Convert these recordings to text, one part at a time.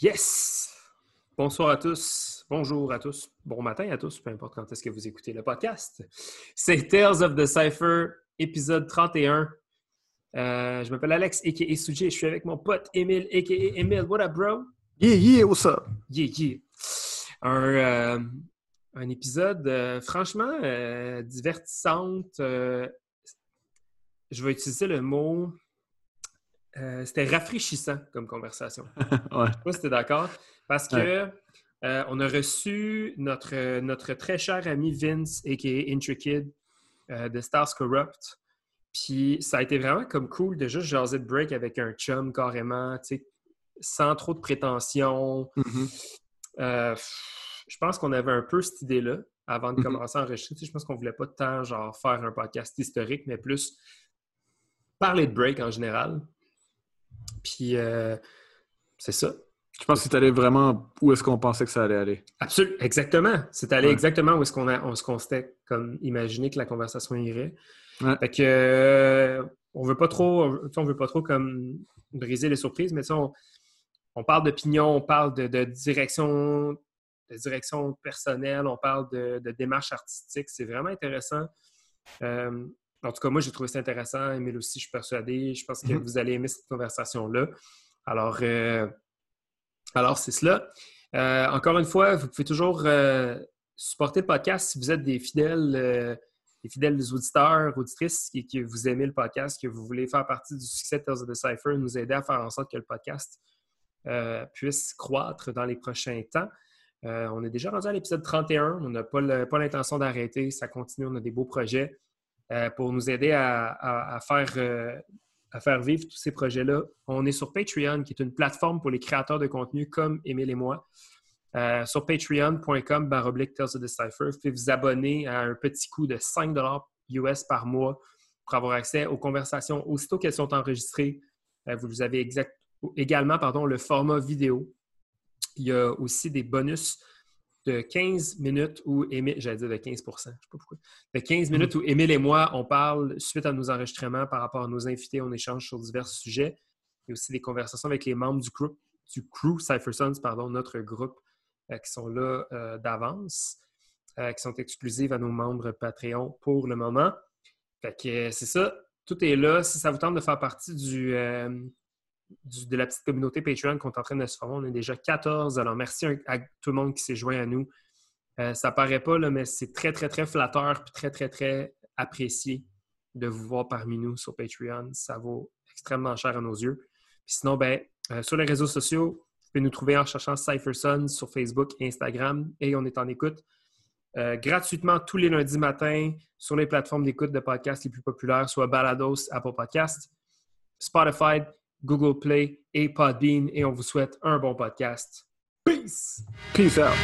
Yes! Bonsoir à tous, bonjour à tous, bon matin à tous, peu importe quand est-ce que vous écoutez le podcast. C'est Tales of the Cypher, épisode 31. Euh, je m'appelle Alex, a.k.a. Suji, je suis avec mon pote Emile, a.k.a. Emile. What up, bro? Yeah, yeah, what's up? Yeah, yeah. Un, euh, un épisode euh, franchement euh, divertissante. euh, je vais utiliser le mot... euh, C'était rafraîchissant comme conversation. ouais. Je sais pas si t'es d'accord. Parce que euh, on a reçu notre, notre très cher ami Vince, a.k.a. Intrikid, euh, de Stars Corrupt. Puis ça a été vraiment comme cool de juste jaser de break avec un chum carrément, tu sans trop de prétention. Mhm. Euh, je pense qu'on avait un peu cette idée-là avant de Mhm. commencer à enregistrer. Tu je pense qu'on voulait pas tant genre faire un podcast historique, mais plus parler de break en général. Puis euh, c'est ça. Je pense que c'est allé vraiment où est-ce qu'on pensait que ça allait aller. Absolument, exactement. C'est allé Ouais. exactement où est-ce qu'on on, s'était comme imaginé que la conversation irait. Ouais. Fait que euh, on veut pas trop, on, veut pas trop comme briser les surprises, mais on, on parle d'opinion, on parle de, de direction, de direction personnelle, on parle de, de démarche artistique. C'est vraiment intéressant. Euh, en tout cas, moi, j'ai trouvé ça intéressant. Emile aussi, je suis persuadé. Je pense que Mhm. vous allez aimer cette conversation-là. Alors, euh, alors c'est cela. Euh, encore une fois, vous pouvez toujours euh, supporter le podcast si vous êtes des fidèles, des fidèles auditeurs, auditrices et que vous aimez le podcast, que vous voulez faire partie du succès de Tales of the Cypher, nous aider à faire en sorte que le podcast puisse croître dans les prochains temps. On est déjà rendu à l'épisode 31. On n'a pas l'intention d'arrêter. Ça continue. On a des beaux projets pour nous aider euh, à faire vivre tous ces projets-là. On est sur Patreon, qui est une plateforme pour les créateurs de contenu comme Émile et moi. Euh, sur patreon.com baroblique Tales of the Cypher. Vous pouvez vous abonner à un petit coût de 5 US par mois pour avoir accès aux conversations aussitôt qu'elles sont enregistrées. Euh, vous avez également le format vidéo. Il y a aussi des bonus de 15 minutes où Émile, j'allais dire de 15 je sais pas pourquoi, de 15 minutes où Émile et moi, on parle suite à nos enregistrements par rapport à nos invités, on échange sur divers sujets. Il y a aussi des conversations avec les membres du crew, du crew Cypher Sons, pardon, notre groupe, euh, qui sont là euh, d'avance, euh, qui sont exclusives à nos membres Patreon pour le moment. Fait que c'est ça, tout est là. Si ça vous tente de faire partie du, de la petite communauté Patreon qu'on est en train de se former, on est déjà 14. Alors merci à, tout le monde qui s'est joint à nous. Euh, ça paraît pas, là, mais c'est très, très, très flatteur puis très, très, très apprécié de vous voir parmi nous sur Patreon. Ça vaut extrêmement cher à nos yeux. Sinon, ben, euh, sur les réseaux sociaux, vous pouvez nous trouver en cherchant Cypher Sons sur Facebook et Instagram et on est en écoute euh, gratuitement tous les lundis matins sur les plateformes d'écoute de podcasts les plus populaires, soit Balados, Apple Podcasts, Spotify, Google Play et Podbean. Et on vous souhaite un bon podcast. Peace! Peace out.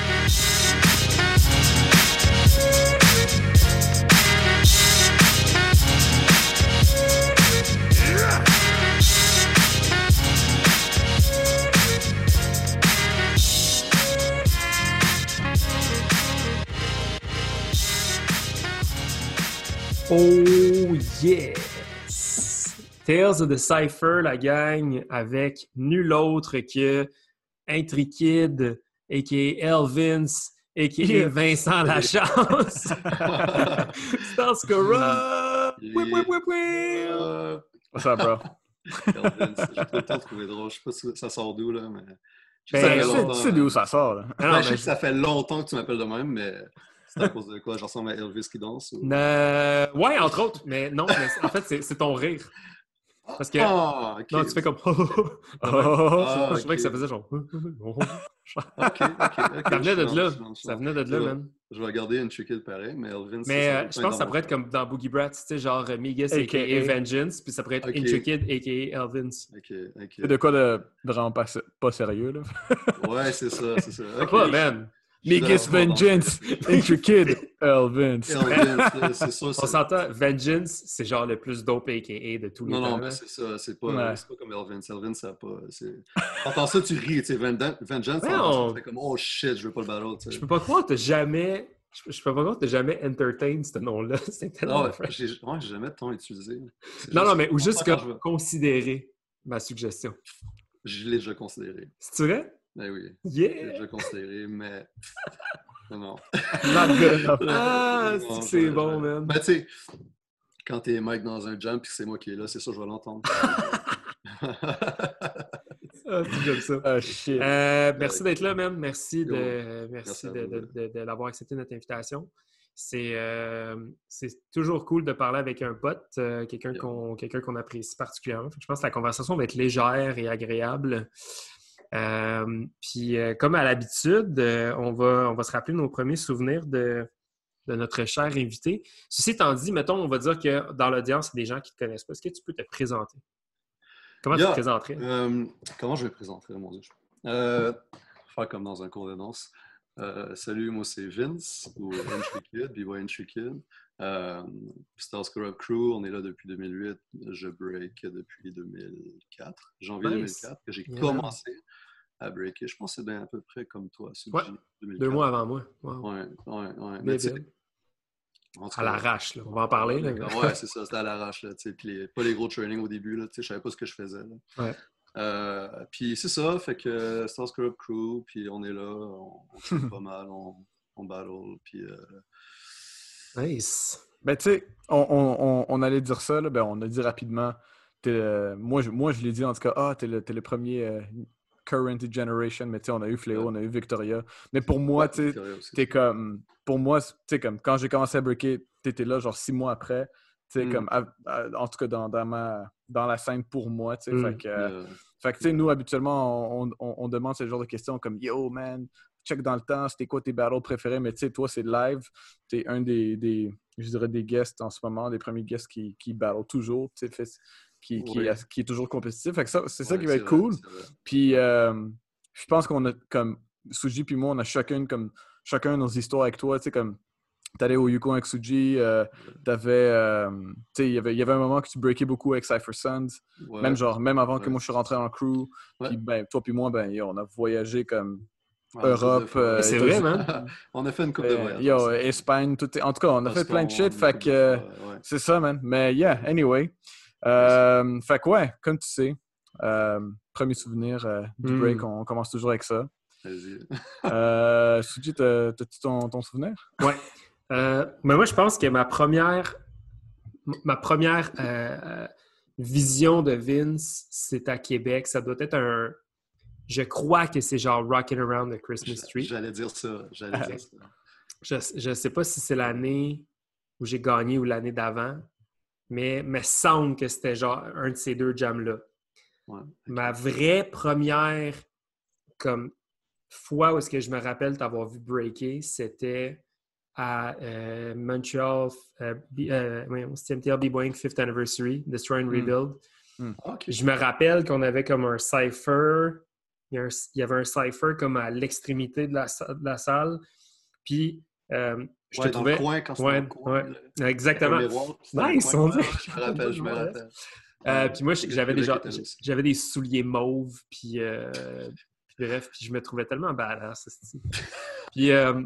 Oh yes! Tales of the Cypher, la gang, avec nul autre que Intrikid, a.k.a. Elvins, a.k.a. Yeah. Vincent Lachance. Stars Corrupt! Whip, whip, whip, whip! Euh, What's up, bro? Elvin, J'ai tout le temps trouvé drôle. Je sais pas si ça sort d'où, là, mais. Je Ben, Tu sais- d'où ça sort, là? Ben, non, je sais que ça fait longtemps que tu m'appelles de même, mais c'est à cause de quoi? Je ressemble à Elvis qui danse? Ou... Euh, ouais, entre autres, mais non, mais en fait, c'est ton rire. Parce que- Ah, ok. Non, tu fais comme. Oh, Ah, je trouvais que ça faisait genre. Ok, ok, ok. Ça venait de là. Je Ça venait de là, man. Je vais regarder une chicken pareil, mais Elvin, Mais ça, euh, ça je pense que ça pourrait être comme dans Boogie Brats, tu sais, genre euh, Migas AKA. a.k.a. Vengeance, puis ça pourrait être Ok. Intrikid a.k.a. Elvins. Ok, ok. C'est de quoi de vraiment pas, pas sérieux, là? Ouais, c'est ça, c'est ça. Ok, man. Dans- Vengeance, Intrikid, Elvin. Elvin, c'est- c'est sûr. On c'est- s'entend, Vengeance, c'est genre le plus dope a.k.a. de tous les Non, temps. non, là. mais c'est ça. C'est pas, Ouais. c'est pas comme Elvin. Elvin, ça a pas. c'est- Entends ça, tu ris. Tu sais, Vengeance, ça, on- fais comme Oh shit, je veux pas le battle. tu sais. Je peux pas croire que t'as jamais. Je je peux pas croire que t'as jamais entertain ce nom-là. C'est tellement Ah ouais, fresh. j'ai ouais, jamais tant utilisé. C'est Non, juste- non, mais ou juste je veux. considérer ma suggestion. Je l'ai déjà considéré. C'est vrai? Ben oui, c'est Yeah! déjà considéré, mais. Non, non. Not good enough. Ah, c'est bon, man. Ben, tu sais, quand t'es Mike dans un jump et que c'est moi qui est là, c'est sûr que je vais l'entendre. Ah, c'est j'aime ça. Ah, shit. Euh, merci d'être là, man. Merci de, merci de, vous, de- là. de- de l'avoir accepté notre invitation. C'est euh, c'est toujours cool de parler avec un pote, euh, quelqu'un qu'on quelqu'un qu'on apprécie particulièrement. Je pense que la conversation va être légère et agréable. Euh, puis, euh, comme à l'habitude, euh, on, va, on va se rappeler nos premiers souvenirs de, de notre cher invité. Ceci étant dit, mettons, on va dire que dans l'audience, il y a des gens qui ne te connaissent pas. Est-ce que tu peux te présenter? Comment tu te présenterais? Euh, comment je vais présenter, mon Dieu? Euh, faire comme dans un cours de danse. Euh, salut, moi c'est Vince, ou Entry Kid, B-Boy Entry Kid. Euh, Corrupt Crew, on est là depuis 2008. Je break depuis 2004, janvier Nice. 2004, que j'ai Yeah. commencé à breaker. Je pense que c'est bien à peu près comme toi, Ouais. 2004. Deux mois avant moi. Wow. Ouais, ouais, ouais. Mais en À l'arrache, là. On va en parler. là. Ouais, c'est ça, c'était à l'arrache. là, Puis les- pas les gros trainings au début, là, je savais pas ce que je faisais. là. Ouais. Euh, puis c'est ça, fait que Stars Corrupt Crew, puis on est là, on, on pas mal, on, on battle, puis euh, Nice. Ben, tu sais, on, on- on- on allait dire ça, là, ben, on a dit rapidement. euh, moi, je, moi, je l'ai dit en tout cas, ah, t'es le, le premier euh, current generation, mais tu sais, on a eu Fléau, on a eu Victoria. Mais pour moi, tu sais, comme. Pour moi, tu sais, comme quand j'ai commencé à breaker, t'étais là, genre six mois après. Tu sais, Mm. comme. à- à- en tout cas, dans, dans, ma, dans la scène pour moi, tu sais. Mm. Fait que. euh, Euh, fait que, tu sais, nous, habituellement, on, on- on demande ce genre de questions comme Yo, man, check dans le temps, c'était quoi tes battles préférés? Mais tu sais, toi, c'est live. Tu es un des, des, je dirais, des guests en ce moment, des premiers guests qui, qui battle toujours, tu sais, qui, qui, Oui. qui est toujours compétitif. Fait que ça, c'est ça ouais, qui va être vrai, cool. Puis, euh, je pense qu'on a, comme, Suji puis moi, on a chacun, comme, chacun nos histoires avec toi, tu sais, comme, T'allais au Yukon avec Suji, euh, t'avais, euh, tu sais, il y avait- il y avait un moment que tu breakais beaucoup avec Cypher Sons, Ouais, même genre, même avant que moi je suis rentré en crew, Ouais. puis ben, toi puis moi, ben, on a voyagé comme ouais, Europe, euh, C'est vrai, man. on a fait une coupe de euh, voyages. yo. Espagne, tout est- en tout cas, on a fait plein de shit, fait que euh, ouais. c'est ça, man. Mais yeah, anyway. Euh, fait que ouais, comme tu sais, euh, premier souvenir euh, du Mm. break, on commence toujours avec ça. Vas-y. Euh, Suji, t'as- t'as-tu ton, ton souvenir? Ouais. Euh, mais moi, je pense que ma première, ma première vision de Vince, c'est à Québec. Ça doit être un. Je crois que c'est genre Rockin' Around the Christmas Tree. J'allais dire ça. J'allais dire ça. Je ne sais pas si c'est l'année où j'ai gagné ou l'année d'avant, mais me semble que c'était genre un de ces deux jams-là. Ouais. Ma vraie première comme fois où est-ce que je me rappelle t'avoir vu breaker, c'était à euh, Montreal euh, euh, B-Boeing 5th Anniversary, Destroy and Mm. Rebuild. Ok. Je me rappelle qu'on avait comme un cipher. Il y, a un- il y avait un cipher comme à l'extrémité de la, sa- de la salle. Puis, euh, je Ouais, te dans trouvais. le coin, quand Ouais, dans le coin, ouais. là. Exactement. Nice, coin. on. Ouais, Je me rappelle, je me rappelle. Euh, puis moi, j'avais des, j'avais des souliers mauves, puis, euh, puis bref, puis je me trouvais tellement badass. Puis euh,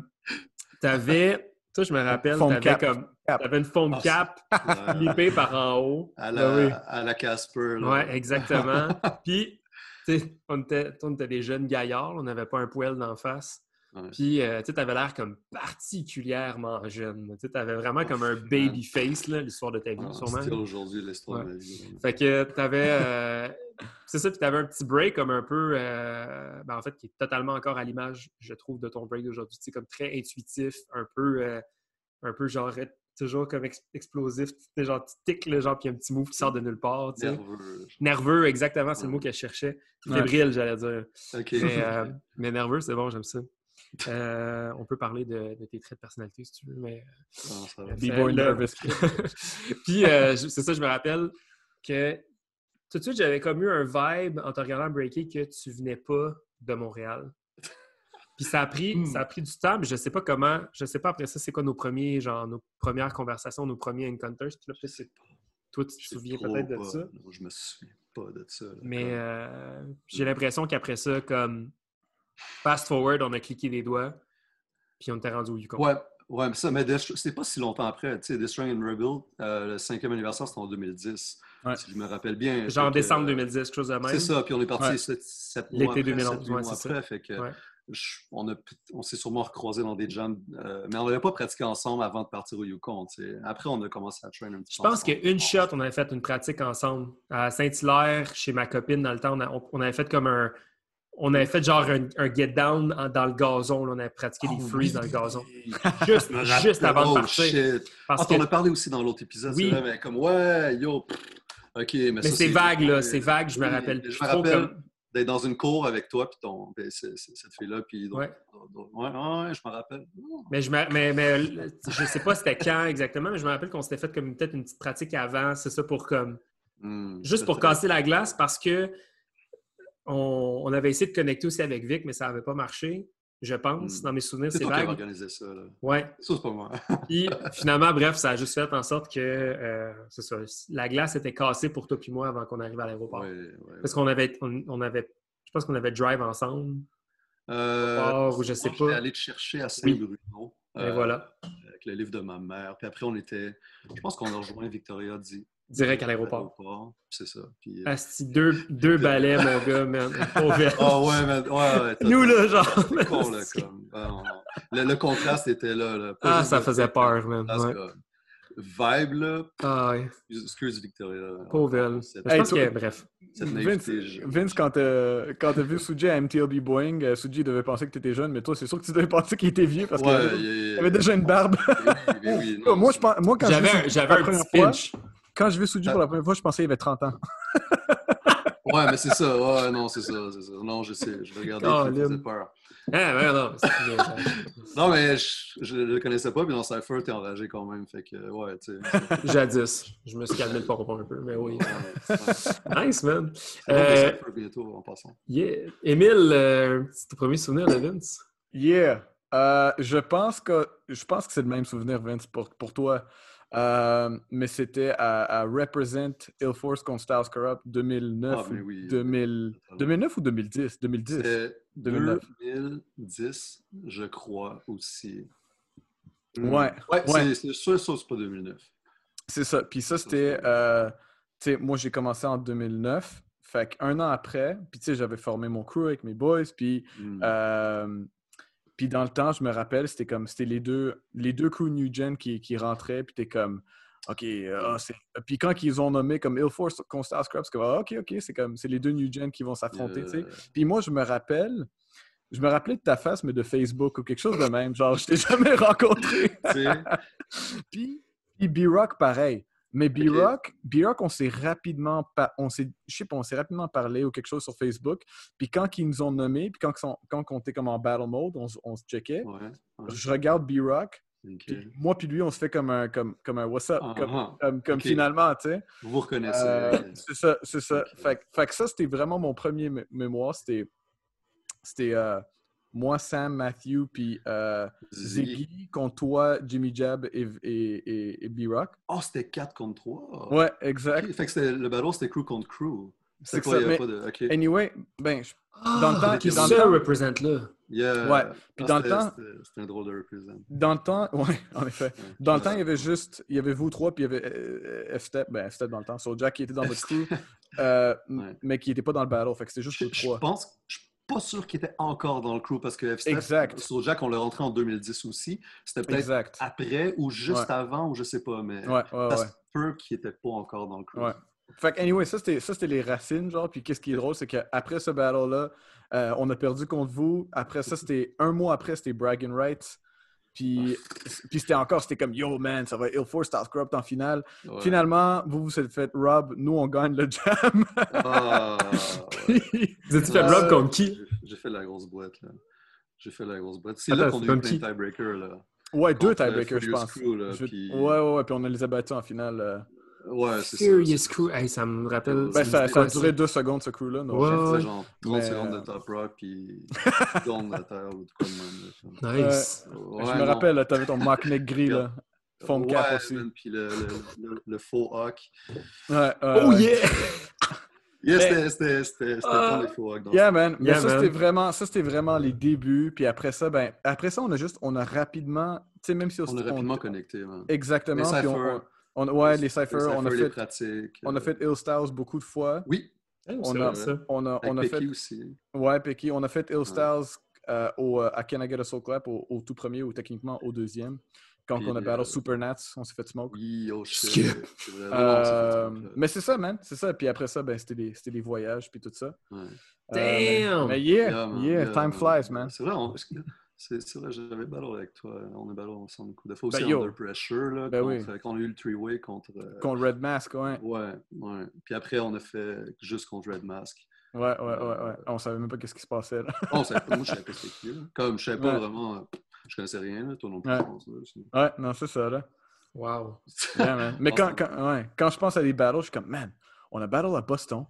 t'avais, toi, je me rappelle, t'avais comme, t'avais une foam Ah, cap Ouais. lippée par en haut. À Ben oui. la, à la Casper. là. Ouais, exactement. Puis, on était, on était des jeunes gaillards, on n'avait pas un poêle d'en face. Ouais. Puis, euh, tu sais, t'avais l'air comme particulièrement jeune. Tu sais, t'avais vraiment comme un baby face, l'histoire de ta vie, Ah, sûrement. Still aujourd'hui, l'histoire Ouais. de ma vie. Fait que t'avais. euh, c'est ça, puis t'avais un petit break comme un peu. euh, ben, en fait, qui est totalement encore à l'image, je trouve, de ton break d'aujourd'hui. Tu sais, comme très intuitif, un peu. un peu genre. Toujours comme ex- explosif. Tu genre, tu tiques, là, genre, puis un petit move qui sort de nulle part. Tu sais. Nerveux. Nerveux, exactement, c'est le mot que je cherchais. Ouais. Fébrile, j'allais dire. Ok. Mais, euh, mais nerveux, c'est bon, j'aime ça. Euh, on peut parler de, de tes traits de personnalité si tu veux, mais. Non, ça va. B-boy là- nervous. Puis, euh, c'est ça, je me rappelle que tout de suite, j'avais comme eu un vibe en te regardant breaker que tu venais pas de Montréal. Puis ça a pris, Hmm. ça a pris du temps, mais je sais pas comment, je sais pas après ça, c'est quoi nos premiers, genre, nos premières conversations, nos premiers encounters. Puis là, toi, tu te souviens peut-être de ça? Non, je me souviens pas de ça. là. Mais euh, j'ai l'impression qu'après ça, comme fast forward, on a cliqué des doigts, puis on était rendu au Yukon. Ouais, Ouais, mais ça, mais c'était pas si longtemps après. Tu sais, Destroy and Rebuild, euh, le cinquième anniversaire, c'était en 2010. Ouais. Si je me rappelle bien. Genre en Fait que, décembre euh, 2010, quelque chose de même. C'est ça, puis on est parti Ouais. sept, sept L'été mois après, 2011, sept, huit ouais, c'est après. Fait que Ouais. Je- on, a, on s'est sûrement recroisés dans des jams, euh, mais on n'avait pas pratiqué ensemble avant de partir au Yukon. Après, on a commencé à train un petit Je peu. pense ensemble. qu'une shot, on avait fait une pratique ensemble. À Saint-Hilaire, chez ma copine, dans le temps, on, a- on- on avait fait comme un. On avait fait genre un, un get down en- dans le gazon. là. on avait pratiqué des Oh, freeze oui. dans le gazon. Juste, Je juste avant de oh, partir. Parce Ah, que, t'en as parlé aussi dans l'autre épisode, Oui. c'est vrai, mais comme, ouais, yo, OK, mais, mais c'est vague, là. C'est vague, je me rappelle je me rappelle comme- d'être dans une cour avec toi puis ton, ben, cette fille-là, puis d'autres- Ouais. ouais, ouais, ouais, je me rappelle. Mais je me, mais, mais je sais pas c'était quand exactement, mais je me rappelle qu'on s'était fait comme peut-être une petite pratique avant, c'est ça pour comme Hmm, juste pour casser la glace parce que on, on avait essayé de connecter aussi avec Vic, mais ça n'avait pas marché, je pense. Hmm. Dans mes souvenirs, C'est vague. organisé ça. Là. Ouais. Ça, c'est pas moi. Puis finalement, bref, ça a juste fait en sorte que euh, c'est ça, la glace était cassée pour toi puis moi avant qu'on arrive à l'aéroport. Ouais, ouais, Parce qu'on avait, on, on avait, je pense qu'on avait drive ensemble. Euh, ou je sais pas. allé te chercher à Saint-Bruno. Euh, voilà, Avec le livre de ma mère. Puis après, on était. Je pense qu'on a rejoint Victoria dit. Direct à l'aéroport. C'est ça. Puis, euh, Asti, deux, deux balais, mon gars, man. Pauvre. Ah ouais, mais, ouais, ouais, Nous, là, genre. Con, là, comme. Le, le contraste était là. Ah, ça faisait peur, man. parce Ouais. que Vibe, là. Ah, ouais. Excuse Victoria. Pauvre elle. Hey, bref. cette Vince, naïveté. je- Vince, quand t'as quand t'as vu Suji à MTLB Boeing, euh, Suji devait penser que t'étais jeune, mais toi, c'est sûr que tu devais penser qu'il était vieux parce qu'il avait, avait déjà une barbe. Oui, oui, oui, non, moi, je, moi, quand J'avais vu un, un petit fois, pinch. Quand je vu Suji pour la première fois, je pensais qu'il avait 30 ans. Ouais, mais c'est ça. Ouais, non, c'est ça, c'est ça. Non, je sais. Je regardais, Oh, faisait peur. Ah, ouais, non. c'est. Non, mais je, je le connaissais pas, puis dans Cypher, t'es enragé quand même. Fait que, ouais, tu sais. Jadis. Je me suis calmé le pompon un peu, mais oui. Ouais, ouais. Nice, man. On va Euh, Cypher bientôt, en passant. yeah. Émile, euh, un petit premier souvenir de Vince? Yeah. Euh, je pense que je pense que c'est le même souvenir, Vince, pour, pour toi. Euh, mais c'était à, à Represent Ill Force contre Styles Corrupt 2009 Ah, ou oui. 2000 2009 ou 2010 2010 C'était 2009. 2010, je crois aussi. Ouais. Ouais, Ouais. c'est- c'est sûr, ça, c'est pas 2009. C'est ça. Puis ça, c'était. euh, tu sais, moi, j'ai commencé en 2009. Fait qu'un an après, puis tu sais, j'avais formé mon crew avec mes boys. Puis, Hmm. euh, puis dans le temps, je me rappelle, c'était comme. C'était les deux, les deux crews New Gen qui, qui rentraient. Puis t'es comme. OK. euh, ah, puis quand ils ont nommé comme Ill Force contre Star Scrub, c'est comme. ah, OK, OK. C'est comme. C'est les deux New Gen qui vont s'affronter. Euh, Puis moi, je me rappelle. Je me rappelais de ta face, mais de Facebook ou quelque chose de même. Genre, je t'ai jamais rencontré. Puis, puis B-Rock, pareil. Mais B-Rock, B-Rock, on s'est rapidement, on s'est, je sais pas, on s'est rapidement parlé ou quelque chose sur Facebook. Puis quand ils nous ont nommés, puis quand, sont- quand on était comme en battle mode, on, on se checkait. ouais. ouais, Je regarde B-Rock, puis moi puis lui, on se fait comme un, comme, comme un what's up, Ah, comme, ah, comme, comme ok. finalement, tu sais. Vous vous reconnaissez. Euh, c'est ça, c'est ça. Fait, que- fait que ça, c'était vraiment mon premier mé- mémoire. C'était, c'était euh, moi, Sam, Matthew, puis euh, Ziggy. Contre toi, Jimmy Jab et, et, et, et B-Rock. Oh, c'était 4 contre 3. Ouais, exact. Fait que c'était- le battle, c'était crew contre crew. C'est ça, il mais- pas de. Anyway, ben, je- Ah, Dans le temps- qui dans ça représente là. Yeah. Ouais. Puis Ah, dans le c'était- temps- c'était- un drôle de represent. dans le temps, ouais, en effet. Ouais. Dans le temps, il y avait juste, il y avait vous trois, puis il y avait euh, F-Step, ben F-Step dans le temps, so Jack qui était dans votre crew, euh, Ouais. mais qui n'était pas dans le battle, fait que c'était juste vous je trois. pense, je suis pas sûr qu'il était encore dans le crew parce que Exact. sur Jack, on l'a rentré en 2010 aussi. C'était peut-être après ou juste Ouais. avant ou je sais pas, mais Ouais, ouais, ça ouais. se peut qu'il était pas encore dans le crew. Fait que, anyway, ça c'était, ça, c'était les racines, genre. Puis qu'est-ce qui est drôle, c'est qu'après ce battle-là, euh, on a perdu contre vous. Après ça, c'était un mois après, c'était Bragging Rights. Puis, puis c'était encore, c'était comme Yo man, ça va être Ill Force Stars Corrupt en finale. Ouais. Finalement, vous vous êtes fait Rob, nous on gagne le jam. Ah, ouais. Vous étiez fait rob contre qui? J'ai- fait la grosse boîte, là. J'ai fait la grosse boîte. C'est là qu'on a eu plein de tiebreakers, là. ouais, deux euh, tiebreakers, je pense. Crew, là, Je- puis- Ouais, ouais, ouais, puis on les a battus en finale. euh. Ouais, c'est Crew. Hey, ça me rappelle. Ben, ça, a duré deux secondes, ce crew-là. no Ouais, shit. C'est ouais. genre 30 Mais, secondes de top rock, puis tourne la terre ou de quoi de même. là. Nice. Ouais, je me non. rappelle, t'avais ton neck gris, là. Foam cap aussi. man, Puis le, le, le, le faux hawk. Ouais, Oh yeah! Yeah, Mais- c'était c'était- c'était- c'était pas les faux hawks. dans Yeah, ça. man. Mais Yeah, ça, c'était vraiment, ça, c'était vraiment les débuts. Puis après ça, ben, après ça, on a juste, on a rapidement sais, même si On est rapidement connecté, man. Exactement. On- ouais, les cyphers, on a fait, pratiques. on a euh, fait Ill Styles beaucoup de fois. Oui, Ah, On a, vrai, on a, on a fait aussi. Ouais, Pecky, on a fait Ill Styles euh, au, euh, à Can I Get a Soul Clap au, au tout premier ou techniquement au deuxième. Quand Puis, on a battle euh, Super Nats, on s'est fait smoke. Oui, oh shit. Euh, fait, mais c'est ça, man. C'est ça. Puis après ça, ben, c'était des, c'était des voyages puis tout ça. ouais. Euh, mais- Damn! mais, yeah, Yeah, man, yeah, yeah, time flies, man. C'est vrai, on- c'est vrai, j'avais battle avec toi. On a battle ensemble une couple de fois aussi Ben, yo. Under Pressure, là, Ben contre- oui. quand on a eu le three-way contre... euh, Contre Red Mask, ouais. Ouais, ouais. Puis après, on a fait juste contre Red Mask. Ouais, ouais, ouais, ouais. On savait même pas qu'est-ce qui se passait, là. On savait pas, moi, je savais pas c'était qui, là. Comme, je savais pas Ouais. vraiment... euh, Je connaissais rien, là, toi non plus, Ouais. je pense. là, aussi. Ouais, non, c'est ça, là. Wow. Yeah, man. Mais quand, quand, ouais, quand je pense à des battles, je suis comme, man, on a battle à Boston.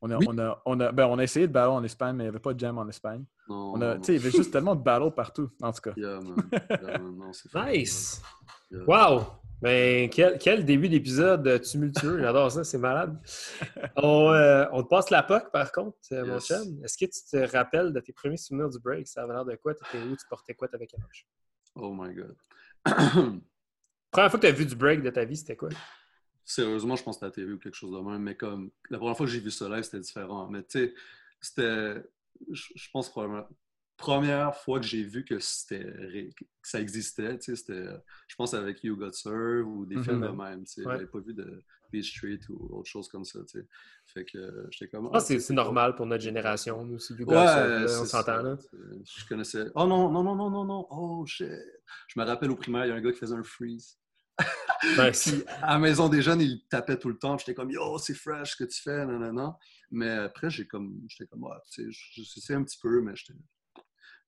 On a, Oui. on, a, on, a, ben, on a essayé de battle en Espagne, mais il n'y avait pas de jam en Espagne. Non, On a, non, tu sais, il y avait juste tellement de battles partout, en tout cas. Yeah, man. Yeah, man. Non, c'est fort. Nice! Yeah. Wow! Ben, quel, quel début d'épisode tumultueux. J'adore ça, c'est malade. On, euh, on te passe la POC, par contre, euh, mon Yes. chum. Est-ce que tu te rappelles de tes premiers souvenirs du break? Ça avait l'air de quoi? Tu étais où? Tu portais quoi? T'avais quel âge? Oh my God. Première fois que tu as vu du break de ta vie, c'était quoi? Sérieusement, je pense que la TV ou quelque chose de même, mais comme la première fois que j'ai vu ça live, c'était différent. Mais tu sais, c'était, je, pense probablement, première fois que j'ai vu que c'était que ça existait, tu sais, c'était, je pense avec You Got Served ou des Mhm. films de même, tu sais, Ouais. j'avais pas vu de Beach Street ou autre chose comme ça, tu sais. Fait que j'étais comme... Ah, c'est normal pour notre génération. Nous aussi, You Got Ouais, on s'entend là. Je connaissais... Oh non, non, non, non, non, non, oh shit! Je me rappelle au primaire, il y a un gars qui faisait un freeze. Nice. Puis à la maison des jeunes, ils tapaient tout le temps. J'étais comme Yo, c'est fresh ce que tu fais, non, non, non. Mais après, j'ai comme j'étais comme ouais, tu sais, je, je sais un petit peu, mais j'étais-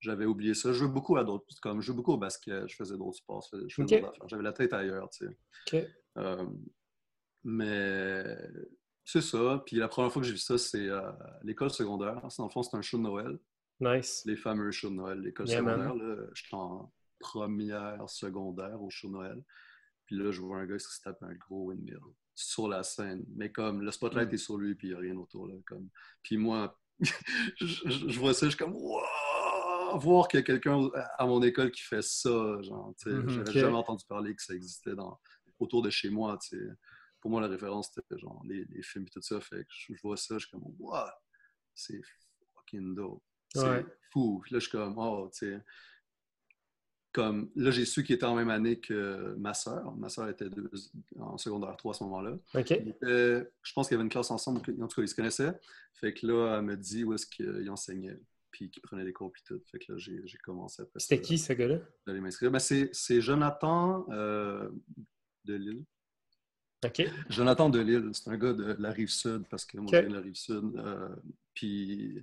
j'avais oublié ça. Je jouais beaucoup à d'autres, comme je jouais beaucoup au basket, je faisais d'autres sports, je. J'avais la tête ailleurs, tu sais. Euh, mais c'est ça. Puis la première fois que j'ai vu ça, c'est à l'école secondaire. Le fond, c'est un show de Noël. Nice. Les fameux shows de Noël. L'école Yeah, secondaire, là, j'étais en première secondaire au show de Noël. Puis là, je vois un gars qui se tape un gros windmill sur la scène. Mais comme le spotlight Mm. est sur lui, puis il n'y a rien autour. Là, comme. Puis moi, je, vois ça, je suis comme Wow! Voir qu'il y a quelqu'un à mon école qui fait ça. Genre, tu sais, Mhm, J'avais jamais entendu parler que ça existait dans, autour de chez moi. tu sais. Pour moi, la référence, c'était genre les, les films et tout ça. Fait que je, je vois ça, je suis comme Wow! C'est fucking dope. C'est Ouais. fou. Puis là, je suis comme, oh, tu sais. Comme, là, j'ai su qu'il était en même année que ma soeur. Ma soeur était deux- en secondaire 3 à ce moment-là. Je pense qu'il y avait une classe ensemble, en tout cas, ils se connaissaient. Fait que là, elle me dit où est-ce qu'il enseignait, puis qu'il prenait des cours, puis tout. Fait que là, j'ai commencé après C'était ça, qui, ce gars-là? d'aller m'inscrire. Ben, c'est Jonathan euh, de Lille. OK. Jonathan de Lille, c'est un gars de la rive sud, parce que moi, je viens de la rive sud. euh, puis,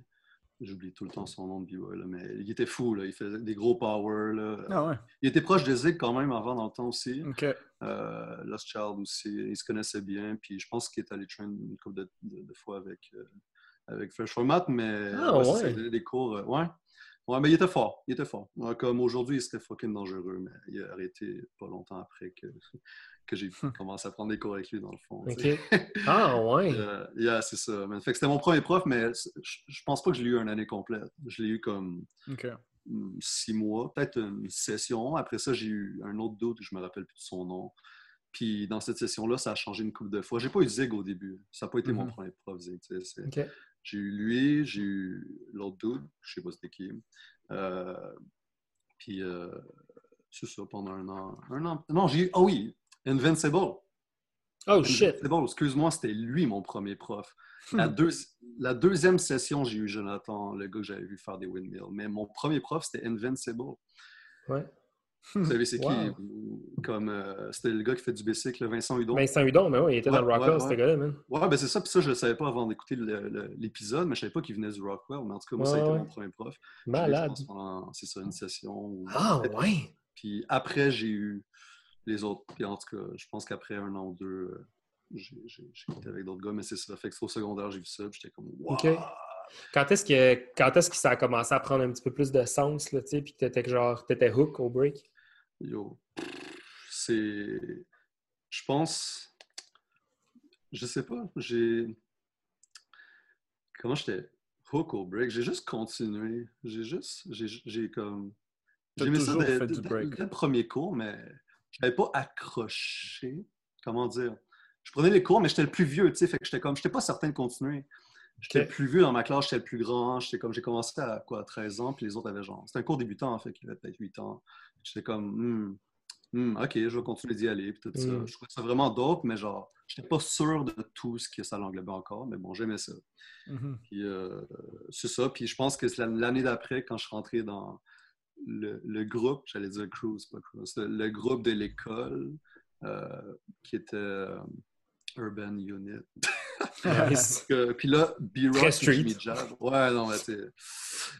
j'oublie tout le temps son nom de B-Boy, là, mais il était fou, là, il faisait des gros power. Là. Ah ouais. Il était proche de Zig quand même avant dans le temps aussi. OK. Euh, Lost Child aussi, ils se connaissaient bien. Puis, je pense qu'il est allé train une couple de, de- de fois avec, euh, avec Fresh Format, mais Ah, ouais, il des cours. euh, ouais. Ouais, mais il était fort. Il était fort. Ouais, comme aujourd'hui, il serait fucking dangereux, mais il a arrêté pas longtemps après que, que j'ai commencé à prendre des cours avec lui, dans le fond. Ah, ouais. Euh, yeah, c'est ça. Fait que c'était mon premier prof, mais je, pense pas que je l'ai eu une année complète. Je l'ai eu comme hum, six mois, peut-être une session. Après ça, j'ai eu un autre doute, je me rappelle plus de son nom. Puis dans cette session-là, ça a changé une couple de fois. J'ai pas eu Zig au début. Ça n'a pas été mon Mhm. premier prof, Zig. J'ai eu lui, j'ai eu l'autre dude, je sais pas c'était qui. Euh, puis euh, c'est ça, pendant un an. Un an. Non, j'ai eu. Ah oui, Invincible. Oh, shit. Invincible, excuse-moi, c'était lui mon premier prof. La, deux- la deuxième session, j'ai eu Jonathan, le gars que j'avais vu faire des windmills. Mais mon premier prof, c'était Invincible. Ouais. Vous savez, c'est Wow. qui? Comme, euh, c'était le gars qui fait du bicycle, Vincent Hudon. Vincent Hudon, mais oui, il était dans le Rockwell, ouais, ce ouais. gars-là, man. Ouais, ben c'est ça. Puis ça, je le savais pas avant d'écouter l'épisode, mais je savais pas qu'il venait du Rockwell. Mais en tout cas, moi, ça a été mon premier prof. Malade. C'est ça, une session. Ah, ouais. Puis après, j'ai eu les autres. Puis en tout cas, je pense qu'après un an ou deux, euh, j'ai été avec d'autres gars, mais c'est ça. Fait que c'est au secondaire, j'ai vu ça, puis j'étais comme, wow! Quand est-ce que, quand est-ce que ça a commencé à prendre un petit peu plus de sens, là, tu sais, puis que t'étais genre, t'étais hook au break? Yo, c'est. Je pense. Je sais pas. J'ai. Comment j'étais? Hook au break? J'ai juste continué. J'ai juste. J'ai j'ai comme. T'as J'aimais ça dès le premier cours, mais je n'avais pas accroché. Comment dire? Je prenais les cours, mais j'étais le plus vieux, tu sais, fait que j'étais comme, j'étais pas certain de continuer. J'étais Ok. le plus vieux dans ma classe, j'étais le plus grand. J'étais comme, j'ai commencé à quoi, 13 ans, puis les autres avaient genre. C'était un cours débutant, en fait, qui avait peut-être 8 ans. J'étais comme, Hmm, hmm, ok, je vais continuer d'y aller, puis tout ça. Hmm. Je trouvais ça vraiment dope, mais genre, j'étais pas sûr de tout ce que ça l'englobait encore, mais bon, j'aimais ça. Puis euh, c'est ça. Puis je pense que c'est l'année d'après, quand je suis rentré dans le, le groupe, j'allais dire cruise, pas cruise, le, le groupe de l'école euh, qui était euh, Urban Unit. Nice. Que- puis là, B-Rock et street. Jimmy Jab. Ouais, non, mais tu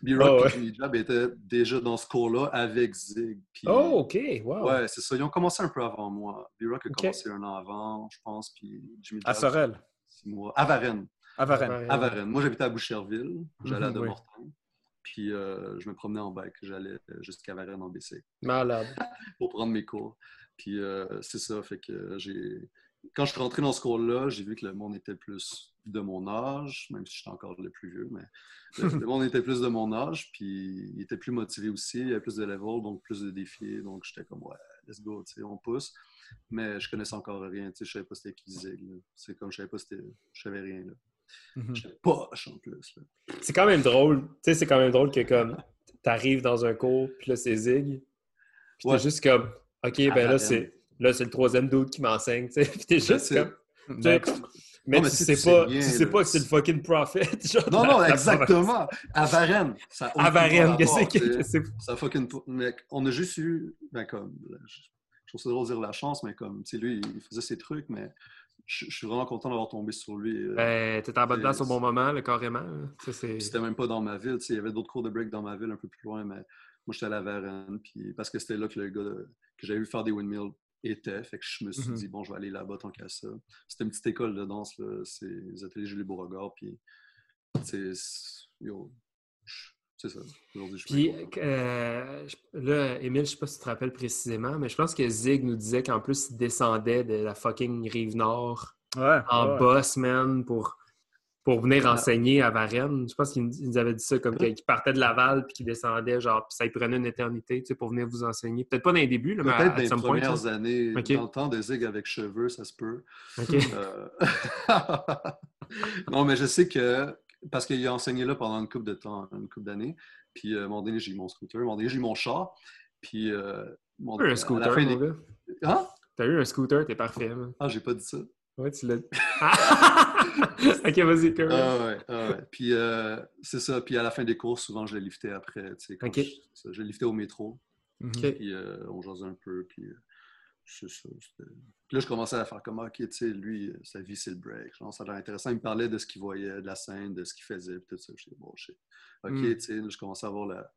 B-Rock Oh, ouais. et Jimmy Jab étaient déjà dans ce cours-là avec Zig. Puis, Oh, OK. Wow. Ouais, c'est ça. Ils ont commencé un peu avant moi. B-Rock a commencé un an avant, je pense, puis Jimmy À Jab, Sorel, six mois. À Varennes. à Varennes. À Varennes. Moi, j'habitais à Boucherville. J'allais à Mhm, De oui. Mortagne. Puis euh, je me promenais en bike. J'allais jusqu'à Varennes en BC Malade. pour prendre mes cours. Puis euh, c'est ça. Fait que j'ai. Quand je suis rentré dans ce cours-là, j'ai vu que le monde était plus de mon âge, même si j'étais encore le plus vieux, mais le, monde était plus de mon âge, puis il était plus motivé aussi, il y avait plus de level, donc plus de défis, donc j'étais comme, ouais, let's go, tu sais, on pousse. Mais je connaissais encore rien, tu sais, je savais pas c'était qui Zig. C'est comme, je savais pas c'était, je savais rien, là. Mhm. J'étais poche en plus. C'est quand même drôle. Tu sais, c'est quand même drôle que comme t'arrives dans un cours, puis là, c'est Zig. Puis Ouais. t'es juste comme, OK, ben là, c'est là c'est le troisième dude qui m'enseigne, tu sais. Puis t'es juste comme... Mais, Non, tu sais pas, tu sais là, pas que c'est le fucking prophète. genre, Non, non, exactement. À Varennes. Ça À Varennes, qu'est-ce que c'est? Ça fucking. Mec, on a juste eu. Ben, comme. Je, je trouve ça drôle de dire la chance, mais comme. Tu sais, lui, il faisait ses trucs, mais je, je suis vraiment content d'avoir tombé sur lui. euh, Ben, t'es en bonne place au bon moment, là, carrément. C'était même pas dans ma ville. tu sais, Il y avait d'autres cours de break dans ma ville un peu plus loin, mais moi, j'étais à la Varennes. Puis parce que c'était là que le gars que j'avais vu faire des windmills était. Fait que je me suis Mhm. dit, bon, je vais aller là-bas tant qu'à ça. C'était une petite école de danse. là. C'est les ateliers Julie Beauregard. Puis, c'est. Yo, je- c'est ça. Aujourd'hui, je suis Puis euh, je- là, Émile, je sais pas si tu te rappelles précisément, mais je pense que Zig nous disait qu'en plus, il descendait de la fucking rive nord Ouais. en ouais. boss, man, pour, pour venir enseigner à Varennes. Je pense qu'il nous avait dit ça, comme qu'il partait de Laval puis qu'il descendait, genre, puis ça lui prenait une éternité, tu sais, pour venir vous enseigner. Peut-être pas dans les débuts, là, mais Peut-être dans les point, premières années, Ok. dans le temps de Zig avec cheveux, ça se peut. Euh, non, mais je sais que, parce qu'il a enseigné là pendant une couple de temps, une couple d'années, puis euh, moment donné, j'ai eu mon scooter, moment donné, j'ai eu mon char, puis... Euh, mon- eu un scooter, fin mon des- gars. Hein? T'as eu un scooter, t'es parfait. Ah, j'ai pas dit ça. Ouais, tu l'as OK, vas-y. Ah ouais, ah ouais. Puis euh, c'est ça, puis à la fin des cours, souvent, je le liftais après, tu sais, quand Ok. je, je le liftais au métro, Mhm. OK. puis euh, on jasait un peu, puis euh, c'est ça. Puis là, je commençais à faire comme, OK, tu sais, lui, sa vie, c'est le break. Genre, ça a l'air intéressant. Il me parlait de ce qu'il voyait, de la scène, de ce qu'il faisait, puis tout ça. Je dis, bon, shit. OK, Mm. tu sais, je commençais à avoir la-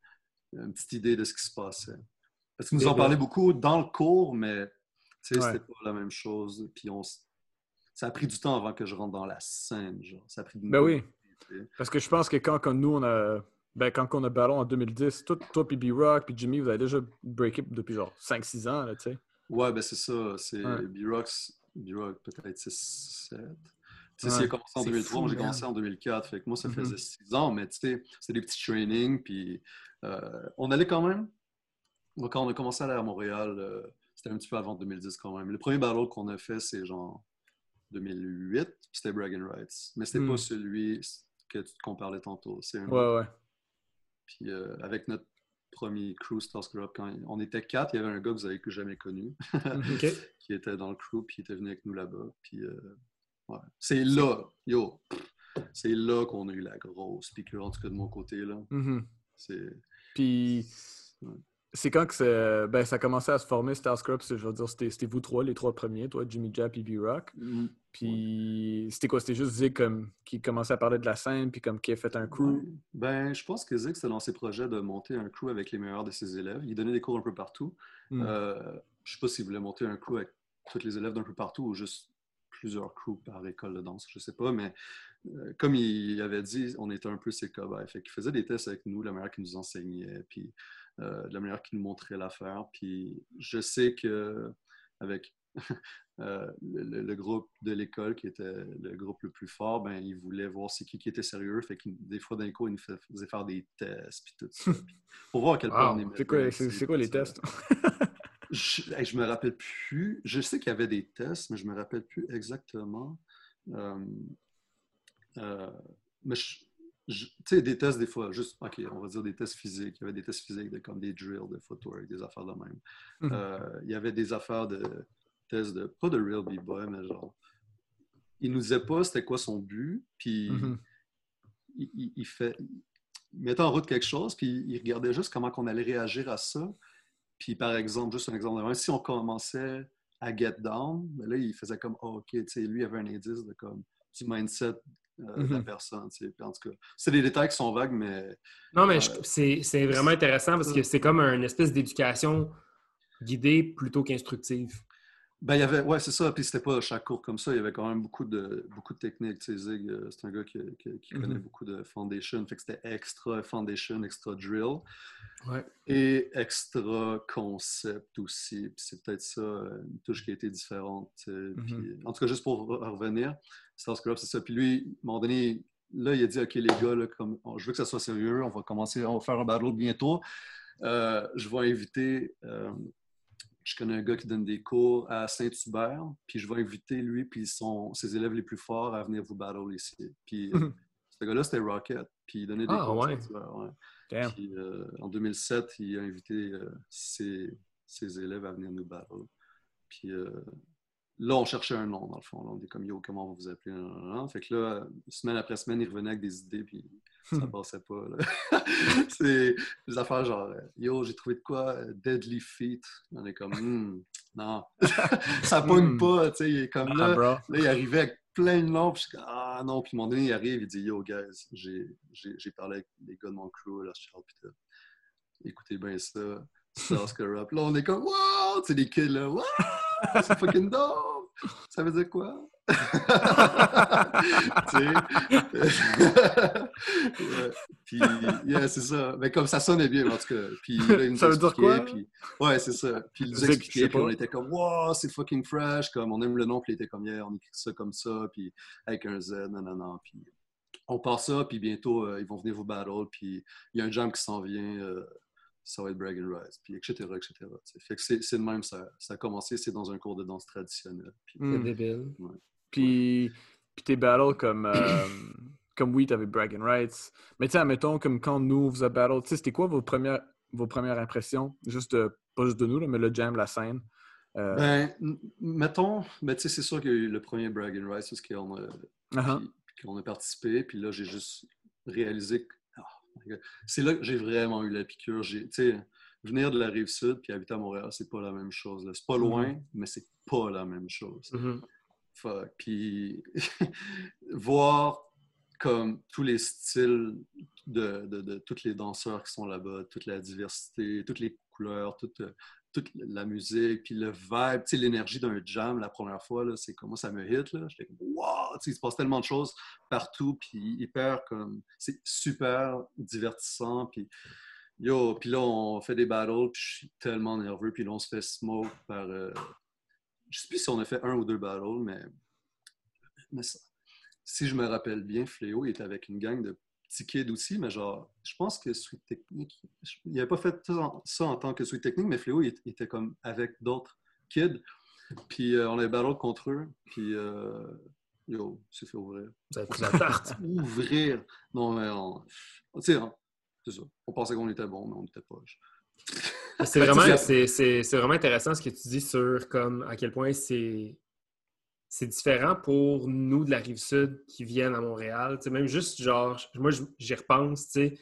une petite idée de ce qui se passait. Parce qu'ils nous en parlaient beaucoup dans le cours, mais, tu sais, Ouais. c'était pas la même chose. Puis on ça a pris du temps avant que je rentre dans la scène, genre. Ça a pris du Ben oui. Parce que je pense que quand, quand nous, on a. Ben, quand on a ballon en 2010, toi, toi puis B-Rock, puis Jimmy, vous avez déjà breaké depuis genre 5-6 ans, là, tu sais. Ouais, ben c'est ça. C'est Ouais. B-Rock, B-Rock peut-être 6-7. Tu sais, Ouais. s'il a commencé en C'est 2003, fou, moi j'ai commencé en 2004. Fait que moi, ça Mhm. faisait 6 ans, mais tu sais, c'était des petits trainings. Puis euh, on allait quand même. Quand on a commencé à aller à Montréal, euh, c'était un petit peu avant 2010 quand même. Le premier battle qu'on a fait, c'est genre 2008, puis c'était Bragging Rights. Mais c'était Mhm. pas celui que tu- qu'on parlait tantôt. C'est un autre. Ouais, ouais. Puis euh, avec notre premier crew Stars Group, quand on était quatre, il y avait un gars que vous avez jamais connu OK. qui était dans le crew, puis il était venu avec nous là-bas. Puis, euh, ouais. C'est là, yo, c'est là qu'on a eu la grosse piqûre, en tout cas de mon côté. Là. Mhm. C'est... Puis, Ouais. C'est quand que c'est- ben, ça a commencé à se former, Star Scrubs, je veux dire, c'était vous trois, les trois premiers, toi, Jimmy Jap et B-Rock. Puis, c'était quoi? C'était juste Zig comme, qui commençait à parler de la scène, puis comme qui a fait un crew. Ouais. Ben, je pense que Zig s'est dans ses projets de monter un crew avec les meilleurs de ses élèves. Il donnait des cours un peu partout. Mm. Euh, je sais pas s'il voulait monter un crew avec tous les élèves d'un peu partout ou juste plusieurs crews par école de danse, je sais pas, mais euh, comme il avait dit, on était un peu ses cobayes. Fait qu'il faisait des tests avec nous, la manière qu'il nous enseignait, puis euh, de la manière qu'il nous montrait l'affaire. Puis je sais que avec euh, le, le, groupe de l'école, qui était le groupe le plus fort, ben, ils voulaient voir c'est qui qui était sérieux. Fait que des fois, dans les cours, ils nous faisaient faire des tests, puis tout ça. Puis pour voir à quel point on est C'est quoi, les tests? je, hey, je me rappelle plus. Je sais qu'il y avait des tests, mais je me rappelle plus exactement. Euh, euh, mais tu sais, des tests des fois, juste, OK, on va dire des tests physiques. Il y avait des tests physiques de, comme des drills de footwork, des affaires de même. Mhm. Euh, il y avait des affaires de tests de, pas de real b-boy, mais genre, il nous disait pas c'était quoi son but, puis Mhm. il, il- il fait, il mettait en route quelque chose, puis il regardait juste comment on allait réagir à ça. Puis par exemple, juste un exemple de si on commençait à get down, ben là, il faisait comme, oh, OK, tu sais, lui, avait un indice de comme, du mindset euh, de la Mhm. personne. en tout cas, c'est des détails qui sont vagues, mais Non, mais Euh, c'est vraiment intéressant parce que c'est comme une espèce d'éducation guidée plutôt qu'instructive. Ben, il y avait, ouais, c'est ça. Puis c'était pas chaque cours comme ça. Il y avait quand même beaucoup de, beaucoup de techniques. Tu sais, Zig, euh, c'est un gars qui, qui- qui connaît Mhm. beaucoup de foundation. Fait que c'était extra foundation, extra drill Ouais. et extra concept aussi. Puis c'est peut-être ça, euh, une touche qui a été différente. tu sais. Puis, en tout cas, juste pour re- revenir, Stars Club, c'est ça. Puis lui, à un moment donné, là, il a dit OK, les gars, là, comme, je veux que ça soit sérieux. On va commencer, on va faire un battle bientôt. Euh, je vais inviter. euh, je connais un gars qui donne des cours à Saint-Hubert, puis je vais inviter lui puis son, ses élèves les plus forts à venir vous battle ici. Puis euh, Mhm. ce gars-là, c'était Rocket, puis il donnait des Ah, cours à ouais. Saint-Hubert, ouais. Puis euh, en 2007, il a invité euh, ses, ses élèves à venir nous battle. Puis euh, là, on cherchait un nom, dans le fond. Là, on dit comme Yo, comment on va vous appeler? Fait que là, semaine après semaine, il revenait avec des idées, puis ça passait pas. c'est des affaires genre euh, Yo, j'ai trouvé de quoi? euh, Deadly Feet. On est comme Hmm, non, ça pogne Hmm. pas. tu sais, Il est comme Ah, là. Là, il arrivait avec plein de noms. Puis je suis comme, ah non. Puis moment donné, il arrive, il dit Yo, guys, j'ai parlé avec les gars de mon crew, là, Charles, puis. Écoutez bien ça. Stars Corrupt. Là, on est comme Wow! Tu sais, les kids, là, Wow! C'est fucking dope! Ça veut dire quoi? tu sais? Ouais. Puis, yeah, c'est ça. Mais comme ça sonnait bien, en tout cas. Puis là, il nous Ça veut dire expliquait, quoi? Puis, ouais, c'est ça. Puis il nous sais puis on était comme, wow, c'est fucking fresh. Comme, on aime le nom, puis il était comme, yeah, on écrit ça comme ça, puis avec un Z, non, non, non. Puis on part ça, puis bientôt, euh, ils vont venir vous battle, puis il y a un jam qui s'en vient. euh, ça va être Brag and Rise, puis etc., etc. Fait que c'est c'est de même, ça, ça a commencé, c'est dans un cours de danse traditionnelle. Puis, C'est Hmm. débile. Puis, puis tes battles comme, euh, comme oui, t'avais Brag and Rights. Mais tu sais, admettons, comme quand nous, on vous a battle, tu sais, c'était quoi vos premières, vos premières impressions? Juste, de- pas juste de nous, là, mais le jam, la scène. Euh, Ben, mettons, ben, tu sais, c'est sûr qu'il y a eu le premier Brag and Rise, parce qu'on a, qu'on a participé, puis là, j'ai juste réalisé c'est là que j'ai vraiment eu la piqûre. Venir de la rive sud puis habiter à Montréal, c'est pas la même chose. là. C'est pas loin, mais c'est pas la même chose. Mhm. Fuck. Puis voir comme tous les styles de, de, de tous les danseurs qui sont là-bas, toute la diversité, toutes les couleurs, toute, euh, toute la musique, puis le vibe, tu sais, l'énergie d'un jam la première fois, là, c'est comme moi, ça me hit, là. J'étais comme, wow! Tu sais, il se passe tellement de choses partout, puis hyper comme, c'est super divertissant, puis yo, puis là, on fait des battles, puis je suis tellement nerveux, puis là, on se fait smoke par, euh, je sais plus si on a fait un ou deux battles, mais, mais si je me rappelle bien, Fléau, il était avec une gang de petits kids aussi, mais genre, je pense que Sweet Technique, il n'avait pas fait ça en, ça tant que Sweet Technique, mais Fléau, il, était- il était comme avec d'autres kids, puis euh, on avait battle contre eux, puis euh, yo, c'est fait ouvrir. Avez pris la tarte. Ouvrir! Non, mais on, tu sais, on- c'est ça. On pensait qu'on était bon, mais on n'était pas. C'est vraiment, vraiment intéressant ce que tu dis sur comme à quel point c'est, c'est différent pour nous de la rive sud qui viennent à Montréal. Même juste genre, moi j'y repense, tu sais,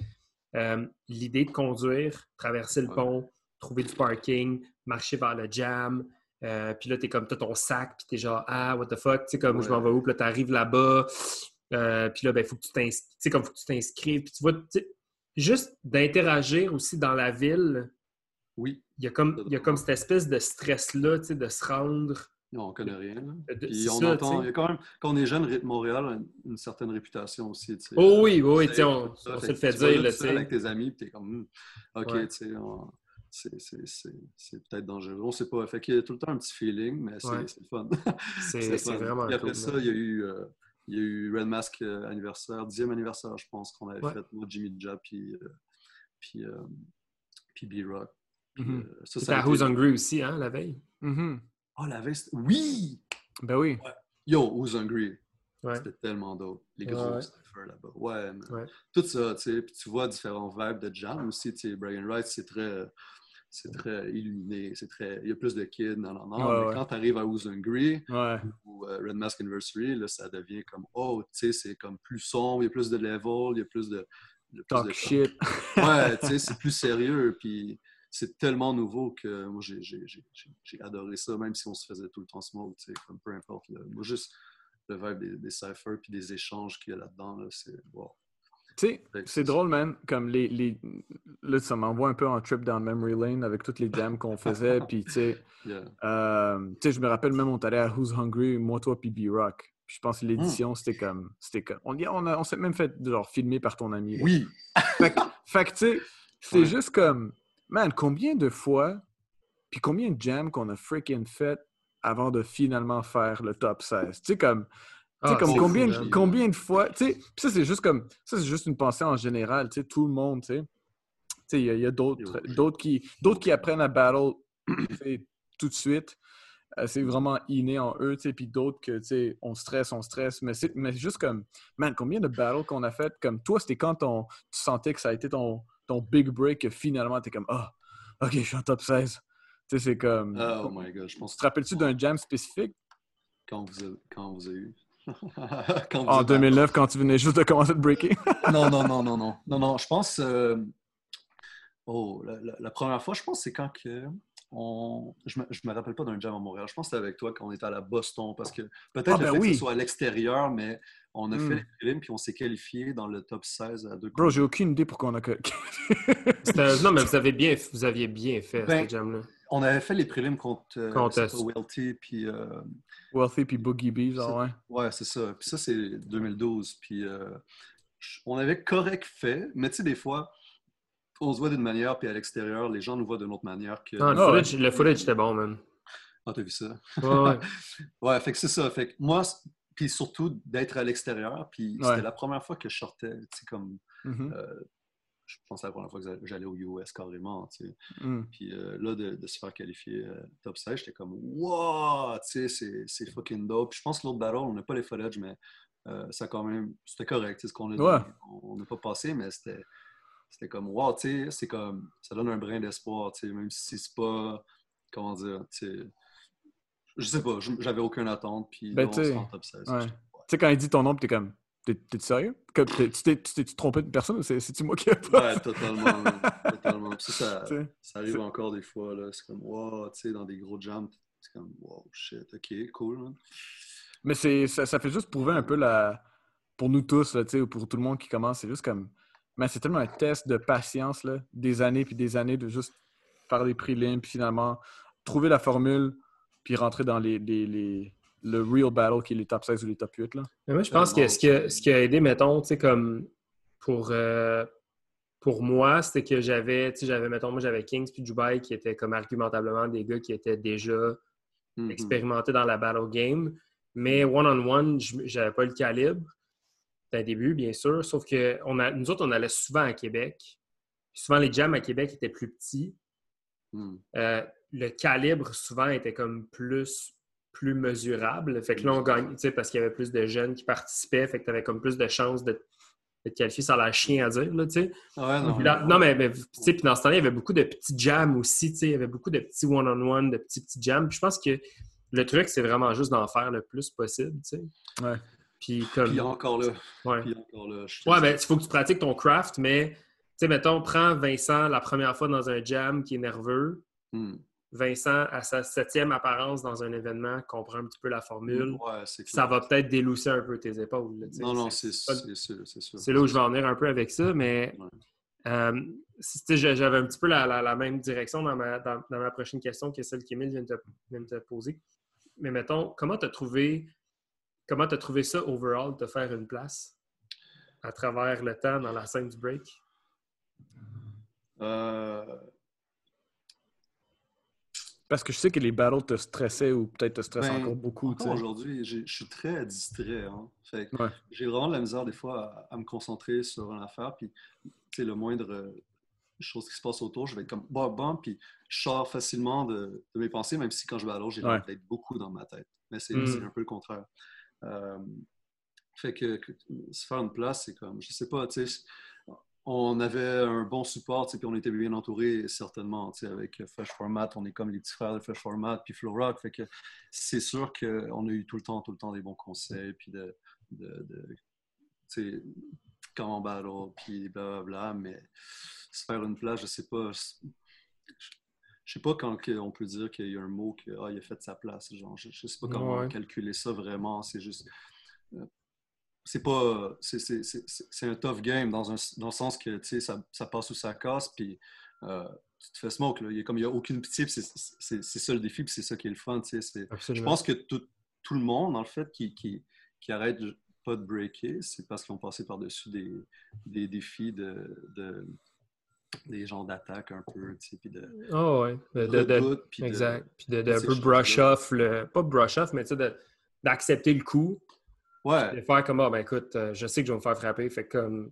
euh, l'idée de conduire, traverser le Ouais. pont, trouver du parking, marcher vers le jam. euh, puis là, t'es comme, t'as ton sac, puis t'es genre, ah, what the fuck, tu sais, comme, je m'en vais où, puis là, t'arrives là-bas, euh, puis là, ben, faut que tu t'inscrives, tu sais, comme, faut que tu t'inscrives, puis tu vois, juste d'interagir aussi dans la ville, Oui, il y a comme, il y a comme cette espèce de stress-là, tu sais, de se rendre. Non, on connaît rien. là. De- Puis c'est on ça, entend, il y a quand même, quand on est jeune, Ré- Montréal a une, une certaine réputation aussi. Oh oui, oui, oui, Tu tu sais, on, on se Fait le fait tu dire, là tu avec tes amis, puis t'es comme, Hmm, OK, Ouais. tu sais, c'est c'est- c'est- c'est peut-être dangereux. On sait pas. Fait qu'il y a tout le temps un petit feeling, mais c'est Ouais. fun. C'est vraiment Puis après cool, ça, il y a eu, euh, il y a eu Red Mask euh, anniversaire, dixième anniversaire, je pense, qu'on avait Ouais. fait, moi, Jimmy Jab, puis, euh, puis, euh, puis B-Rock. Puis, Mhm. euh, ça, C'était ça a à été- Who's Hungry aussi, hein, la veille? Oh, la veste. Oui! Ben oui. Yo, Who's Hungry? Ouais. C'était tellement dope. Les gros ouais. là-bas. Ouais, man. Tout ça, tu sais. Puis tu vois différents vibes de jam aussi. Tu sais, Brian Wright, c'est très, c'est très illuminé. C'est très... Il y a plus de kids. Non, non, non. Mais quand tu arrives à Who's Hungry Ouais. ou euh, Red Mask Anniversary, là, ça devient comme, oh, tu sais, c'est comme plus sombre. Il y a plus de level. Il y a plus de. de- plus Talk de- shit. Ouais, tu sais, c'est plus sérieux. Puis c'est tellement nouveau que moi, j'ai, j'ai, j'ai, j'ai- j'ai adoré ça, même si on se faisait tout le temps smoke, comme peu importe. là. Moi, juste le vibe des, des cyphers puis des échanges qu'il y a là-dedans, là, c'est wow. Tu sais, c'est drôle, man. Comme les, les... Là, ça m'envoie un peu en trip down memory lane avec toutes les jams qu'on faisait. Puis, tu sais, Yeah. euh, tu sais, je me rappelle même, on allé à Who's Hungry, moi, toi, puis B-Rock. Puis je pense que Hmm. l'édition, c'était comme. C'était comme. On, on, a- on s'est même fait genre filmer par ton ami. là. Oui! Fait que, fait que, tu sais, c'est Ouais. juste comme. Man, combien de fois, puis combien de jams qu'on a freaking fait avant de finalement faire le top 16? Tu sais, comme. Tu sais, Ah, comme combien, fou, combien de fois, tu sais, ça c'est juste comme, ça c'est juste une pensée en général, tu sais, tout le monde, tu sais. Tu sais, il y a, il y a d'autres, d'autres qui, d'autres qui apprennent à battle tout de suite. Euh, c'est vraiment inné en eux, tu sais, puis d'autres que, tu sais, on stresse, on stresse, mais c'est, mais juste comme, man, combien de battles qu'on a fait, comme toi, c'était quand ton, tu sentais que ça a été ton, ton big break, que finalement, t'es comme, ah, ok, je suis en top 16. Tu sais, c'est comme, Oh my god, je pense tu te rappelles-tu d'un jam spécifique? quand vous avez, quand vous avez eu. Quand vous En avez- 2009, quand tu venais juste de commencer de breaker? Non, non, non, non, non. Non, non, je pense. euh, Oh, la, la- la première fois, je pense, c'est quand que. On... Je ne me, rappelle pas d'un jam à Montréal. Je pense que c'était avec toi quand on était à la Boston. Parce que peut-être Ah, le ben fait oui. que ce soit à l'extérieur, mais on a Hmm. fait les prélims puis on s'est qualifié dans le top 16 à deux Bro, j'ai aucune idée pourquoi on a Non, mais vous, avez bien, vous aviez bien fait Ben, ce jam-là. On avait fait les prélims contre, euh, Contre Welty, puis euh, Wealthy puis Boogie B, genre, ouais. ouais, c'est ça. Puis ça, c'est 2012. Puis euh, on avait correct fait, mais tu sais, des fois, on se voit d'une manière, puis à l'extérieur, les gens nous voient d'une autre manière que. Non, le, Ah, footage, le footage était bon, man. Ah, t'as vu ça? Ouais, ouais. Ouais, fait que c'est ça. Fait que moi, puis surtout d'être à l'extérieur, puis Ouais. c'était la première fois que je sortais, tu sais, comme. Euh, je pense que c'est la première fois que j'allais au US carrément, tu sais. Mm. Puis euh, là, de, de se faire qualifier euh, top 16, j'étais comme wow, tu sais, c'est- c'est fucking dope. Puis je pense que l'autre battle, on n'a pas les footage, mais ça quand même, c'était correct, sais, ce qu'on a. On n'a pas passé, mais c'était c'était comme wow, tu sais, c'est comme, ça donne un brin d'espoir, tu sais, même si c'est pas, comment dire, tu sais, je sais pas, j'avais aucune attente, puis Ben, tu sais, se rend top 16. ouais. Sais, quand il dit ton nom, t'es comme. T'es- T'es-tu sérieux? Comme, Tu t'es- trompé de personne ou c'est-tu moi qui ai pas? Ouais, totalement, totalement. Puis ça, ça, arrive encore des fois, là, c'est comme wow, tu sais, dans des gros jams, c'est comme wow, shit, ok, cool, man. Mais c'est, ça, ça fait juste prouver un peu la. Pour nous tous, là, pour tout le monde qui commence, c'est juste comme. Mais c'est tellement un test de patience, là, des années puis des années de juste faire des prélims, puis finalement trouver la formule, puis rentrer dans les, les, les- le real battle qui est les top 16 ou les top 8. Là. Mais moi, je pense que ce qui a, ce qui a aidé, mettons, tu sais, comme pour, euh, pour moi, c'était que j'avais, tu sais, j'avais, mettons, moi, j'avais Kings puis Dubai qui étaient comme argumentablement des gars qui étaient déjà Mhm. expérimentés dans la battle game. Mais one-on-one, je j'avais pas le calibre d'un début, bien sûr. Sauf que on a, nous autres, on allait souvent à Québec. Souvent, les jams à Québec étaient plus petits. Mhm. Euh, le calibre, souvent, était comme plus, plus mesurable. Fait que là, on gagne, tu sais, parce qu'il y avait plus de jeunes qui participaient. Fait que tu avais comme plus de chances de, de te qualifier sans la chien à dire, là, tu sais. Ah Ouais, non, Puis là- non, mais, mais, tu sais, puis dans ce temps-là, il y avait beaucoup de petits jams aussi, tu sais. Il y avait beaucoup de petits one-on-one, de petits petits jams. Puis je pense que le truc, c'est vraiment juste d'en faire le plus possible, tu sais. Ouais. Puis comme... Puis encore là, ouais. puis encore là. je- Ouais, ben, il faut que tu pratiques ton craft, mais, tu sais, mettons, prends Vincent la première fois dans un jam qui est nerveux. Mhm. Vincent, à sa septième apparence dans un événement, comprend un petit peu la formule. Ouais, c'est Ça va peut-être délousser un peu tes épaules. là. Non, non, c'est c'est pas- c'est sûr, c'est sûr. c'est là où je vais en venir un peu avec ça, mais Ouais. euh, si- tu sais, j'avais un petit peu la, la- la même direction dans ma, dans, dans ma prochaine question que celle qu'Émile vient, de te- vient de te poser. Mais mettons, comment tu as trouvé comment t'as trouvé ça overall de faire une place à travers le temps dans la scène du break? Euh, Parce que je sais que les battles te stressaient ou peut-être te stressent Ben, encore beaucoup. tu. Aujourd'hui, je suis très distrait. Hein. Ouais. J'ai vraiment de la misère des fois à, à me concentrer sur une affaire. Puis, tu le moindre euh, chose qui se passe autour, je vais être comme bon, bon, puis je sors facilement de, de mes pensées, même si quand je vais à l'autre, j'ai Ouais. beaucoup dans ma tête. Mais c'est Mm. c'est un peu le contraire. Euh, fait que, se faire une place, c'est comme, je sais pas, tu sais, on avait un bon support, puis on était bien entouré, certainement, avec Fresh Format, on est comme les petits frères de Fresh Format, puis Flow Rock, fait que c'est sûr qu'on a eu tout le temps, tout le temps des bons conseils, puis de, de, de tu sais, on battle, puis blablabla, mais se faire une place, je sais pas, je sais pas quand on peut dire qu'il y a un mot que, ah, il a fait sa place, genre, je, je sais pas comment Ouais. calculer ça vraiment, c'est juste euh, c'est pas c'est, un tough game dans, un, dans le sens que ça, ça passe ou ça casse puis euh, tu te fais smoke là. il y a comme il y a aucune pitié c'est, ça le défi puis c'est ça qui est le fun tu sais c'est- je pense que tout, tout le monde en fait qui, qui, qui arrête pas de breaker c'est parce qu'ils ont passé par dessus des, des défis de, de- des genres d'attaque un peu tu sais puis de, Ah ouais. De, de- puis exact. Puis de, de un peu brush choses-là. off, le, pas brush off, mais tu sais, d'accepter le coup, ouais de faire comme, ah, ben écoute, euh, je sais que je vais me faire frapper. Fait que comme,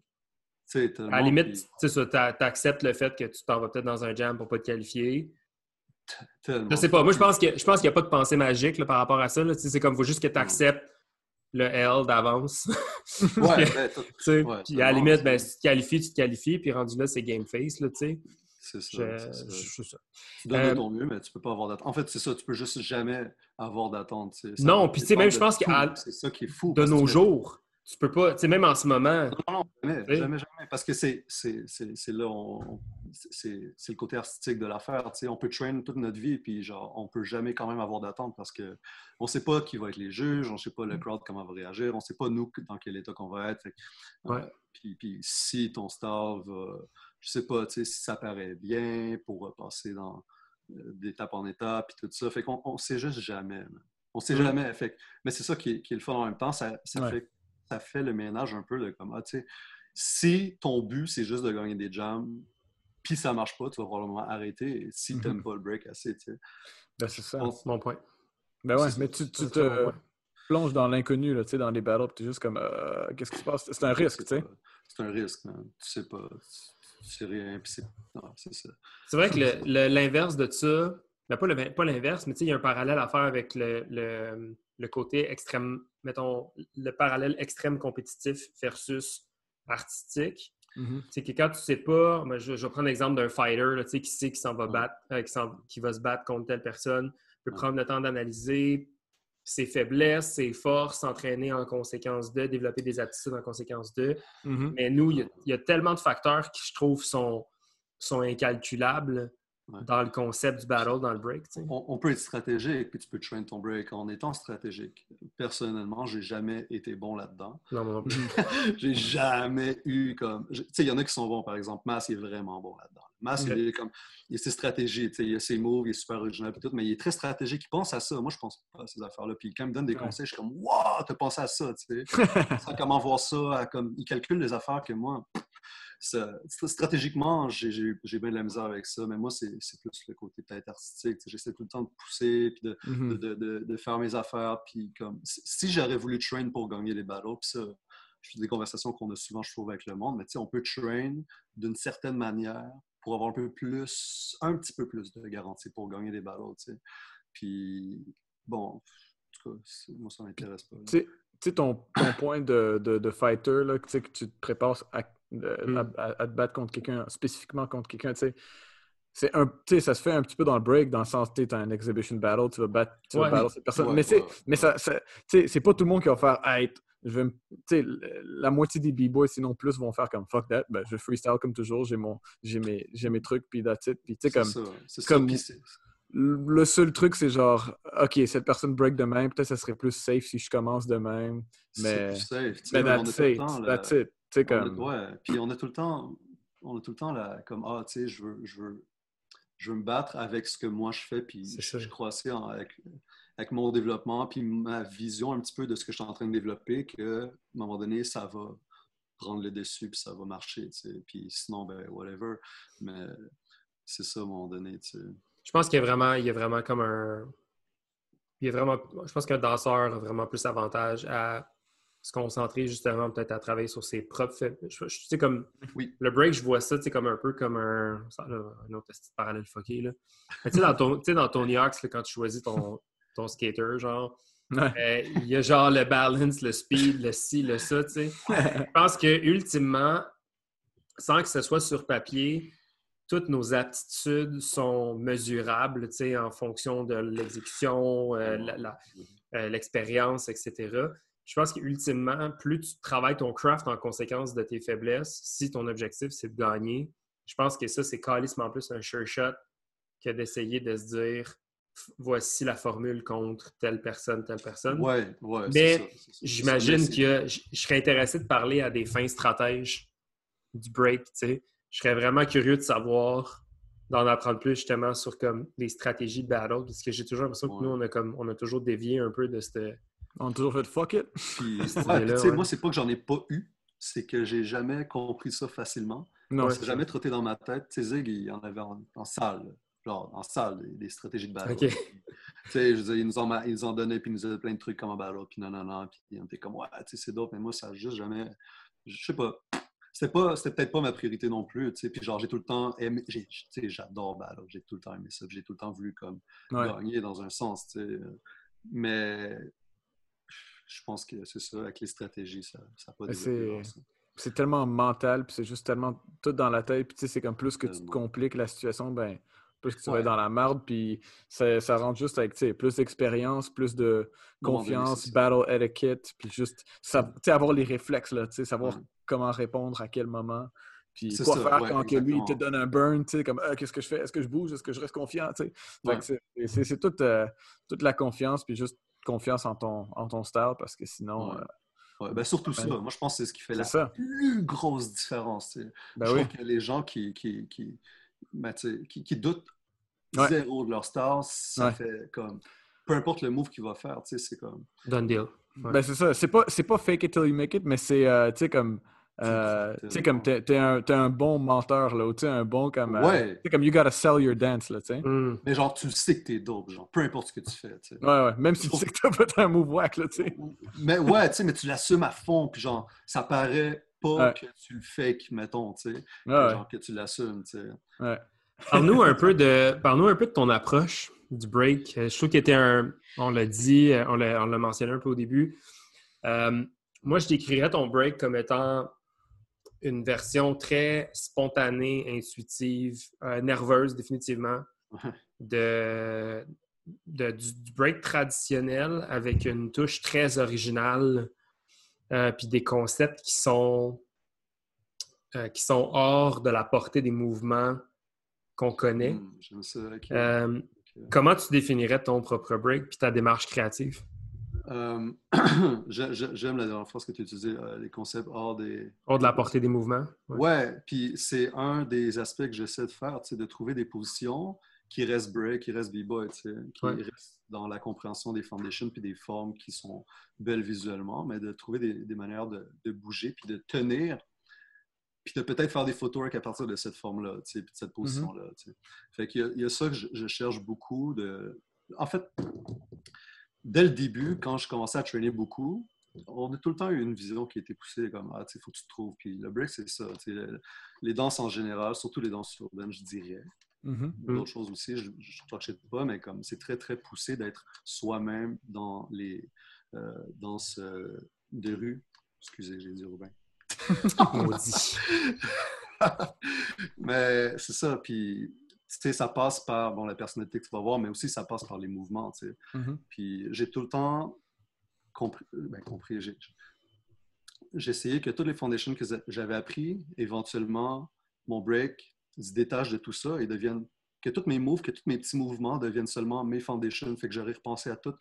tu sais à la limite, tu sais, t'acceptes le fait que tu t'en vas peut-être dans un jam pour pas te qualifier. Je sais pas. Moi, je pense que je pense qu'il n'y a pas de pensée magique là, par rapport à ça. là. Tu sais, C'est comme, il faut juste que tu acceptes le L d'avance. ouais, ben, tout- tu sais, Ouais, puis à la limite, ben, si tu te qualifies, tu te qualifies. Puis rendu là, c'est game face. Là, tu sais. c'est ça, Je- ça. je- c'est ça. Tu donnes Euh, de ton mieux, mais tu peux pas avoir d'attente. En fait, c'est ça, tu peux juste jamais avoir d'attente. Non, puis tu sais, même, je pense tout. qu'à- C'est ça qui est fou. De que nos jours, tu peux pas, tu sais, même en ce moment, Non, non, jamais, jamais, jamais. Parce que c'est là, on- c'est le côté artistique de l'affaire. tu sais. On peut train toute notre vie, puis genre, on peut jamais quand même avoir d'attente parce que on sait pas qui va être les juges, on sait pas le crowd comment va réagir, on sait pas nous dans quel état qu'on va être. Fait euh, Ouais. puis, puis si ton star va, je sais pas, tu sais, si ça paraît bien pour passer dans euh, d'étape en étape, puis tout ça. Fait qu'on on sait juste jamais. man. On sait Mm. jamais. Fait mais c'est ça qui est, qui est le fun en même temps. Ça, ça Ouais. fait ça fait le ménage un peu de comme, ah, tu sais, si ton but, c'est juste de gagner des jams, puis ça marche pas, tu vas probablement arrêter si tu n'aimes pas le break assez, tu sais. Ben, c'est ça. C'est mon point. Ben ouais, mais tu, tu te point. plonges dans l'inconnu, là, tu sais, dans les battles, puis t'es juste comme, euh, qu'est-ce qui se passe? C'est un risque, tu sais. C'est un risque, man. Tu sais pas. Tu, tu sais rien, puis c'est... Non, c'est ça. C'est vrai que le- le- l'inverse de ça, ben pas le- pas l'inverse, mais tu sais, il y a un parallèle à faire avec le, le- le côté extrême, mettons, le parallèle extrême compétitif versus artistique. Mhm. C'est que quand tu sais pas, moi, je, je vais prendre l'exemple d'un fighter là, qui sait qu'il s'en va battre, euh, qui, va se battre contre telle personne, peut prendre le temps d'analyser ses faiblesses, ses forces, s'entraîner en conséquence de, développer des aptitudes en conséquence de. Mhm. Mais nous, il y y a tellement de facteurs qui, je trouve, sont, sont incalculables Ouais. dans le concept du battle, dans le break. tu sais. On, on peut être stratégique, puis tu peux train ton break en étant stratégique. Personnellement, j'ai jamais été bon là-dedans. Non, non, j'ai jamais eu comme. Tu sais, il y en a qui sont bons, par exemple. Mass, il est vraiment bon là-dedans. Mass, il, est comme, il a ses stratégies, tu sais, il a ses moves, il est super original, puis tout, mais il est très stratégique. Il pense à ça. Moi, je pense pas à ces affaires-là. Puis quand il me donne des Ouais. conseils, je suis comme, wow, t'as pensé à ça, tu sais. Comment voir ça, à comme, il calcule des affaires que moi. Ça- stratégiquement, j'ai bien de la misère avec ça, mais moi, c'est plus le côté peut-être artistique. J'essaie tout le temps de pousser, puis de, Mhm. de, de- de- de faire mes affaires. Puis comme, si j'aurais voulu train pour gagner les battles, puis ça, c'est des conversations qu'on a souvent, je trouve, avec le monde, mais tu sais, on peut train d'une certaine manière pour avoir un peu plus, un petit peu plus de garantie pour gagner des battles, tu sais. Puis, bon, en tout cas, moi, ça m'intéresse pas. Tu sais- ton, ton point de, de, de fighter, là, tu sais, que tu te prépares à, de- Mm. à- à- à te battre contre quelqu'un, spécifiquement contre quelqu'un, tu sais. C'est un, tu sais, ça se fait un petit peu dans le break, dans le sens, tu as un exhibition battle, tu vas battre, tu vas battre cette personne. Ouais, mais c'est, ouais, mais ça, ça- c'est pas tout le monde qui va faire, hey, je vais me- tu sais, la moitié des b-boys, sinon plus, vont faire comme fuck that, ben, je freestyle comme toujours, j'ai mon, j'ai mes, j'ai mes trucs, puis that's it. Puis tu sais, C'est comme, ça, c'est ça. comme- c'est- le seul truc, c'est genre, OK, cette personne break de même, peut-être ça serait plus safe si je commence de même. c'est Mais- plus safe, tu sais, Mais that's it, that's it. Tu sais, On a- comme... ouais, puis on a tout le temps, on a tout le temps la, comme ah, tu sais, je veux, je veux, je veux me battre avec ce que moi je fais, puis je, je crois assez avec, avec mon développement, puis ma vision un petit peu de ce que je suis en train de développer, que à un moment donné, ça va prendre le dessus, puis ça va marcher, tu sais. Puis sinon, ben whatever. Mais c'est ça, à un moment donné, tu sais. je pense qu'il y a vraiment, il y a vraiment comme un. Il y a vraiment, je pense qu'un danseur a vraiment plus avantage à se concentrer justement peut-être à travailler sur ses propres faiblesses. Je, je- tu sais, comme Oui. le break, je vois ça tu sais, comme un peu comme un. un autre petit parallèle fucké. Là. Mais tu sais, dans, ton, tu sais, dans Tony Hawk's, là, quand tu choisis ton, ton skater, genre, Ouais. euh, il y a genre le balance, le speed, le ci, le ça, tu sais. Je pense que ultimement, sans que ce soit sur papier, toutes nos aptitudes sont mesurables, tu sais, en fonction de l'exécution, euh, euh, l'expérience, etc. Je pense qu'ultimement, plus tu travailles ton craft en conséquence de tes faiblesses, si ton objectif c'est de gagner, je pense que ça, c'est calissement plus un sure shot que d'essayer de se dire voici la formule contre telle personne, telle personne. Ouais, ouais. Mais. J'imagine que je je serais intéressé de parler à des fins stratèges du break, tu sais. Je serais vraiment curieux de savoir, d'en apprendre plus justement sur comme les stratégies de battle, parce que j'ai toujours l'impression que Ouais. nous, on a comme on a toujours dévié un peu de cette. On a toujours fait fuck it. Puis, ouais, ouais. moi, c'est pas que j'en ai pas eu, c'est que j'ai jamais compris ça facilement. Non. C'est jamais trotté dans ma tête. Tu sais, Zig, il y en avait en, en salle, là. genre en salle, des, stratégies de battle. Ok. Tu sais, je veux dire, ils nous, ont, ils nous ont donné, puis ils nous ont donné plein de trucs comme en battle, puis non, non, non, puis on était comme, ouais, tu sais, c'est d'autres, mais moi, ça a juste jamais. Je sais pas. C'était pas, c'était peut-être pas ma priorité non plus, tu sais, puis genre, j'ai tout le temps aimé, j'ai- tu sais, j'adore battle, j'ai tout le temps aimé ça, j'ai tout le temps voulu comme Ouais. gagner dans un sens, tu sais. Mais je pense que c'est ça, avec les stratégies, ça n'a pas c'est- tellement mental, puis c'est juste tellement tout dans la tête. Puis tu sais, c'est comme plus que tu te compliques la situation, ben plus que tu vas Ouais. être dans la merde. Puis ça, ça rentre juste avec tu sais, plus d'expérience, plus de confiance, battle etiquette, puis juste ça, tu sais, avoir les réflexes, là, tu sais, savoir comment répondre à quel moment. Puis quoi ça, faire ouais, quand que lui il te donne un burn, tu sais, comme Ah, qu'est-ce que je fais? Est-ce que je bouge? Est-ce que je reste confiant? Tu sais. Ouais. c'est toute, euh, toute la confiance, puis juste confiance en ton, en ton style, parce que sinon, Ouais. euh, Ouais, ben surtout ça. Moi, je pense que c'est ce qui fait la ça. plus grosse différence. Ben je oui. trouve que les gens qui, qui, qui, ben, qui, qui doutent Ouais. zéro de leur star, ça Ouais. fait comme. Peu importe le move qu'il va faire, tu sais, c'est comme. Done deal. Ouais. Ben c'est ça. C'est pas, c'est pas fake it till you make it, mais c'est, euh, tu sais, comme, euh, tu sais, comme t'es, t'es un, t'es un bon menteur, là, ou tu sais, un bon comme, euh, Ouais. tu sais, comme you gotta sell your dance, là, tu sais. Hmm. Mais genre, tu le sais que t'es dope, genre, peu importe ce que tu fais, tu sais. Ouais, ouais. Même si tu sais que t'as fait un move whack, là, tu sais. Mais ouais, tu sais, mais tu l'assumes à fond, puis genre, ça paraît pas Ouais. que tu le fake, mettons, tu sais. Ouais, ouais. Genre que tu l'assumes, tu sais. ouais. Parle-nous un peu de un peu de ton approche du break. Euh, Je trouve qu'il était un. On l'a dit, on l'a, on l'a mentionné un peu au début. Euh, moi, je décrirais ton break comme étant une version très spontanée, intuitive, euh, nerveuse, définitivement, de, de- du, du break traditionnel avec une touche très originale, euh, puis des concepts qui sont, euh, qui sont hors de la portée des mouvements qu'on connaît. Hmm, ça. comment tu définirais ton propre break puis ta démarche créative? Euh, j'ai- j'ai- J'aime la dernière phrase que tu utilisais, euh, les concepts hors des. Hors de la portée des mouvements? Ouais. Puis c'est un des aspects que j'essaie de faire, sais, de trouver des positions qui restent break, qui restent b-boy, qui Ouais. restent dans la compréhension des foundations puis des formes qui sont belles visuellement, mais de trouver des, des manières de, de bouger puis de tenir, puis de peut-être faire des footwork à partir de cette forme-là, puis de cette position-là, tu sais. Fait qu'il y y, a ça que je, je cherche beaucoup de... En fait, dès le début, quand je commençais à traîner beaucoup, on a tout le temps eu une vision qui était poussée comme Ah, tu sais, faut que tu te trouves. Puis le break, c'est ça. les danses en général, surtout les danses urbaines, je dirais. Mhm. D'autres choses aussi, je ne sais pas, mais comme c'est très, très poussé d'être soi-même dans les euh, danses euh, de rue. Excusez, j'ai dit Robin. Maudit. mais c'est ça. Puis, ça passe par bon, la personnalité que tu vas voir, mais aussi ça passe par les mouvements. tu sais. Mhm. Puis j'ai tout le temps compris, euh, ben, compris j'ai essayé que toutes les foundations que j'avais appris, éventuellement, mon break se détache de tout ça et devienne que tous mes moves, que tous mes petits mouvements deviennent seulement mes foundations. Fait que j'aurais repensé à tout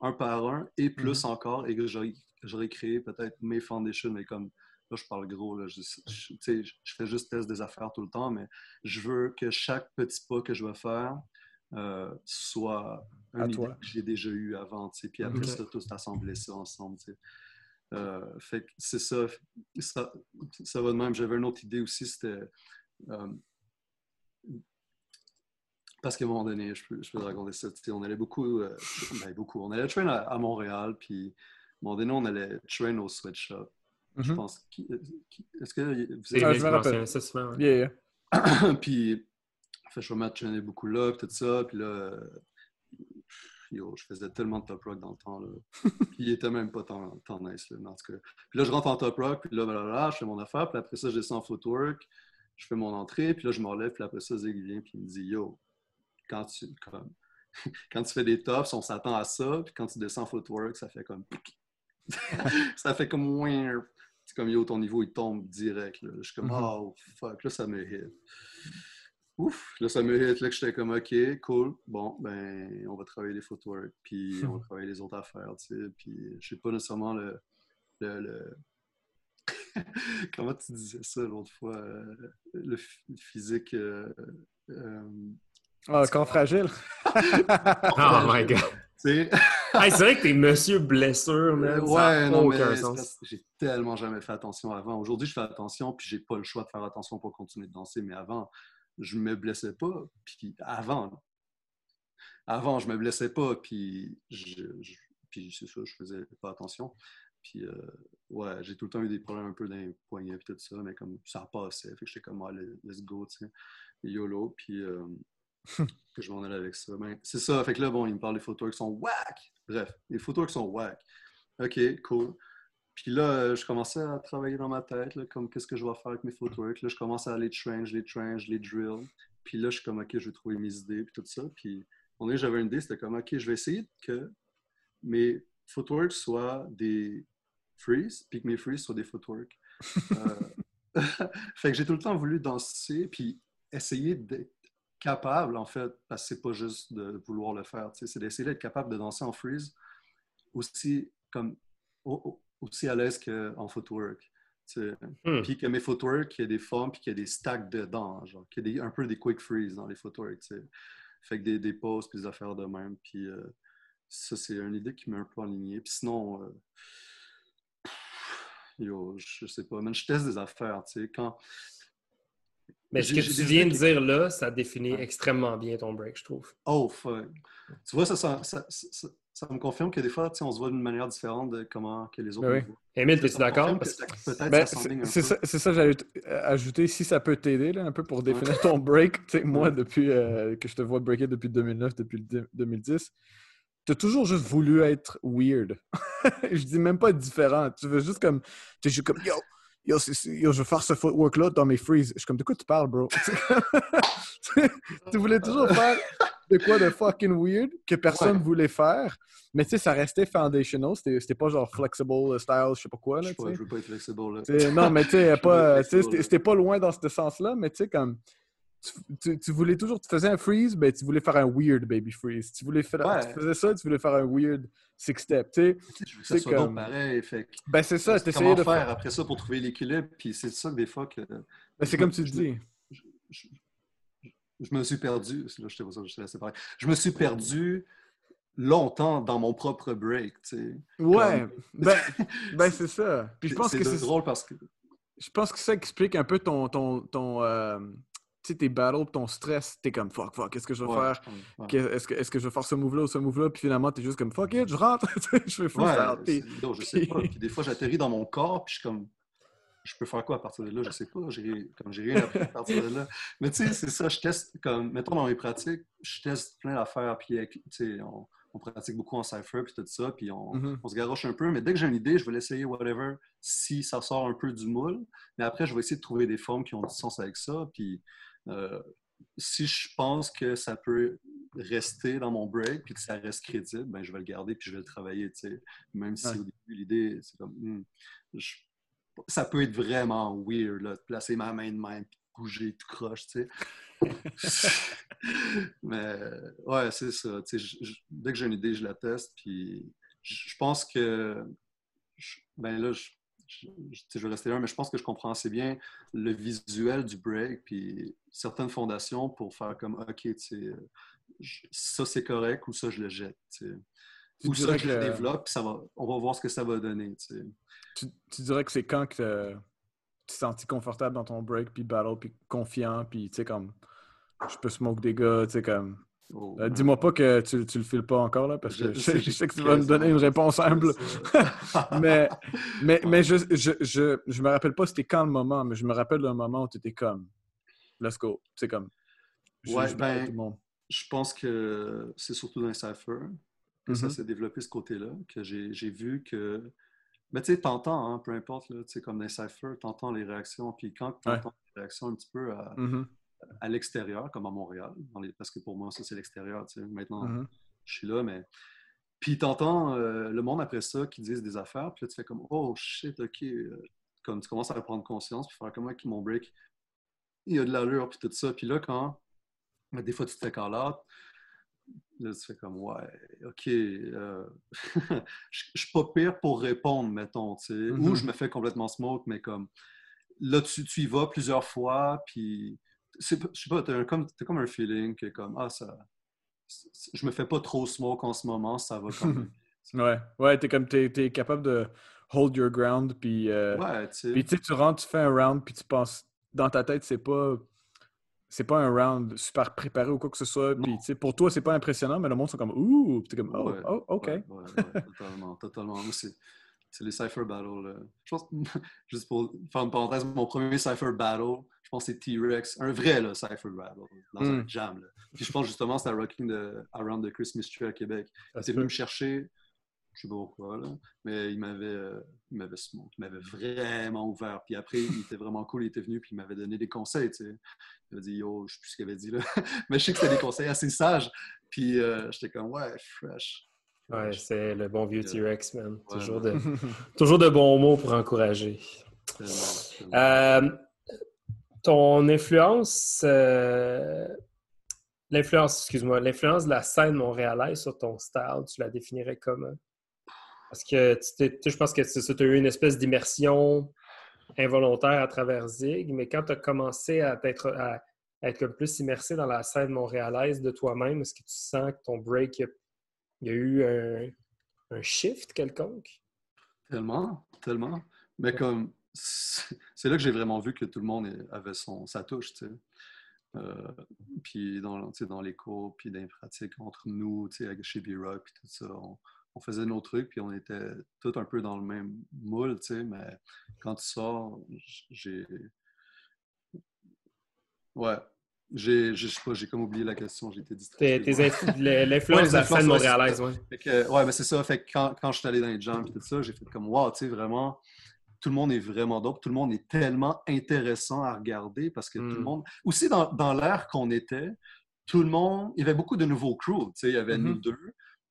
un par un et plus encore et que j'aurais j'aurais créé peut-être mes foundations, mais comme là, je parle gros, là, je, fais juste test des affaires tout le temps, mais je veux que chaque petit pas que je vais faire euh, soit À une idée toi. que j'ai déjà eu avant, puis après ça, tous assembler ça ensemble. Euh, fait que c'est ça, ça, ça va de même. J'avais une autre idée aussi, c'était euh, parce qu'à un moment donné, je peux, je peux te raconter ça. On allait beaucoup, euh, ben, beaucoup. On allait train à, à Montréal, puis à un moment donné, on allait train au sweatshop. Je Mhm. pense. qui- euh, qui- Est-ce que vous Ah, avez je me bien rappelle. ça souvent. ouais. Yeah, yeah. puis, fait, je me traînais beaucoup là, puis tout ça. Puis là, euh, yo, je faisais tellement de top rock dans le temps. Là. puis il était même pas tant, tant nice. Là, mais en tout cas. Puis là, je rentre en top rock, puis là, blablabla, je fais mon affaire. Puis après ça, je descends en footwork, je fais mon entrée, puis là, je me relève. Puis après ça, Zig vient, puis il me dit Yo, quand tu, comme, quand tu fais des tops, on s'attend à ça. Puis quand tu descends en footwork, ça fait comme. ça fait comme. Comme yo, ton niveau il tombe direct. Là. Je suis comme Mhm. oh fuck, là ça me hit. Ouf, là ça me hit, là que j'étais comme ok, cool, bon, ben on va travailler les footwork, puis on va travailler les autres affaires, tu sais, puis je sais pas nécessairement le. le, le- Comment tu disais ça l'autre fois? euh, Le, physique. euh, euh, Ah, corps fragile. Oh my god. tu sais, Hey, c'est vrai que t'es monsieur blessure, Ça ouais, non, mais aucun c'est sens. j'ai tellement jamais fait attention avant. Aujourd'hui, je fais attention, puis j'ai pas le choix de faire attention pour continuer de danser. Mais avant, je me blessais pas. Puis avant, avant, je me blessais pas, puis je, je- puis c'est ça, je faisais pas attention. Puis euh, ouais, j'ai tout le temps eu des problèmes un peu dans les poignets, puis tout ça, mais comme ça passait. Fait que j'étais comme, ah, let's go, tu sais, YOLO. Puis euh, que je m'en allais avec ça. Ben, c'est ça. Fait que là, bon, il me parle des photos qui sont whack. Bref, les photos qui sont whack. OK, cool. Puis là, euh, je commençais à travailler dans ma tête, là, comme qu'est-ce que je vais faire avec mes photowork. Là, je commençais à les train, je les train, je les drill. Puis là, je suis comme, OK, je vais trouver mes idées, puis tout ça. Puis, on est, j'avais une idée, c'était comme, OK, je vais essayer que mes footwork soient des freeze, puis que mes freeze soient des footwork. Euh, fait que j'ai tout le temps voulu danser, puis essayer d'être capable, en fait, parce que c'est pas juste de vouloir le faire, tu sais, c'est d'essayer d'être capable de danser en freeze aussi comme au- au- aussi à l'aise qu'en footwork. Hmm. Puis que mes footwork, qu'il y ait des formes, puis qu'il y ait des stacks dedans, genre, qu'il y ait des- un peu des quick freeze dans les footwork, tu sais. Fait que des, des pauses, puis des affaires de même. Puis euh, ça, c'est une idée qui m'a un peu aligné. Puis sinon, euh, yo, je sais pas, man, je teste des affaires, tu sais. Quand, Mais ce que tu viens de dire là, ça définit Ouais. extrêmement bien ton break, je trouve. Oh, fuck. Tu vois, ça, ça, ça, ça- ça me confirme que des fois, on se voit d'une manière différente de comment que les autres Ben oui. Émile, es-tu d'accord? que Ben, c'est ça, ça j'allais euh, ajouter. Si ça peut t'aider là, un peu pour définir ton break. Moi, Ouais. depuis euh, que je te vois breaker depuis 2009, depuis le dé- 2010, tu as toujours juste voulu être weird. je dis même pas différent. Tu veux juste comme. Tu es juste comme Yo, yo, yo, je veux faire ce footwork-là dans mes freeze. Je suis comme De quoi tu parles, bro? tu voulais toujours faire de quoi de fucking weird que personne Ouais. voulait faire. Mais tu sais, ça restait foundational. C'était pas genre flexible style, je sais pas quoi. Je Là, pas, veux pas être flexible là. Non, mais tu sais, c'était pas loin dans ce sens-là, mais tu sais, comme. Tu, tu- voulais toujours, tu faisais un freeze, ben tu voulais faire un weird baby freeze. Tu voulais faire, Ouais. tu faisais ça, tu voulais faire un weird six step. Tu sais, Je veux que ça c'est soit donc comme- pareil. Fait ben c'est ça, c'est comment de faire faire. après ça pour trouver l'équilibre. Puis c'est ça que des fois que Ben, c'est comme tu je- dis. je, je- je me suis perdu. Là, je ça, je te parler. Je me suis perdu longtemps dans mon propre break. Tu sais. Ouais, ben, ben c'est ça. Puis je pense que c'est drôle parce que je pense que ça explique un peu ton, ton, ton euh, tes battles, ton stress. T'es comme fuck, fuck, qu'est-ce que je vais Ouais, faire? ouais. Est-ce que, est-ce que je vais faire ce move-là ou ce move-là? Puis finalement, t'es juste comme fuck it, je rentre, je fais Ouais, freestyle. Puis- c'est- non, je sais pas. Puis des fois, j'atterris dans mon corps, puis je suis comme, je peux faire quoi à partir de là? Je sais pas. J'ai, comme j'ai rien appris à partir de là. Mais tu sais, c'est ça, je teste, comme, mettons dans mes pratiques, je teste plein d'affaires, puis avec- tu sais, on, on pratique beaucoup en cypher, puis tout ça, puis on, Mhm. on se garoche un peu. Mais dès que j'ai une idée, je vais l'essayer, whatever, si ça sort un peu du moule. Mais après, je vais essayer de trouver des formes qui ont du sens avec ça, puis euh, si je pense que ça peut rester dans mon break puis que ça reste crédible, ben je vais le garder puis je vais le travailler. Même si Ouais. au début, l'idée, c'est comme... hmm, je- ça peut être vraiment weird, là, de placer ma main de même puis de bouger tout croche, tu sais. Mais ouais, c'est ça. je- je- dès que j'ai une idée, je la teste puis je, pense que... ben là, je, je, je- rester là, mais je pense que je comprends assez bien le visuel du break, puis certaines fondations pour faire comme, OK, tu sais, ça c'est correct ou ça je le jette. tu sais. Tu Ou ça je le développe, puis ça va, on va voir ce que ça va donner. tu sais. tu, tu dirais que c'est quand que tu t'es senti confortable dans ton break, puis battle, puis confiant, puis tu sais, comme je peux smoke des gars, tu sais, comme. Oh, Euh, Dis-moi pas que tu, tu le files pas encore, là, parce que Je je, sais je sais que tu vas me donner une réponse humble. mais mais, Ouais. mais je, je, je, je me rappelle pas c'était quand le moment, mais je me rappelle d'un moment où tu étais comme, let's go. C'est comme, je, Ouais, ben, à tout le monde. Je pense que c'est surtout dans cypher que ça Mhm. s'est développé ce côté-là, que j'ai vu que. Mais tu sais, t'entends, hein, peu importe, là, tu sais, comme dans cypher, t'entends les réactions. Puis quand t'entends les réactions un petit peu à, Mhm, à l'extérieur, comme à Montréal, dans les- parce que pour moi, ça, c'est l'extérieur, tu sais. Maintenant, mhm. je suis là, mais. Puis t'entends euh, le monde après ça qui disent des affaires, puis là, tu fais comme, oh shit, ok. euh, Comme tu commences à prendre conscience, puis faire comment que mon break, il y a de l'allure, puis tout ça. Puis là, quand. Des fois, tu te fais call out, là, tu fais comme, ouais, ok. euh, je je suis pas pire pour répondre, mettons, tu sais. Ou je me fais complètement smoke, mais comme. Là, tu, tu y vas plusieurs fois, puis. C'est Je sais pas, t'as comme, t'as comme un feeling que, comme, ah, ça je me fais pas trop smoke en ce moment, ça va quand même. Ouais, ouais, t'es comme, t'es, t'es capable de hold your ground, puis, euh, Ouais, tu sais. puis tu sais, tu rentres, tu fais un round, puis tu penses, dans ta tête, c'est pas, c'est pas un round super préparé ou quoi que ce soit, puis Non. tu sais, pour toi, c'est pas impressionnant, mais le monde sont comme, ouh, puis t'es comme, oh, Ouais, oh, ok. Ouais, ouais, ouais, totalement, totalement. Moi, c'est, c'est les Cypher Battle. Je pense, juste pour faire une parenthèse, mon premier Cypher Battle, je pense que c'est T-Rex, un vrai là, Cypher Battle, dans un Mm. jam. Là. Puis je pense justement c'était à Rocking de Around the Christmas Tree à Québec. Ça Il était venu me chercher, je sais pas pourquoi, là, mais il m'avait, euh, il m'avait smoke, il m'avait vraiment ouvert. Puis après, il était vraiment cool, il était venu, puis il m'avait donné des conseils, tu sais. Il m'a dit, yo, je sais plus ce qu'il avait dit, là. mais je sais que c'était des conseils assez sages. Puis euh, j'étais comme, ouais, fresh. Ouais, c'est le bon vieux T-Rex, man. ouais, Toujours, de, toujours de bons mots pour encourager. Euh, ton influence, euh, l'influence, excuse-moi, l'influence de la scène montréalaise sur ton style, tu la définirais comment? Parce que tu je pense que tu as eu une espèce d'immersion involontaire à travers Zig, mais quand tu as commencé à être, à, être plus immersé dans la scène montréalaise de toi-même, est-ce que tu sens que ton break, il y a, eu un, un shift quelconque? Tellement, tellement. Mais comme, c'est là que j'ai vraiment vu que tout le monde avait son, sa touche, tu sais. Euh, puis dans, dans les cours, puis dans les pratiques entre nous, tu sais, avec- chez B-Rock, puis tout ça, on, on faisait nos trucs, puis on était tous un peu dans le même moule, tu sais, mais quand tu sors, j'ai... Ouais. J'ai, je sais pas, j'ai comme oublié la question, j'ai été distrait. L'influence de la scène montréalaise, oui. Ouais, mais c'est ça. Fait que quand, quand je suis allé dans les jams et tout ça, j'ai fait comme, wow, tu sais, vraiment, tout le monde est vraiment dope. Tout le monde est tellement intéressant à regarder parce que tout le Mm. monde. Aussi, dans, dans l'ère qu'on était, tout le monde. Il y avait beaucoup de nouveaux crews. Tu sais, il y avait Mhm. nous deux.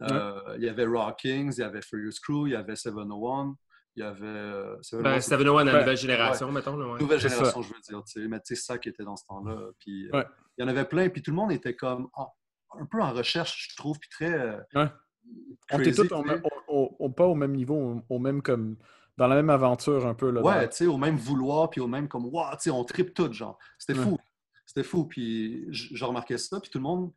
euh, Il y avait Raw Kings, il y avait Furious Crew, il y avait 701, il y avait. euh, 701, Ben, c'est- 701 la nouvelle génération, mettons. Là, ouais. Nouvelle génération, je veux dire, tu sais. Mais tu sais, ça qui était dans ce temps-là. Puis, euh, Ouais. il y en avait plein. Puis tout le monde était comme en- un peu en recherche, je trouve, puis très. euh, Ouais. On était tous pas au même niveau, au, au même comme dans la même aventure un peu. Là, Ouais, tu sais, au même vouloir, puis au même comme, waouh, tu sais, on tripe tout, genre. C'était fou. C'était fou. Puis je je remarquais ça, puis tout le monde,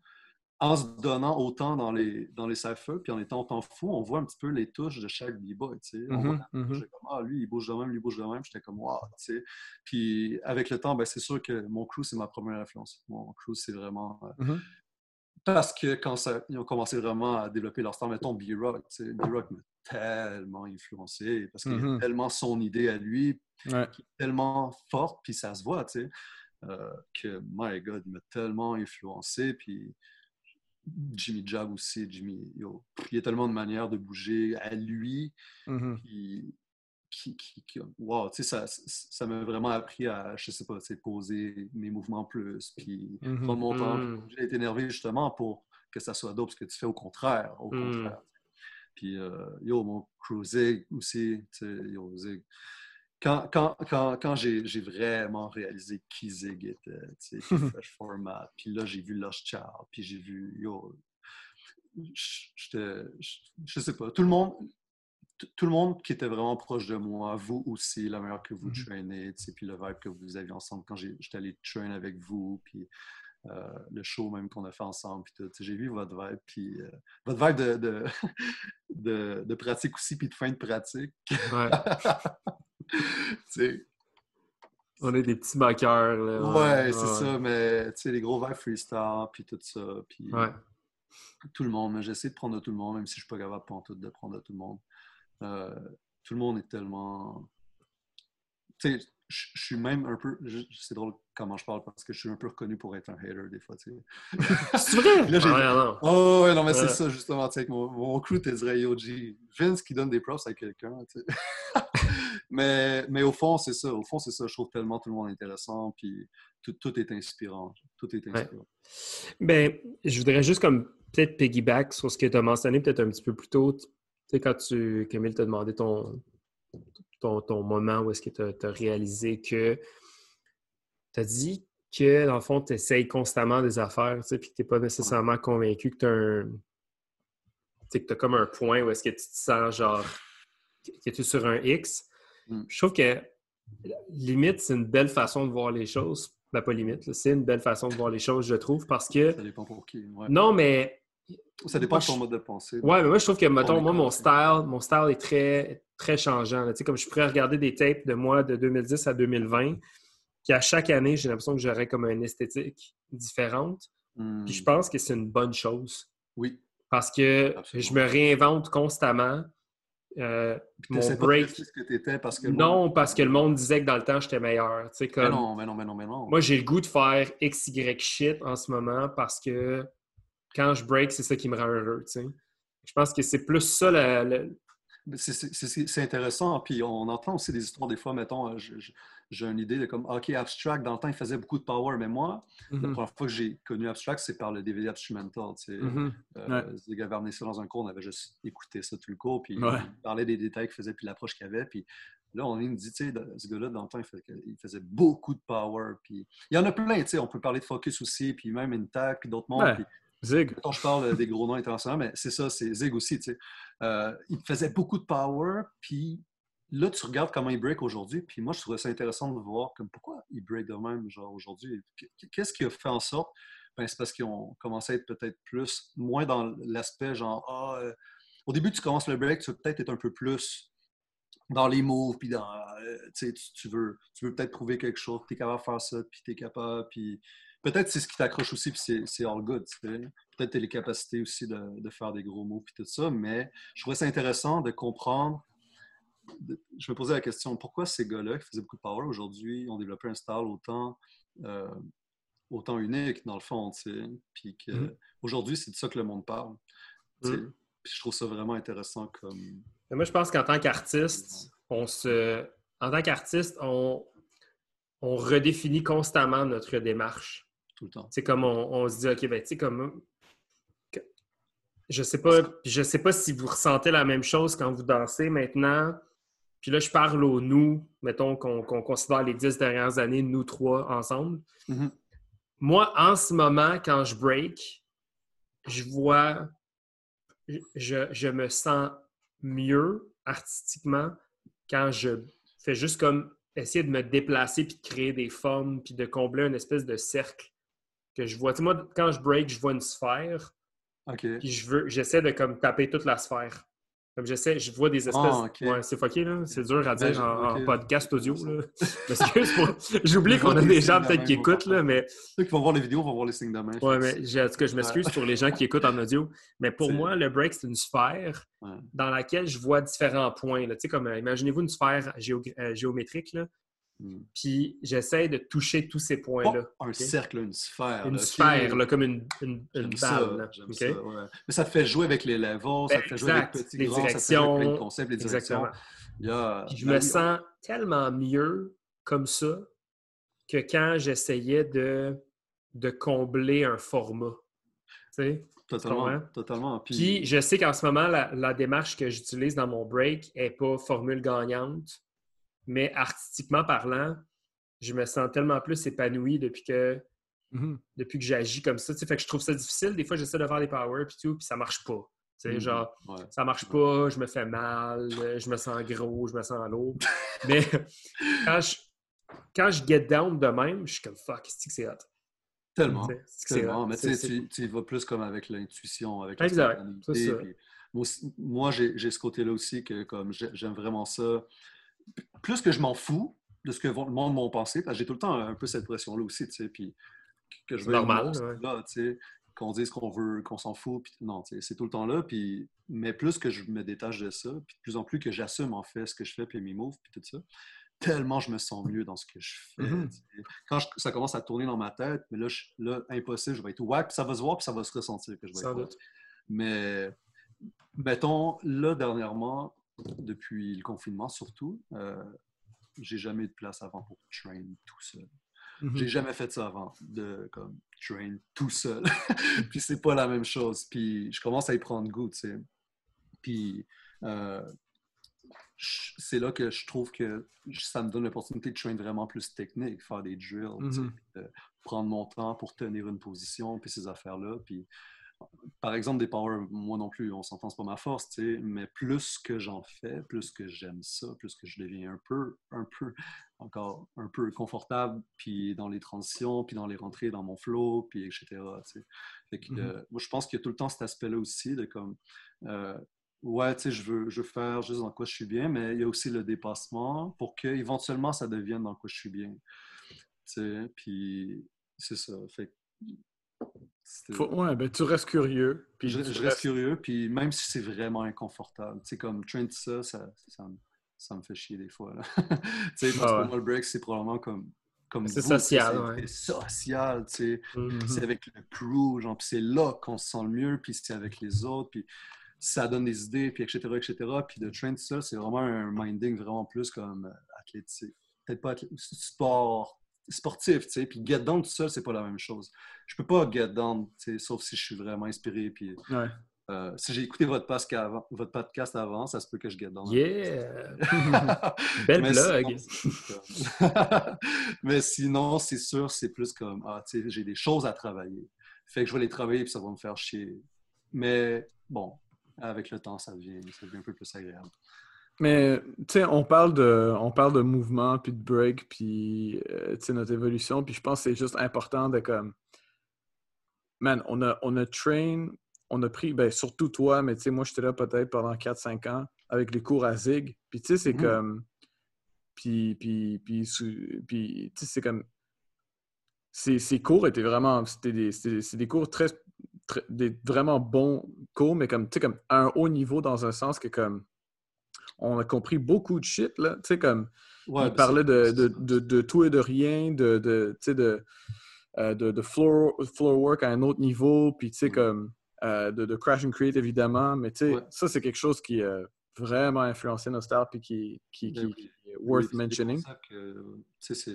en se donnant autant dans les, dans les cyphers, puis en étant autant fou, on voit un petit peu les touches de chaque b-boy, tu sais. Mhm, mhm. comme, ah, lui, il bouge de même, lui, il bouge de même. J'étais comme, waouh, tu sais. Puis avec le temps, ben, c'est sûr que mon crew, c'est ma première influence. Mon crew, c'est vraiment. euh, Mhm. Parce que quand ça, ils ont commencé vraiment à développer leur style, mettons B-Rock, tu sais, B-Rock m'a tellement influencé parce qu'il a tellement son idée à lui, Ouais. qui est tellement forte, puis ça se voit, tu sais, euh, que, my God, il m'a tellement influencé, puis Jimmy Jab aussi, Jimmy, yo, il y a tellement de manières de bouger à lui, Mhm. puis qui, qui, qui- wow, tu sais, ça, ça m'a vraiment appris à, je sais pas, poser mes mouvements plus, puis prendre mon temps. Mm. J'ai été énervé justement pour que ça soit dope, ce que tu fais au contraire, au Mm. contraire. Puis, euh, yo, mon crew Zig aussi, tu sais, yo, Zig. Quand, quand, quand, quand j'ai j'ai vraiment réalisé qui Zig était, tu sais, Fresh Format, puis là, j'ai vu Lush Child, puis j'ai vu, yo, je je sais pas, tout le monde, tout le monde qui était vraiment proche de moi, vous aussi, la meilleure que vous Mhm. traînez, tu sais, puis le vibe que vous aviez ensemble quand j'étais allé train avec vous, puis euh, le show même qu'on a fait ensemble, puis tout. J'ai vu votre vibe, puis euh, votre vibe de, de, de, de pratique aussi, puis de fin de pratique. Ouais. On est des petits backers. Là. Ouais, c'est ça, mais tu sais, les gros verres freestyle, puis tout ça. Puis Ouais. tout le monde, mais j'essaie de prendre de tout le monde, même si je suis pas capable tout de prendre de tout le monde. Euh, tout le monde est tellement. Tu sais, je je suis même un peu. C'est drôle comment je parle parce que je suis un peu reconnu pour être un hater des fois, tu sais. C'est vrai? Là, Ouais, non. Oh, ouais, non, mais c'est ça, justement. Tu sais, avec mon, mon crew, t'es dirais, yo, G, Vince qui donne des props à quelqu'un, tu sais. mais, mais au fond, c'est ça. Au fond, c'est ça. Je trouve tellement tout le monde intéressant, puis tout, tout est inspirant. Tout est inspirant. Ben, je voudrais juste comme peut-être piggyback sur ce que tu as mentionné peut-être un petit peu plus tôt. Tu sais, quand tu, Camille t'a demandé ton, ton, ton moment où est-ce que tu as, réalisé que tu as dit que, dans le fond, tu essayes constamment des affaires, tu sais, puis que tu n'es pas nécessairement convaincu que tu as un. Tu sais, que as comme un point où est-ce que tu te sens genre que tu es sur un X. Mm. Je trouve que limite, c'est une belle façon de voir les choses. Ben, pas limite, c'est une belle façon de voir les choses, je trouve, parce que. Ça dépend pour qui. Ouais. Non, mais. Ça dépend moi, de ton mode de pensée. Ouais, mais moi, je trouve que, mettons, moi, mon style, mon style est très, très changeant. là. Tu sais, comme je pourrais regarder des tapes de moi de 2010 à 2020, puis à chaque année, j'ai l'impression que j'aurais comme une esthétique différente. Hmm. Puis je pense que c'est une bonne chose. Oui. Parce que Absolument. je me réinvente constamment. Euh, Puis mon break. de rester ce que t'étais parce que. Non, parce que le monde disait que dans le temps, j'étais meilleur. Tu sais, Mais comme... non, mais non, mais non, mais non. Moi, j'ai le goût de faire X, Y shit en ce moment parce que quand je break, c'est ça qui me rend heureux. Je pense que c'est plus ça la- C'est- intéressant. Puis on entend aussi des histoires, des fois, mettons, euh, j'ai une idée de comme, OK, Abstract, dans le temps, il faisait beaucoup de power, mais moi, la Mhm. première fois que j'ai connu Abstract, c'est par le DVD Instrumental. tu sais. Euh, amené ça dans un cours, on avait juste écouté ça tout le cours, puis Ouais. il parlait des détails qu'il faisait, puis l'approche qu'il avait. Puis là, on me dit, tu sais, ce gars-là, dans le temps, il faisait, il faisait beaucoup de power. Puis il y en a plein, tu sais, on peut parler de Focus aussi, puis même Intact, puis d'autres mondes. Ouais. puis Zig. je parle des gros noms internationaux, mais c'est ça, c'est Zig aussi, tu sais. Euh, il faisait beaucoup de power, puis là, tu regardes comment il break aujourd'hui, puis moi, je trouvais ça intéressant de voir comme pourquoi il break de même, genre, aujourd'hui. Qu'est-ce qui a fait en sorte? Ben, c'est parce qu'ils ont commencé à être peut-être plus, moins dans l'aspect genre, ah, euh, au début, tu commences le break, tu veux peut-être être un peu plus dans les moves, puis dans, euh, tu veux, tu veux peut-être prouver quelque chose, tu es capable de faire ça, puis tu es capable, puis peut-être c'est ce qui t'accroche aussi, puis c'est- all good. Peut-être tu as les capacités aussi de, de faire des gros moves, puis tout ça, mais je trouvais ça intéressant de comprendre. de- je me posais la question, pourquoi ces gars-là qui faisaient beaucoup de power aujourd'hui ont développé un style autant, euh, autant unique, dans le fond, tu sais, puis que Mhm. aujourd'hui, c'est de ça que le monde parle. Mhm. Puis je trouve ça vraiment intéressant comme... Moi, je pense qu'en tant qu'artiste, on se. En tant qu'artiste, on... on redéfinit constamment notre démarche. Tout le temps. C'est comme on, on se dit, OK, ben, tu sais, comme. Je sais pas, je sais pas si vous ressentez la même chose quand vous dansez maintenant. Puis là, je parle au nous, mettons qu'on considère les dix dernières années, nous trois ensemble. Mhm. Moi, en ce moment, quand je break, je vois, je, je me sens mieux artistiquement quand je fais juste comme essayer de me déplacer puis de créer des formes puis de combler une espèce de cercle que je vois. Tu sais, moi, quand je break, je vois une sphère OK. puis je veux, j'essaie de comme taper toute la sphère. Comme j'essaie, je vois des espèces. Ah. Ouais, c'est fucké, là. C'est dur à dire Ben, en, podcast audio, là. J'oublie qu'on a des gens peut-être qui écoutent, là, mais Ceux qui vont voir les vidéos vont voir les signes de main. Ouais, mais j'ai- en tout cas, je m'excuse pour les gens qui écoutent en audio. Mais pour moi, le break, c'est une sphère Ouais. dans laquelle je vois différents points. là. Tu sais, comme, euh, imaginez-vous une sphère géo- euh, géométrique, là, Hmm. puis j'essaie de toucher tous ces points-là. un cercle, une sphère. Une là, sphère, là, comme une, une, une J'aime ça, balle. ça, ouais. Mais ça te fait jouer avec les levels, ça te fait jouer avec Les grand, ça te fait jouer avec plein de directions. concepts, les directions. Puis je ben me oui, sens tellement mieux comme ça que quand j'essayais de, de combler un format. Tu sais? Totalement, totalement. Puis, Puis je sais qu'en ce moment, la, la démarche que j'utilise dans mon break n'est pas formule gagnante, mais artistiquement parlant, je me sens tellement plus épanoui depuis que, Mhm. depuis que j'agis comme ça. Tu sais, fait que je trouve ça difficile. Des fois, j'essaie de faire des powers puis tout, puis ça marche pas. Tu sais, Mhm. genre, ouais. ça marche pas, je me fais mal, je me sens gros, je me sens lourd. Mais quand je, quand je get down de même, je suis comme fuck, c'est que c'est hot? Tellement. Tellement. Mais tu sais, tu, y vas plus comme avec l'intuition, avec la Moi, moi, j'ai ce côté-là aussi que comme j'ai- j'aime vraiment ça. Plus que je m'en fous, de ce que le monde m'a pensé, parce que j'ai tout le temps un peu cette pression-là aussi, tu sais, puis que je C'est normal, là, tu sais, qu'on dise qu'on veut, qu'on s'en fout, puis non, tu sais, c'est tout le temps là, puis mais plus que je me détache de ça, puis de plus en plus que j'assume en fait ce que je fais, puis mes moves, puis tout ça, tellement je me sens mieux dans ce que je fais. Mhm. sais. Quand je- ça commence à tourner dans ma tête, mais là, je- là impossible, je vais être ouais, puis ça va se voir, puis ça va se ressentir que je vais être. Mais mettons, là, dernièrement, depuis le confinement surtout, euh, j'ai jamais eu de place avant pour train tout seul. Mhm. J'ai jamais fait ça avant, de comme train tout seul. puis c'est pas la même chose. Puis je commence à y prendre goût, tu sais. Puis euh, c'est là que je trouve que ça me donne l'opportunité de train vraiment plus technique, faire des drills, tu sais, Mhm. de prendre mon temps pour tenir une position, puis ces affaires-là. Puis par exemple, des power, moi non plus, on s'entend, c'est pas ma force, tu sais, mais plus que j'en fais, plus que j'aime ça, plus que je deviens un peu, un peu, encore un peu confortable, puis dans les transitions, puis dans les rentrées, dans mon flow, puis etc. tu sais. Fait que, Mhm. euh, moi, je pense qu'il y a tout le temps cet aspect-là aussi de comme, euh, ouais, tu sais, je veux, je veux faire juste dans quoi je suis bien, mais il y a aussi le dépassement pour que éventuellement ça devienne dans quoi je suis bien. Tu sais, puis c'est ça. Fait que Faut- ouais, ben tu restes curieux. Puis je, reste curieux, puis même si c'est vraiment inconfortable, tu sais, comme train de ça, ça, ça, me- ça me fait chier des fois. là. tu sais, Ah pour ouais. moi, le break, c'est probablement comme. comme C'est tu sais, social, c'est ouais. social, tu sais. Mhm. Puis c'est avec le crew, genre, puis c'est là qu'on se sent le mieux, puis c'est avec les autres, puis ça donne des idées, puis etc., etc. Puis de train de ça, c'est vraiment un minding vraiment plus comme euh, athlétique. Peut-être pas athlétique, sport, sportif, tu sais. Puis get down tout seul, c'est pas la même chose. Je peux pas get down, tu sais, sauf si je suis vraiment inspiré, puis Ouais. euh, si j'ai écouté votre podcast, avant, votre podcast avant, ça se peut que je get down. Yeah! Belle Mais blague! sinon, Mais sinon, c'est sûr, c'est plus comme, ah, tu sais, j'ai des choses à travailler. Fait que je vais les travailler, puis ça va me faire chier. Mais bon, avec le temps, ça devient, ça devient un peu plus agréable. Mais, tu sais, on parle de, on parle de mouvement, puis de break, puis, euh, tu sais, notre évolution, puis je pense que c'est juste important de comme... Man, on a, on a train, on a pris, ben, surtout toi, mais tu sais, moi, j'étais là peut-être pendant 4-5 ans avec les cours à Zig, puis tu sais, c'est Mhm. comme... Puis, puis, puis, tu sais, c'est comme... Ces, ces cours étaient vraiment... C'était des, c'est des cours très, très- des vraiment bons cours, mais comme, tu sais, comme à un haut niveau dans un sens que comme... On a compris beaucoup de shit, là. Tu sais, comme... Ouais, il ben, parlait de, de, de, de tout et de rien, de, de, tu sais, de, euh, de, de floor, floor work à un autre niveau, puis tu sais, Ouais. comme euh, de, de crash and create, évidemment, mais tu sais, Ouais. ça, c'est quelque chose qui a vraiment influencé notre style, puis qui, qui, Ben qui- oui. qui est worth Oui,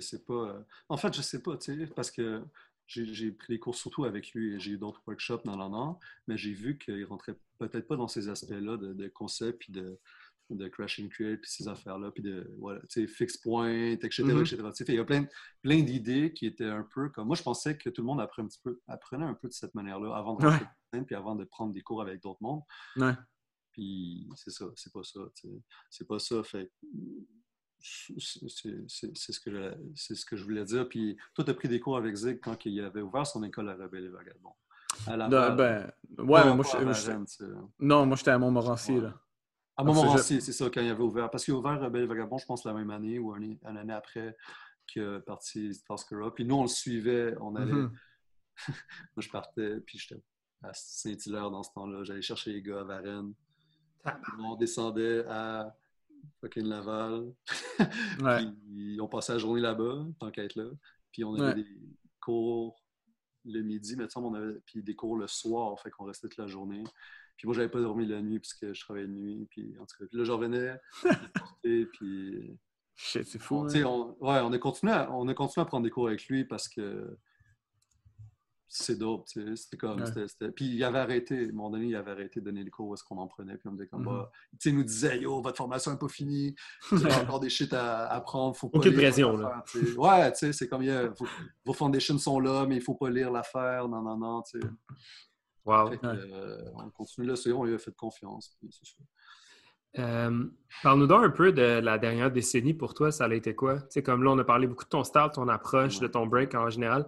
c'est concepts pas... euh, En fait, je sais pas, tu sais, parce que j'ai pris des cours surtout avec lui et j'ai eu d'autres workshops dans l'an, mais j'ai vu qu'il rentrait peut-être pas dans ces aspects-là de, de concept puis de, de crash and create puis ces affaires-là, puis de, voilà, tu sais, fixe point, etc., Mhm. etc. Il y a plein, plein d'idées qui étaient un peu comme... Moi, je pensais que tout le monde apprenait un petit peu, apprenait un peu de cette manière-là avant de Ouais. puis avant de prendre des cours avec d'autres mondes. Ouais. Puis c'est ça, c'est pas ça. C'est pas ça. Fait c'est ce, que je- ce que je voulais dire. Puis toi, tu as pris des cours avec Zig quand il avait ouvert son école à Rebelle et Vagabond. À Non, Laval. ben, ouais, moi, je- je- non, moi, j'étais à Montmorency, Ouais. là. À Montmorency, c'est ça, quand il avait ouvert. Parce qu'il a ouvert Rebelle et Vagabond, je pense, la même année ou une, année après que parti Taskura. Puis nous, on le suivait, on allait. Mhm. Moi, je partais, puis j'étais à Saint-Hilaire dans ce temps-là. J'allais chercher les gars à Varennes. On descendait à fucking Laval. Ouais. Puis on passait la journée là-bas, tant qu'à être là. Puis on avait Ouais. des cours le midi, mais on avait puis des cours le soir, fait qu'on restait toute la journée. Puis moi, j'avais pas dormi la nuit parce que je travaillais de nuit. Puis en tout cas, puis là, je revenais, puis Shit, c'est fou, on, hein. on- ouais, on a continué à, on a continué à prendre des cours avec lui parce que c'est dope, tu sais. C'était comme, Ouais. Puis il avait arrêté, à un moment donné, il avait arrêté de donner les cours où est-ce qu'on en prenait. Puis on me disait comme, Mhm. bah, tu sais, nous disait, yo, votre formation n'est pas finie, il y a encore des shit à apprendre, faut pas Aucune lire pression, là. Ouais, tu sais, c'est comme, yeah, vos, vos foundations sont là, mais il faut pas lire l'affaire, non, non, non, tu sais. Wow. Fait que, Ouais. euh, on continue là, c'est on lui a fait confiance. Euh, Parle-nous donc un peu de la dernière décennie pour toi, ça a été quoi? Tu sais, comme là, on a parlé beaucoup de ton style, ton approche, de ton break en général.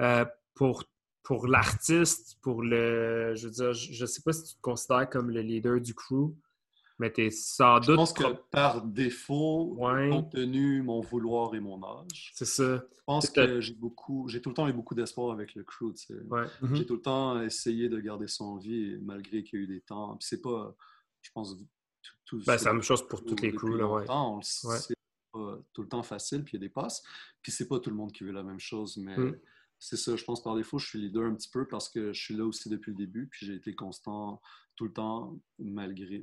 Euh, pour pour l'artiste, pour le. Je veux dire, je ne sais pas si tu te considères comme le leader du crew. Mais t'es sans Je doute. pense que par défaut, Ouais. compte tenu mon vouloir et mon âge, C'est ça. je pense que j'ai beaucoup, j'ai tout le temps eu beaucoup d'espoir avec le crew. tu sais. Ouais. Mhm. J'ai tout le temps essayé de garder en vie, malgré qu'il y a eu des temps. Puis c'est pas, je pense, tout, tout- Ben, c'est la même chose pour toutes les crews, là, ouais. on le pas tout le temps facile, puis il y a des passes. Puis c'est pas tout le monde qui veut la même chose, mais Mm. c'est ça, je pense par défaut, je suis leader un petit peu parce que je suis là aussi depuis le début, puis j'ai été constant tout le temps, malgré,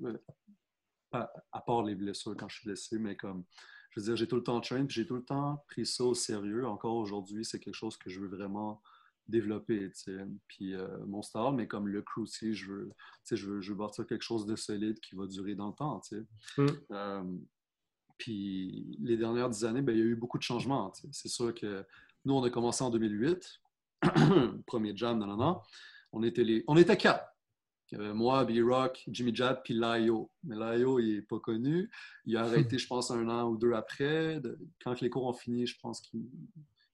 à part les blessures quand je suis blessé, mais comme, je veux dire, j'ai tout le temps train, puis j'ai tout le temps pris ça au sérieux. Encore aujourd'hui, c'est quelque chose que je veux vraiment développer, tu sais. Puis euh, mon style, mais comme le crew aussi, je veux, tu sais, je veux, je veux bâtir quelque chose de solide qui va durer dans le temps, tu sais. Mm. Euh, puis les dernières dix années, ben, il y a eu beaucoup de changements. tu sais. C'est sûr que nous, on a commencé en 2008, premier jam, non, non, non. On était, les... on était quatre. Il y avait moi, B-Rock, Jimmy Jab, puis Laio. Mais Laio, il n'est pas connu. Il a arrêté, je pense, un an ou deux après. Quand les cours ont fini, je pense qu'il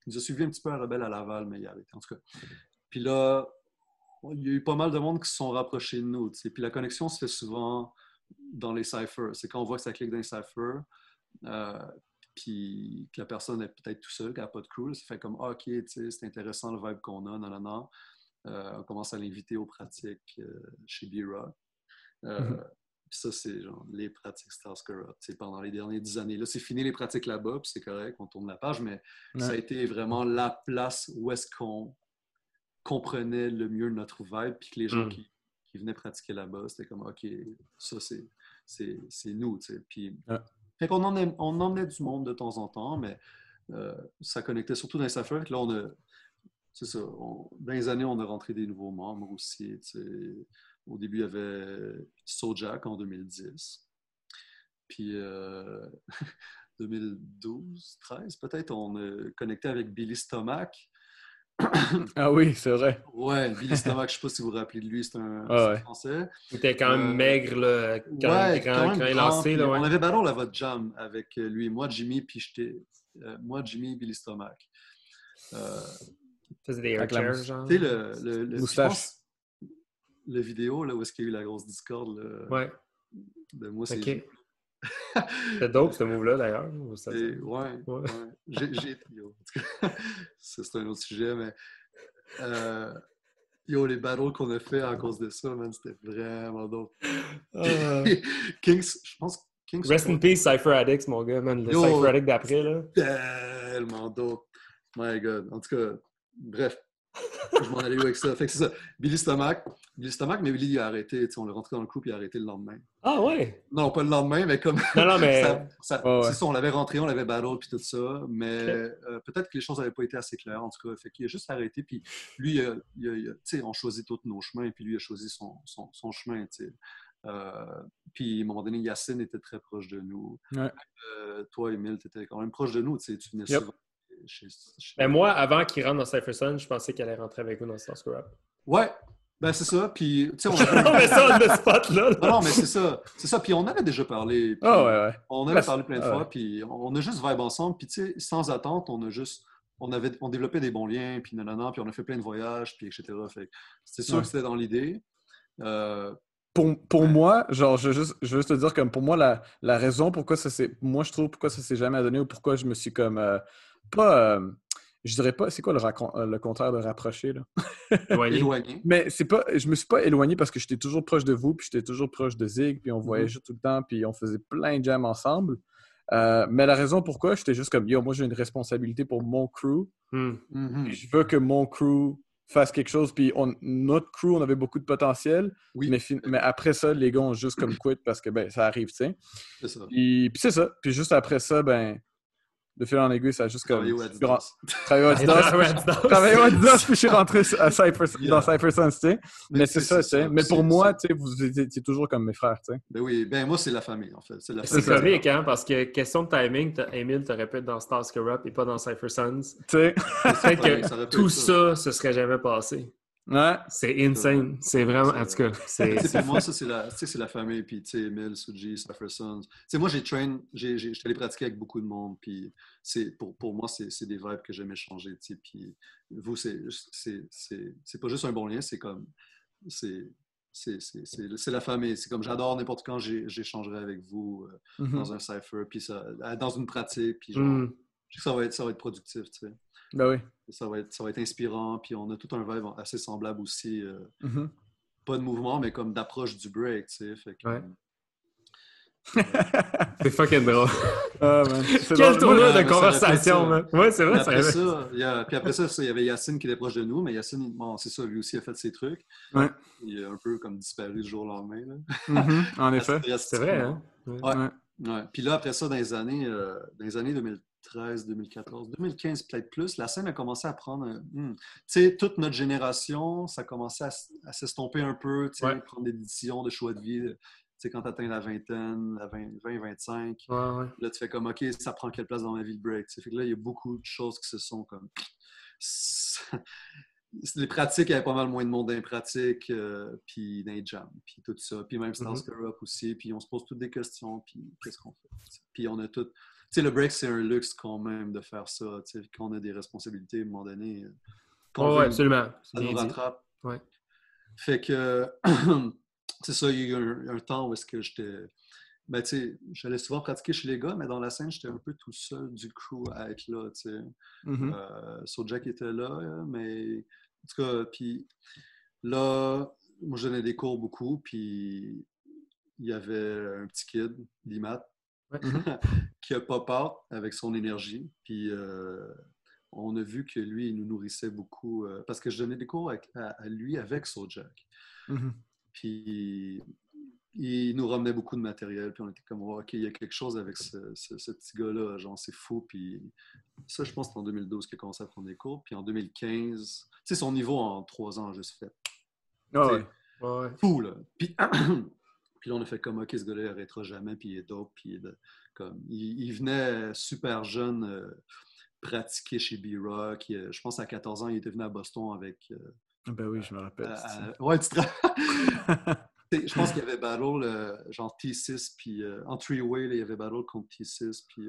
il nous a suivi un petit peu à Rebelle à Laval, mais il a arrêté, en tout cas. Puis là, il y a eu pas mal de monde qui se sont rapprochés de nous. tu sais. Puis la connexion se fait souvent dans les ciphers. C'est quand on voit que ça clique dans les ciphers, euh, puis que la personne est peut-être tout seule, qu'elle n'a pas de crew, ça fait comme Ah, OK, c'est intéressant le vibe qu'on a, non, non, non. Euh, on commence à l'inviter aux pratiques euh, chez B-Rock. Euh, Mhm. puis ça, c'est genre les pratiques Starscar Up. Tu sais, Pendant les dernières dix années. Là, c'est fini les pratiques là-bas, puis c'est correct, on tourne la page, mais ça a été vraiment la place où est-ce qu'on comprenait le mieux notre vibe, puis que les gens Mm. qui, qui venaient pratiquer là-bas, c'était comme OK, ça, c'est, c'est, c'est nous. tu sais. Puis, Ouais. fait qu'on on emmenait du monde de temps en temps, mais euh, ça connectait surtout dans les affaires. Là, on a, c'est ça, on- dans les années, on a rentré des nouveaux membres aussi. Au début, il y avait Sojak en 2010. Puis euh, 2012, 13 peut-être, on a connecté avec Billy Stomach. Ah oui, c'est vrai. Ouais, Billy Stomach, je ne sais pas si vous vous rappelez de lui, c'est un, Ah ouais. Français. Il était quand même Euh, maigre, là, quand, ouais, quand, quand même quand il lancé, là, On ouais. avait battle à votre jam avec euh, lui, moi, Jimmy, puis j'étais. euh, moi, Jimmy, Billy Stomach. Faisait des air chairs, genre. tu sais, le, le, le- je Moustache. pense, le vidéo, là, où est-ce qu'il y a eu la grosse discorde, là, Ouais, de moi, c'est. ok. C'était dope, ce move-là, d'ailleurs. ouais, Ouais. ouais. J'ai, c'est un autre sujet, mais euh, yo, les battles qu'on a fait à cause de ça, man, c'était vraiment dope. Ah. Kings, je pense que Kings Rest in peace, Cypher Addicts, mon gars, man. Le Yo. Cypher Addict d'après, là. tellement dope. My God. En tout cas, bref, je m'en allais où avec ça? Fait que c'est ça. Billy Stomach, Billy Stomach, mais Billy il a arrêté. On l'a rentré dans le couple, il a arrêté le lendemain. Ah ouais! Non, pas le lendemain, mais comme. Non, non, mais... Ça- ça- ouais. On l'avait rentré, on l'avait battle puis tout ça, mais euh, peut-être que les choses n'avaient pas été assez claires en tout cas. Fait qu'il a juste arrêté, puis lui, il a- il a- tu sais, on choisit tous nos chemins, puis lui a choisi son, son, son chemin, tu sais. Euh, puis à un moment donné, Yacine était très proche de nous. Ouais. Euh, toi, Emile, tu étais quand même proche de nous, tu venais Yep. souvent chez- Ben, moi, avant qu'il rentre dans Cypher Sun, je pensais qu'elle allait rentrer avec vous dans Star Scrap. Ouais, ben c'est ça, puis tu sais, on avait- non, mais ça, on le spot, là. là. Non, mais c'est ça, c'est ça, puis on avait déjà parlé. puis- Ah ouais, ouais. On avait parlé plein de ouais. fois, puis on a juste vibe ensemble, puis tu sais, sans attente, on a juste, on avait, on développait des bons liens, puis nanana, puis on a fait plein de voyages, puis etc. Fait sûr Ouais. que c'était dans l'idée. Euh, Pour, pour moi, genre, je veux, juste, je veux juste te dire, comme pour moi, la, la raison pourquoi ça s'est. Moi, je trouve pourquoi ça s'est jamais donné ou pourquoi je me suis comme. euh, pas. euh, je dirais pas. C'est quoi le, euh, le contraire de rapprocher, là? Éloigné. Mais c'est pas. Je me suis pas éloigné parce que j'étais toujours proche de vous, puis j'étais toujours proche de Zig, puis on voyageait tout le temps, puis on faisait plein de jams ensemble. Euh, mais la raison pourquoi, j'étais juste comme, yo, moi, j'ai une responsabilité pour mon crew. Hmm. Mhm. Puis je veux que mon crew fasse quelque chose. Puis on- notre crew, on avait beaucoup de potentiel. Oui, Mais, fin- mais après ça, les gars ont juste comme quit parce que ben, ça arrive, tu sais. c'est ça. Puis, puis c'est ça. Puis juste après ça, ben, de fil en aiguille, ça a juste comme. Travailler au Adidas. ren- Travailler au Adidas. Puis je suis rentré à Cypher, Yeah. dans Cypher Sense, tu sais. Mais c'est ça, tu sais. Mais pour moi, tu sais, vous étiez toujours comme mes frères, tu sais. Ben oui, ben moi, c'est la famille, en fait. C'est la C'est famille. comique, hein, parce que question de timing, Emile pu être dans Star Scrap et pas dans Cypher Sons. Tu sais. Peut-être que tout ça, ce serait jamais passé. Ouais. C'est insane. C'est vraiment, en tout cas, c'est... Pour moi, ça, c'est la, la famille. Puis, tu sais, Emile, Suji, Suffersons. Tu sais, moi, j'ai train, j'ai, allé pratiquer avec beaucoup de monde. Puis, c'est, pour, pour moi, c'est, des vibes que j'aime échanger. Tu sais, puis, vous, c'est, c'est, pas juste un bon lien, c'est comme, c'est, c'est la famille. C'est comme j'adore n'importe quand j'échangerai avec vous euh, Mhm. dans un cipher, puis ça, dans une pratique, puis genre, Hmm. je sais que ça va être, ça va être productif, tu sais. Ben oui. Ça va être, ça va être inspirant, puis on a tout un vibe assez semblable aussi. euh, Mhm. pas de mouvement, mais comme d'approche du break, tu sais. Fait que, Ouais. C'est fucking drôle. Ah, man. Quel tournoi de conversation, man. Ouais, c'est vrai, après ça, il y a, puis après ça, il y avait Yacine qui était proche de nous, mais Yacine, bon, c'est ça, lui aussi a fait ses trucs. Ouais. Il a un peu comme disparu du jour au lendemain. là. Mhm. En effet. C'est vrai, hein? Ouais. Ouais. Ouais. Puis là, après ça, dans les années, euh, dans les années 2013, 2014, 2015 peut-être plus, la scène a commencé à prendre... hmm. Tu sais, toute notre génération, ça a commencé à, à s'estomper un peu, tu sais, Ouais. prendre des décisions de choix de vie. Tu sais, quand tu atteins la vingtaine, la 20, 25, Ouais, ouais. là, tu fais comme, OK, ça prend quelle place dans ma vie le break? Fait que là, il y a beaucoup de choses qui se sont comme... Les pratiques, il y avait pas mal moins de monde dans les pratiques, euh, puis dans les jams, puis tout ça. Puis même Stars Mhm. Up aussi, puis on se pose toutes des questions, puis qu'est-ce qu'on fait? Puis on a tout... Le break, c'est un luxe quand même de faire ça, tu sais, quand on a des responsabilités à un moment donné. euh, Ouais, veut ouais, absolument. Ça nous rattrape. Ouais. Fait que, c'est ça, il y a eu un, un temps où est-ce que j'étais. Ben, tu sais, j'allais souvent pratiquer chez les gars, mais dans la scène, j'étais un peu tout seul du crew à être là, tu sais. Mhm. Euh, So Jack était là, mais en tout cas, puis là, moi, je donnais des cours beaucoup, puis il y avait un petit kid, Limat, Ouais. qui a pop out avec son énergie, puis euh, on a vu que lui, il nous nourrissait beaucoup, euh, parce que je donnais des cours à, à lui avec So Jack. Mhm. Puis il nous ramenait beaucoup de matériel, puis on était comme, Oh, OK, il y a quelque chose avec ce, ce- ce petit gars-là, genre, c'est fou. Puis ça, je pense que c'est en 2012 qu'il a commencé à prendre des cours. Puis en 2015, tu sais, son niveau en trois ans juste fait Ah ouais. fou, là. Puis, puis là, on a fait comme, OK, ce gars-là, il arrêtera jamais, puis il est dope. Puis il, est comme, il, il venait super jeune euh, pratiquer chez B-Rock. Euh, Je pense à 14 ans, il était venu à Boston avec... euh, Ben oui, je me rappelle. ouais, tu te Je pense qu'il y avait battle, euh, genre T6, puis en three-way, il y avait battle contre T6, puis.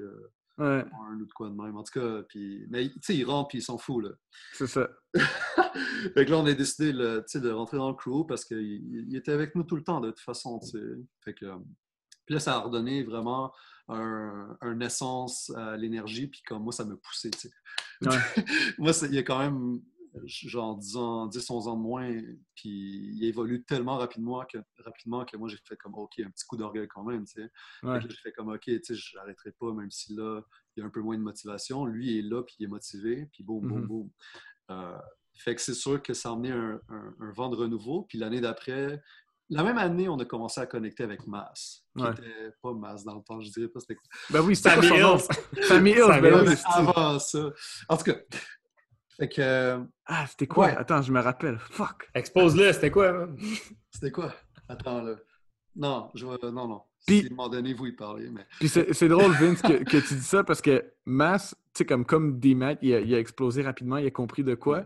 Ouais, un ou de quoi de même. En tout cas, puis, mais tu sais, il rentre, puis il s'en fout, là. c'est ça. fait que là, on a décidé de rentrer dans le crew parce qu'il il était avec nous tout le temps, de toute façon. Fait que, puis là, ça a redonné vraiment un, un essence à l'énergie, puis comme moi, ça me poussait, tu sais. Ouais. moi, il y a quand même genre 10 ans, 10, 11 ans de moins, puis il évolue tellement rapidement que, rapidement que moi, j'ai fait comme, OK, un petit coup d'orgueil quand même, tu sais. Ouais. J'ai fait comme, OK, tu sais, je n'arrêterai pas, même si là, il y a un peu moins de motivation. Lui il est là, puis il est motivé, puis boum, boum, Mhm. boum. Euh, fait que c'est sûr que ça a amené un, un- un vent de renouveau. Puis l'année d'après, la même année, on a commencé à connecter avec Mass, qui Ouais. était pas Mass dans le temps, je dirais pas c'était quoi. Ben oui, c'était nom? Hills. Sammy Hills, ben avant ça. En tout cas, fait que, Ah, c'était quoi? Ouais. Attends, je me rappelle. Fuck. Expose-le, c'était quoi, c'était quoi? Attends, là. Non, je vais- non, non. Puis- Si à un moment donné, vous y parlez, mais... Puis c'est c'est drôle, Vince, que, que tu dis ça parce que Mass, tu sais, comme, comme D-Mac, il, a- il a explosé rapidement, il a compris de quoi.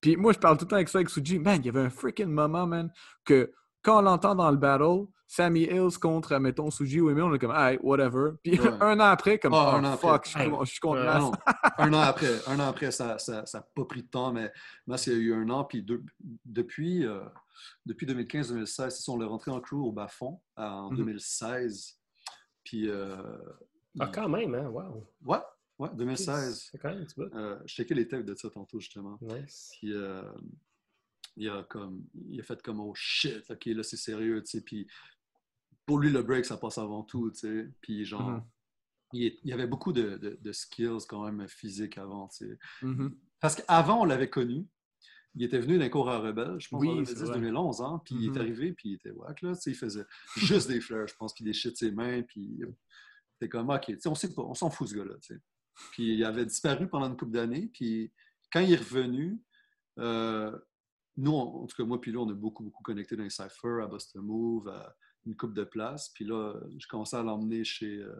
Puis moi, je parle tout le temps avec ça avec Suji. Man, il y avait un freaking moment, man, que quand on l'entend dans le battle, Sammy Hills contre, mettons, Suji ou Emile, on est comme, hey, whatever. Puis Ouais. un an après, comme, Ah, oh, un an fuck, après. je suis con- je suis contre un an après, un an après, ça n'a ça, ça pas pris de temps, mais moi, il y a eu un an, puis deux- depuis, euh, depuis 2015-2016, c'est ça, on est rentré en crew au bas-fond en Mhm. 2016. Puis, euh, Ah, quand même, hein? Wow. ouais, ouais, 2016. C'est quand même un petit bout. Euh, je checkais les tapes de ça tantôt, justement. Nice. Puis, euh, il, a comme, il a fait comme, oh shit, ok, là, c'est sérieux, tu sais. Puis, pour lui, le break, ça passe avant tout, tu sais. Puis, genre, Mhm. il, il y avait beaucoup de, de- de skills quand même physiques avant, tu sais. Mhm. Parce qu'avant, on l'avait connu. Il était venu d'un cours à Rebelle, je pense Oui, en c'est 2010-2011, hein, puis il est arrivé, puis il était wack, là, tu sais, il faisait juste des fleurs, je pense, puis des shit ses mains, puis c'était comme, OK, tu sais, on sait pas, on s'en fout, ce gars-là, tu sais. Puis il avait disparu pendant une couple d'années, puis quand il est revenu, euh, nous, on- en tout cas, moi puis lui, on a beaucoup, beaucoup connecté dans les cyphers, à Boston Move, à une coupe de place, puis là, je commençais à l'emmener chez... euh,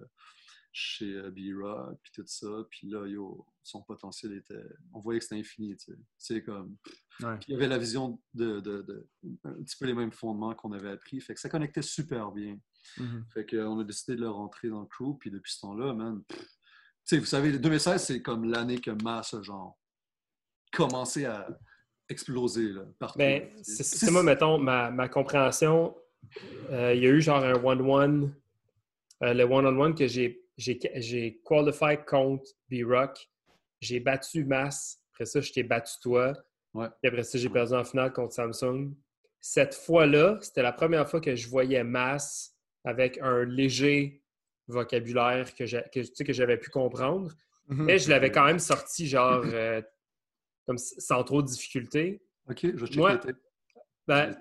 chez euh, B-Rock, puis tout ça. Puis là, yo, son potentiel était... On voyait que c'était infini, tu sais. C'est comme... Ouais. Puis il y avait la vision de, de- de- Un petit peu les mêmes fondements qu'on avait appris. Fait que ça connectait super bien. Mhm. Fait qu'on a décidé de le rentrer dans le crew. Puis depuis ce temps-là, man... pff, sais, vous savez, le 2016, c'est comme l'année que Mass a, genre, commencé à, explosé là, partout. Ben, c'est moi, mettons, ma, ma compréhension. euh, il y a eu genre un one-one. euh, le one-on-one que j'ai j'ai j'ai qualifié contre B-Rock. J'ai battu Mass. Après ça, je t'ai battu toi. Ouais. Puis après ça, j'ai perdu en finale contre Samsung. Cette fois-là, c'était la première fois que je voyais Mass avec un léger vocabulaire que j'ai- que, que j'avais pu comprendre. Mhm. Mais je l'avais quand même sorti genre euh, comme sans trop de difficulté. Ok, je vais checker Moi-. Ben,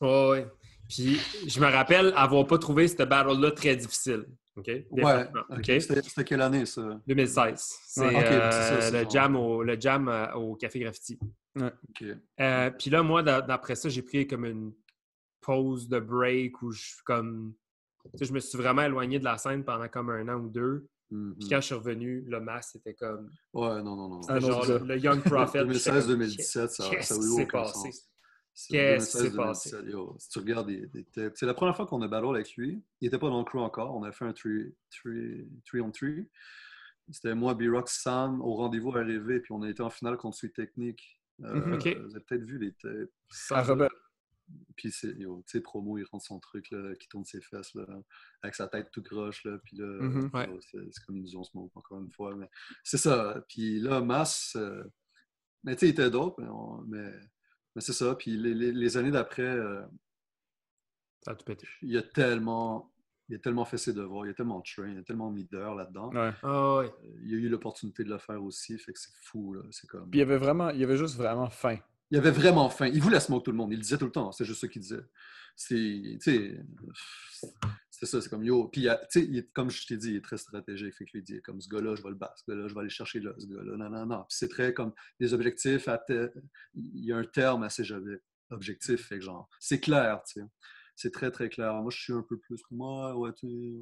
ouais, ouais. Puis je me rappelle avoir pas trouvé cette battle-là très difficile. OK? Ouais, Définitivement, ok. OK? C'était quelle année ça? 2016. C'est Ouais, ok, euh, c'est le, jam au, le jam euh, au Café Graffiti. Ok. Euh, puis là, moi, d'a- d'après ça, j'ai pris comme une pause de break où je suis comme. Je me suis vraiment éloigné de la scène pendant comme un an ou deux. Puis quand je suis revenu, le mass, c'était comme. Ouais, non, non, non. Genre le Young Prophet. puis j'étais comme, 2016-2017, ça Qu'est-ce ça a qui eu s'est aucun passé? sens. Qu'est-ce qui s'est 2016, 2017, yo, si tu regardes des, des tapes, c'est la première fois qu'on a battle avec lui. Il n'était pas dans le crew encore. On a fait un 3 on 3. C'était moi, B-Rock, Sam, au rendez-vous arrivé, puis on a été en finale contre Sweet Technique. Euh, Mhm. Vous avez peut-être vu les tapes. Ah, Robert. Puis c'est, yo, tu sais, promo, il rentre son truc, là, qui tourne ses fesses, là, avec sa tête tout croche, là, puis là, Mhm. Ouais. yo, c'est, comme une vision smoke, encore une fois, mais c'est ça. Puis là, Mass, euh, mais tu sais, il était dope, mais, on- mais, mais c'est ça. Puis les, les- les années d'après, euh, Ça a tout pété. il a tellement, il a tellement fait ses devoirs, il a tellement train, il a tellement mis d'heures là-dedans. Ouais. Ah ouais. Euh, Il a eu l'opportunité de le faire aussi, fait que c'est fou, là. C'est comme... Puis il y avait vraiment, il y avait juste vraiment faim. Il avait vraiment faim. Il voulait smoke tout le monde. Il le disait tout le temps. C'est juste ça qu'il disait. C'est, c'est ça. C'est comme yo. Puis, il comme je t'ai dit, il est très stratégique. Fait que lui, il dit comme ce gars-là, je vais le battre. Ce gars-là, je vais aller chercher là. Ce gars-là, non, non, non. Puis c'est très comme des objectifs. À Il y a un terme à ces ob- objectifs. Fait que genre, c'est clair. C'est très, très clair. Moi, je suis un peu plus. Moi, ouais, tu sais,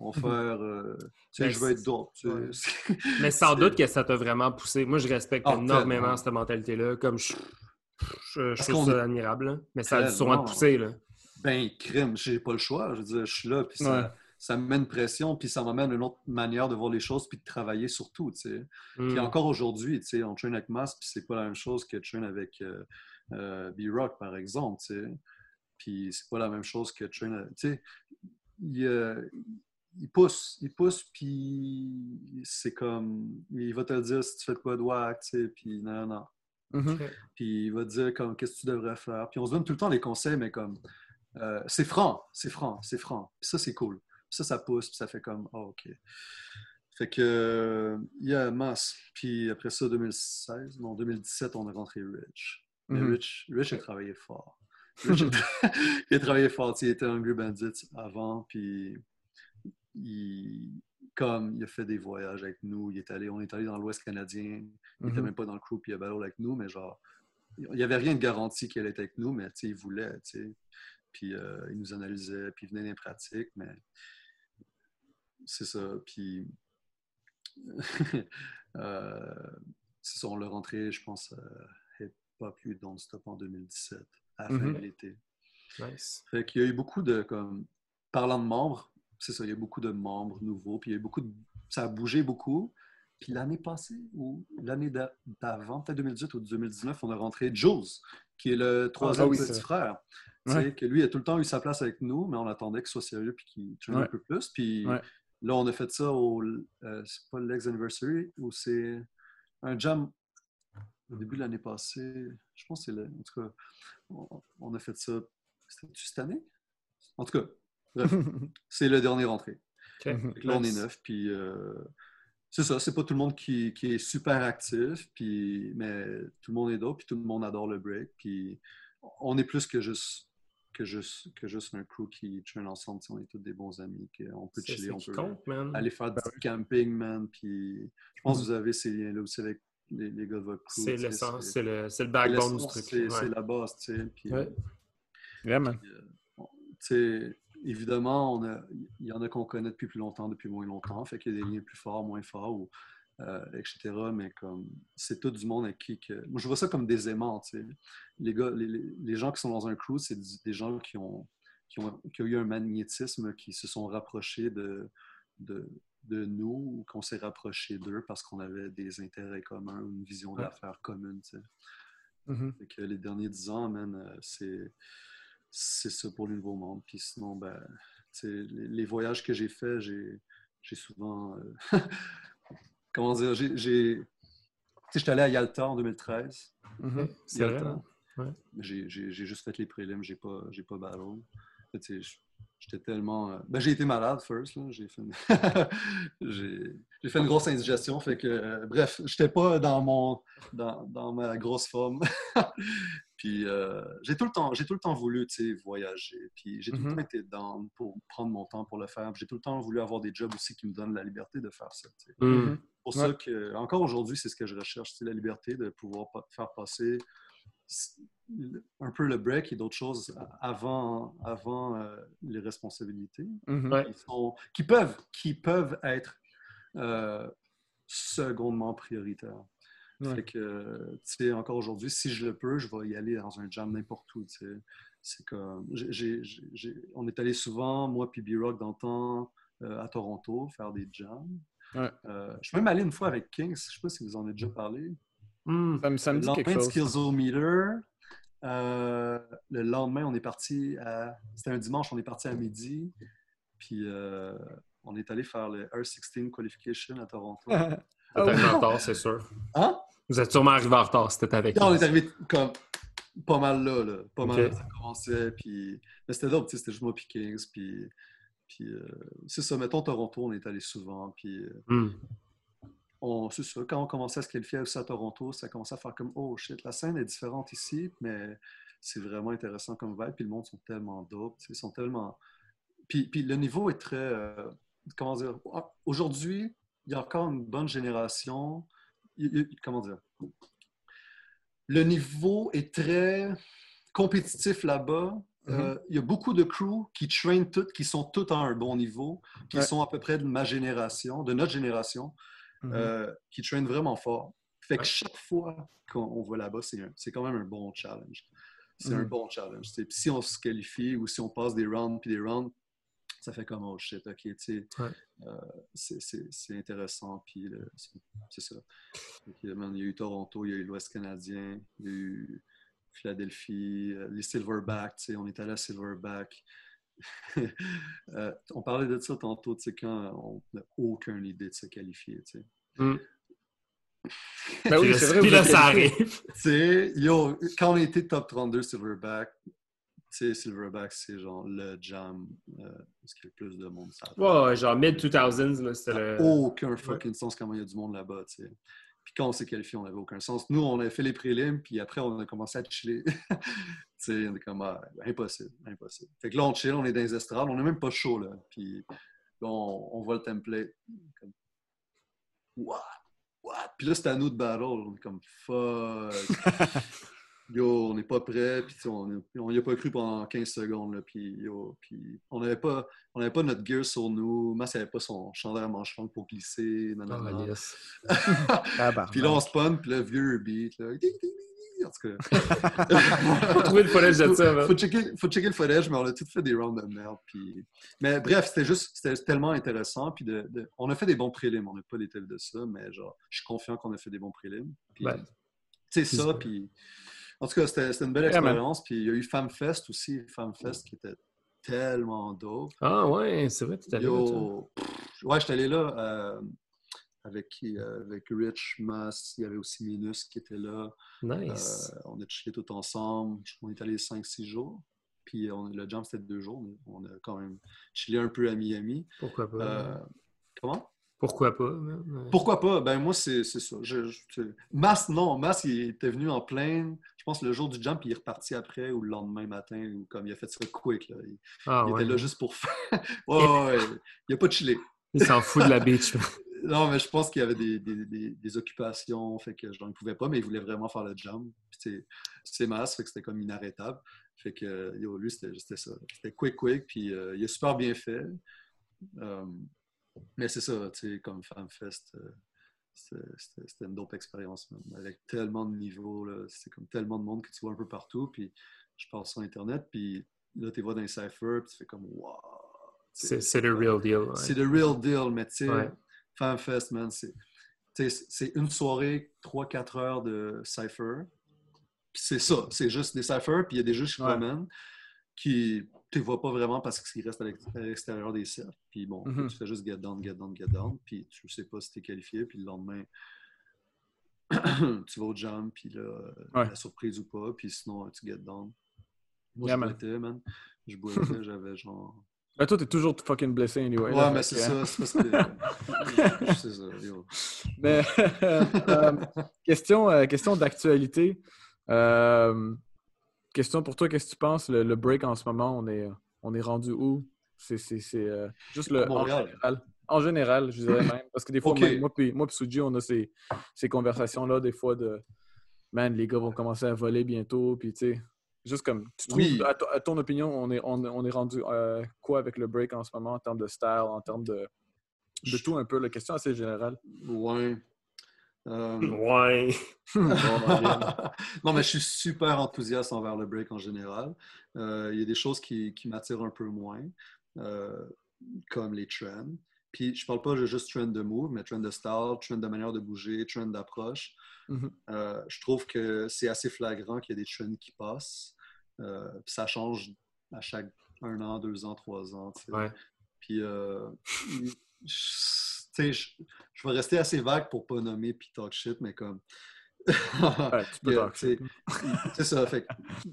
on, va faire. euh, tu sais, Ben, je veux être ouais. C'est- Mais sans doute que ça t'a vraiment poussé. Moi, je respecte Ah, énormément tellement. cette mentalité-là. Comme je, je, je trouve ça est- admirable. là. Mais ça a dû sûrement te pousser. Là. Ben, crime, j'ai pas le choix. Je veux dire, je suis là, puis ça, Ouais. ça me met une pression, puis ça m'amène une autre manière de voir les choses, puis de travailler surtout, tu sais. Puis Hmm. encore aujourd'hui, tu sais, on traîne avec Mass, puis c'est pas la même chose que traîne avec euh, euh, B-Rock, par exemple, tu sais. Puis c'est pas la même chose que traîne, tu sais. Il, euh, il pousse, il pousse, puis c'est comme, il va te dire si tu fais de quoi de wack, tu sais, puis non, non. Mhm. Puis il va te dire comme qu'est-ce que tu devrais faire? Puis on se donne tout le temps les conseils, mais comme euh, c'est franc, c'est franc, c'est franc. Puis ça, c'est cool. Puis ça, ça pousse, puis ça fait comme oh, OK. Fait que il y a masse. Puis après ça, 2016, non, 2017, on est rentré Rich. Mais Mhm. Rich, Rich a travaillé fort. Rich a, il a travaillé fort. Il était Hungry Bandit avant, puis il, comme il a fait des voyages avec nous, il est allé, on est allé dans l'Ouest canadien, il n'était Mhm. même pas dans le crew, puis il a battle avec nous, mais genre, il n'y avait rien de garanti qu'elle était avec nous, mais tu sais, il voulait, tu sais. Puis euh, il nous analysait, puis il venait des pratiques, mais c'est ça. Puis euh, c'est ça, on l'a rentré, je pense, euh, Hop You Don't Stop en 2017, à la fin Mhm. de l'été. Nice. Fait qu'il y a eu beaucoup de, comme, parlant de membres, c'est ça, il y a beaucoup de membres nouveaux, puis il y a beaucoup de, ça a bougé beaucoup. Puis l'année passée, ou l'année d'a- d'avant, peut-être 2018 ou 2019, on a rentré Jules, qui est le troisième Ah oui, petit c'est- frère. Tu Ouais. sais, que lui a tout le temps eu sa place avec nous, mais on attendait qu'il soit sérieux puis qu'il traîne un peu plus. Puis Ouais. là, on a fait ça au, euh, c'est pas Legs Anniversary, ou c'est un jam au début de l'année passée. Je pense que c'est le, en tout cas, on, on a fait ça, c'était-tu cette année? En tout cas, c'est le dernier rentré. OK. Mhm. Fait que là, on est neuf, puis euh, c'est ça, c'est pas tout le monde qui, qui est super actif, puis, mais tout le monde est d'autres, puis tout le monde adore le break, puis on est plus que juste que juste, que juste un crew qui traîne ensemble, sais, on est tous des bons amis, qu'on peut chiller, on peut compte, aller faire du camping, man, puis je pense que vous avez ces liens-là aussi avec les, les gars de votre crew. C'est le, c'est le c'est backbone du l'essence, truc. C'est ouais. la base, tu sais, puis Ouais. Vraiment. puis, euh, bon, tu sais, évidemment, on a- il y en a qu'on connaît depuis plus longtemps, depuis moins longtemps, fait qu'il y a des liens plus forts, moins forts, ou, euh, etc. Mais comme c'est tout du monde avec qui que. Moi, je vois ça comme des aimants, tu sais. Les gars, les, gens qui sont dans un crew, c'est des gens qui ont, qui ont, qui ont eu un magnétisme, qui se sont rapprochés de, de, de nous, ou qu'on s'est rapprochés d'eux parce qu'on avait des intérêts communs, une vision d'affaires commune, tu sais. Mhm. Fait que les derniers dix ans, man, euh, c'est, c'est ça pour le Nouveau Monde. Puis sinon, ben, les, les voyages que j'ai faits, j'ai, souvent. euh, comment dire? J'ai. j'ai- Tu sais, j'étais allé à Yalta en 2013. Mhm. C'est vrai. Yalta. hein? Ouais. J'ai, juste fait les prélims, j'ai pas, pas battle. Fait, tu sais, j- J'étais tellement. euh, Ben, j'ai été malade first. J'ai, fait une... fait grosse indigestion. Fait que, euh, bref, j'étais pas dans, mon... dans, dans ma grosse forme. Puis euh, j'ai, tout le temps, j'ai tout le temps voulu voyager. Puis j'ai tout le Mhm. temps été down pour prendre mon temps pour le faire. J'ai tout le temps voulu avoir des jobs aussi qui me donnent la liberté de faire ça. tu sais Hmm. pour Ouais. ça que, encore aujourd'hui, c'est ce que je recherche, c'est la liberté de pouvoir faire passer un peu le break et d'autres choses avant, avant euh, les responsabilités Mhm. Qui, sont- qui peuvent, qui peuvent être euh, secondement prioritaires. Ouais. Fait que, tu sais, encore aujourd'hui, si je le peux, je vais y aller dans un jam n'importe où, tu sais. C'est comme, on est allé souvent, moi puis B-Rock, dans le temps, euh, à Toronto, faire des jams. Ouais. Euh, je suis même allé une fois avec Kings, je sais pas si vous en avez déjà parlé. Hmm. Ça me, ça me dit quelque de chose. Euh, le lendemain, on est parti à. C'était un dimanche, on est parti à midi. Puis euh, on est allé faire le R16 Qualification à Toronto. Vous êtes Ah en retard, c'est sûr. Hein? Vous êtes sûrement arrivé en retard, c'était avec Là, on est arrivé comme pas mal là, là. Pas mal là, ça commençait. Puis... Mais c'était d'autres, c'était juste moi puis Kings. Puis, puis euh, c'est ça, mettons Toronto, on est allé souvent. Puis euh, Hmm. On, c'est ça, quand on commençait à se qualifier aussi à Toronto, ça commençait à faire comme Oh shit, la scène est différente ici, mais c'est vraiment intéressant comme vibe. Puis le monde sont tellement dope, ils sont tellement. Puis, puis le niveau est très. euh, comment dire ah, Aujourd'hui, il y a encore une bonne génération. Il- il- comment dire Le niveau est très compétitif là-bas. Euh, il y a beaucoup de crews qui traînent toutes, qui sont toutes à un bon niveau, qui Ouais. sont à peu près de ma génération, de notre génération Mhm. euh, qui traînent vraiment fort. Fait que chaque fois qu'on va là-bas, c'est quand même un bon challenge. C'est un Mhm. bon challenge. si on se qualifie ou si on passe des rounds puis des rounds, ça fait comme oh shit, ok, tu sais. Ouais. Euh, c'est- intéressant. Puis c'est ça. Il y a eu Toronto, il y a eu l'Ouest canadien, il y a eu Philadelphie, euh, les Silverback, tu sais, on est allé à Silverback. Euh, on parlait de ça tantôt, tu sais, quand on n'a aucune idée de se qualifier, tu sais. Hmm. Ben oui, c'est vrai. Puis là, ça arrive. Tu sais, yo, quand on était top 32 Silverback, tu sais, Silverback, c'est genre le jam, euh, parce qu'il y a le plus de monde. Ça Ouais, genre mid-2000s, là, c'était le... aucun fucking sens comment il y a du monde là-bas, tu sais. Puis quand on s'est qualifié, on n'avait aucun sens. Nous, on avait fait les prélims, puis après, on a commencé à chiller. tu sais, on est comme, ah, impossible, impossible. Fait que là, on chill, on est dans les estrades, on n'est même pas chaud, là. Puis on, on voit le template. What? What? Puis là, c'est à nous de battle. On est comme, fuck. Yo, on n'est pas prêt, puis on n'y a pas cru pendant 15 secondes, puis on n'avait pas, on pas notre gear sur nous, Mass n'avait pas son chandail à manches longues pour glisser, non, yes. Puis là, on spawn, puis le vieux beat, là, en tout cas. Faut trouver le footage de ça. Faut checker, faut checker le footage, mais on a tout fait des rounds de merde. Puis... Mais bref, c'était juste, c'était tellement intéressant. Puis de, de- on a fait des bons prélims, on n'a pas détaillé de ça, mais genre, je suis confiant qu'on a fait des bons prélims. Puis, Ben, sais, ça, puis... En tout cas, c'était une belle Yeah, expérience. Puis il y a eu FamFest aussi, FamFest qui était tellement dope. Ah ouais, c'est vrai, là, toi? Yo, pff, ouais, j'étais allé là euh, avec qui? euh, Avec Rich, Mass, il y avait aussi Minus qui était là. Nice. Euh, on a chillé tout ensemble. On est allé 5-6 jours. Puis on- le jam, c'était deux jours. mais on a quand même chillé un peu à Miami. Pourquoi pas? Euh, comment? Pourquoi pas? Pourquoi pas? Ben moi, c'est ça. Je, je- Mass, non. Mass, il était venu en pleine, je pense, le jour du puis il est reparti après ou le lendemain matin, ou comme il a fait ça quick. Là. Il, Ah il ouais. était là juste pour faire. ouais, ouais. Il a pas chillé. Il s'en fout de la beach. Non, mais je pense qu'il y avait des, des- des- des occupations, fait que il ne pouvait pas, mais il voulait vraiment faire le jump. C'est- masse, fait que c'était comme inarrêtable. Fait que, yo, lui, c'était c'était ça. C'était quick, quick, puis euh, il a super bien fait. Euh, mais c'est ça, tu sais, comme FanFest, euh, c'était une dope expérience. Avec tellement de niveaux, c'est comme tellement de monde que tu vois un peu partout, puis je passe sur Internet, puis là, tu vois dans les cyphers, puis tu fais comme, wow! C'est le real deal. ouais. c'est le real deal, mais tu sais, Ouais. FanFest, man, c'est une soirée, 3-4 heures de cypher. c'est ça, c'est juste des ciphers, puis il y a des jeux qui Ouais. qui tu ne vois pas vraiment parce qu'ils restent à l'ex- à l'extérieur des cercles. Puis bon, Mhm. tu fais juste get down, get down, get down, puis tu sais pas si tu es qualifié, puis le lendemain, tu vas au jam, puis là, Ouais. la surprise ou pas, puis sinon, tu get down. Moi, Yeah, je boitais, man. Je boitais, j'avais genre... Ben, toi, t'es toujours fucking blessé anyway. Ouais, là, mais c'est ça, c'est parce que... c'est ça, yo. Mais euh, question, euh, question d'actualité. Euh, question pour toi, qu'est-ce que tu penses? Le, le break en ce moment, on est, on est rendu où? C'est euh, juste le, en général. En général, je dirais même. Parce que des fois, même moi puis moi Suji, on a ces, ces conversations-là, des fois de Man, les gars vont commencer à voler bientôt. Puis tu sais, juste comme tu trouves, Oui. à ton opinion, on est, on, on est rendu euh, quoi avec le break en ce moment en termes de style, en termes de, de tout un peu? La question assez générale. Ouais. Euh, Ouais. non, mais je suis super enthousiaste envers le break en général. Euh, Il y a des choses qui, qui m'attirent un peu moins, euh, comme les trends. Puis je parle pas de juste trend de move, mais trend de style, trend de manière de bouger, trend d'approche. Mhm. Euh, je trouve que c'est assez flagrant qu'il y a des trends qui passent. Euh, puis ça change à chaque un an, deux ans, trois ans. Puis, euh, sais, je, je vais rester assez vague pour pas nommer puis talk shit, mais comme. Ouais, tu peux C'est ça. Fait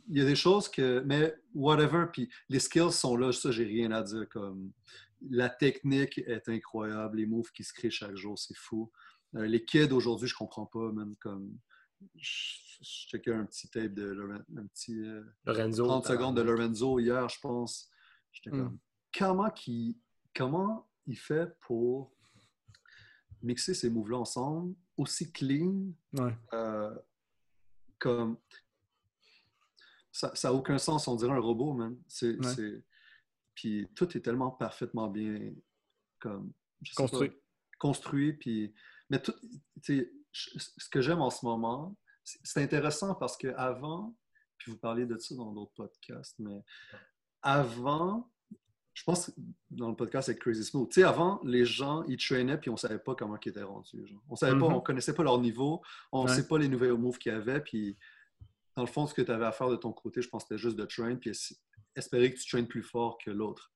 il y a des choses que. Mais whatever. Puis les skills sont là. Ça, j'ai rien à dire. Comme la technique est incroyable. Les moves qui se créent chaque jour, c'est fou. Euh, les kids aujourd'hui, je comprends pas, même comme. Je, je checkais un petit tape de Loren- un petit euh, Lorenzo. 30 secondes de Lorenzo hier, je pense. J'étais Mm. comme. Comment, qu'il- comment il fait pour mixer ces moves-là ensemble aussi clean Ouais. euh, comme ça n'a aucun sens, on dirait un robot, man. C'est, Ouais. c'est- Puis tout est tellement parfaitement bien comme Construit. pas, construit. Puis... Mais tout, ce que j'aime en ce moment, c'est c'est intéressant parce qu'avant, puis vous parliez de ça dans d'autres podcasts, mais avant, je pense que dans le podcast avec Crazy Smooth, tu sais, avant, les gens, ils traînaient puis on savait pas comment ils étaient rendus. genre. On savait pas, Mhm. on connaissait pas leur niveau, on ne Ouais. sait pas les nouvelles moves qu'il y avait, puis dans le fond, ce que tu avais à faire de ton côté, je pense que c'était juste de train, puis es- espérer que tu traînes plus fort que l'autre.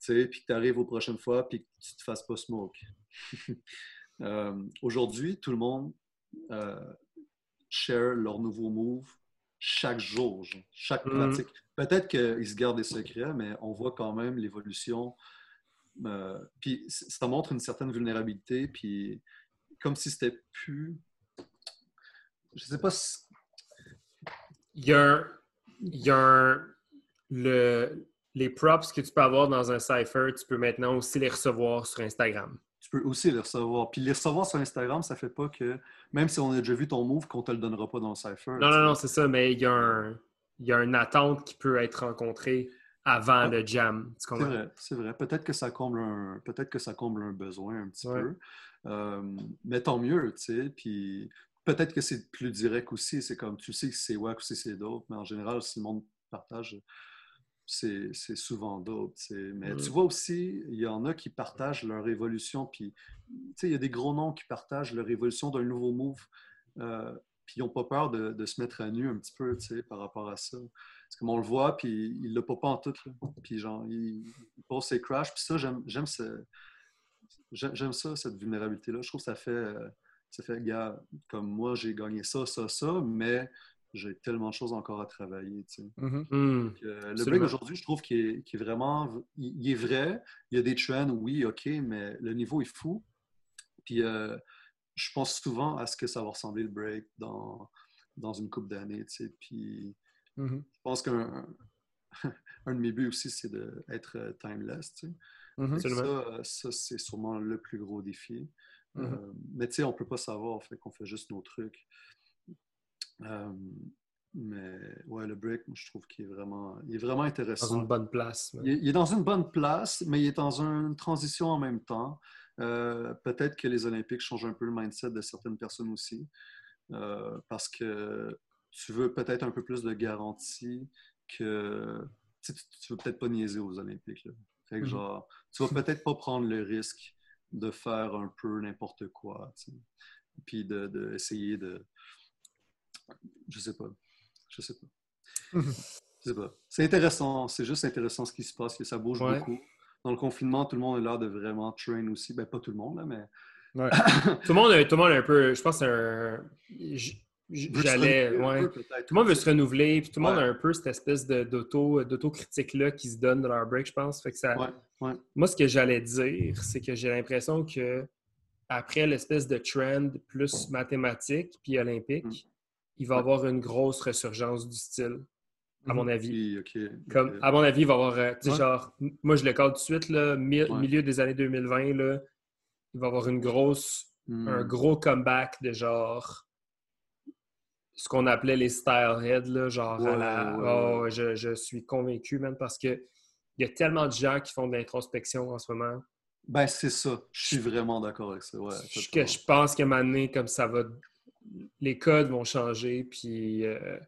Tu sais, puis que tu arrives aux prochaines fois, puis que tu te fasses pas smoke. Euh, Aujourd'hui, tout le monde euh, share leurs nouveaux moves chaque jour, genre, chaque Mhm. pratique. Peut-être qu'ils se gardent des secrets, mais on voit quand même l'évolution. Euh, puis ça montre une certaine vulnérabilité, puis comme si c'était plus. Je sais pas si. Il y a un. Il y a un- le, les props que tu peux avoir dans un cipher, tu peux maintenant aussi les recevoir sur Instagram. Peux aussi les recevoir. Puis les recevoir sur Instagram, ça fait pas que, même si on a déjà vu ton move, qu'on te le donnera pas dans le cipher. Non, non, non, c'est ça, mais il y a un. Il y a une attente qui peut être rencontrée avant le jam. C'est vrai, c'est vrai. Peut-être que ça comble un, peut-être que ça comble un besoin un petit Ouais. peu. Euh, mais tant mieux, tu sais. Puis peut-être que c'est plus direct aussi. C'est comme tu sais que c'est wack ou si c'est dope, mais en général, si le monde partage, c'est souvent sais. Mais tu vois aussi, il y en a qui partagent leur évolution. Puis il y a des gros noms qui partagent leur évolution d'un nouveau move. Euh, puis ils n'ont pas peur de, de se mettre à nu un petit peu, par rapport à ça. Parce que on le voit, puis il l'a pas pas en tout. là. Puis genre, il, il pose ses crashs. Puis ça, j'aime j'aime ce- j'aime j'aime ça, cette vulnérabilité-là. Je trouve que ça fait, euh, ça fait, gars, comme moi, j'ai gagné ça, ça, ça, mais j'ai tellement de choses encore à travailler, tu sais. Mhm. Hmm. Donc, euh, le break aujourd'hui, je trouve qu'il est, vraiment, il, il est vrai. Il y a des trends, oui, ok, mais le niveau est fou. Puis euh, je pense souvent à ce que ça va ressembler le break dans, dans une coupe d'années, tu sais. Puis Mhm. je pense qu'un un de mes buts aussi, c'est d'être euh, timeless, tu sais. Mhm. Absolument. Ça, ça c'est sûrement le plus gros défi. Euh, mais tu sais, on peut pas savoir, fait qu'on fait juste nos trucs. Euh, mais ouais, le break, je trouve qu'il est vraiment, il est vraiment Dans intéressant. une bonne place. Il est, il est dans une bonne place, mais il est dans une transition en même temps. Euh, Peut-être que les Olympiques changent un peu le mindset de certaines personnes aussi, euh, parce que tu veux peut-être un peu plus de garantie que tu, tu- veux peut-être pas niaiser aux Olympiques. là. Fait que Mhm. genre, tu vas peut-être pas prendre le risque de faire un peu n'importe quoi, puis de, de essayer de je sais pas. Je sais pas. je sais pas. C'est intéressant. C'est juste intéressant ce qui se passe, que ça bouge Ouais. beaucoup. Dans le confinement, tout le monde a l'air de vraiment train aussi. Ben, pas tout le monde, là, mais. Ouais. Tout le monde, a- tout le monde a un peu. Je pense que un. J'allais. Ouais. Tout le monde veut se renouveler, puis tout le monde Ouais. a un peu cette espèce de- d'auto- d'autocritique-là qui se donne de leur break, je pense. Fait que ça, Ouais, ouais. Moi, ce que j'allais dire, c'est que j'ai l'impression que après l'espèce de trend plus mathématique puis olympique, Mm. Il va y avoir une grosse ressurgence du style, à mon avis. Oui, ok. Comme, à mon avis, il va y avoir, euh, tu sais, Ouais. genre, moi je le cadre tout de suite, là, mi- Ouais. milieu des années 2020, là, il va y avoir une grosse, Hmm. un gros comeback de genre ce qu'on appelait les style heads, là, genre à la- oh, je, je suis convaincu, même, parce que il y a tellement de gens qui font de l'introspection en ce moment. Ben, c'est ça. Je suis vraiment d'accord avec ça. Ouais, Je- que totalement. je pense qu'à un moment donné, comme ça va, les codes vont changer, puis euh,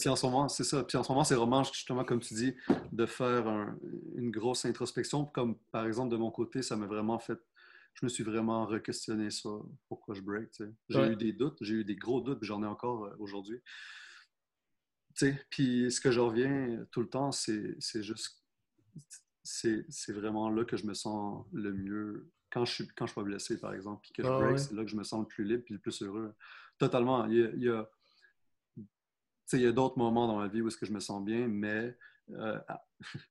Puis en ce moment, c'est ça. Puis en ce moment, c'est vraiment, justement, comme tu dis, de faire un- une grosse introspection. Comme par exemple, de mon côté, ça m'a vraiment fait. Je me suis vraiment re-questionné sur pourquoi je break. J'ai Ouais. eu des doutes, j'ai eu des gros doutes, j'en ai encore euh, aujourd'hui. Puis ce que je reviens tout le temps, c'est c'est juste. C'est c'est vraiment là que je me sens le mieux. Quand je suis, quand je suis pas blessé, par exemple, puis que je Ah break, ouais. c'est là que je me sens le plus libre puis le plus heureux. Totalement. Il y a, il y a- il y a d'autres moments dans ma vie où est-ce que je me sens bien, mais euh,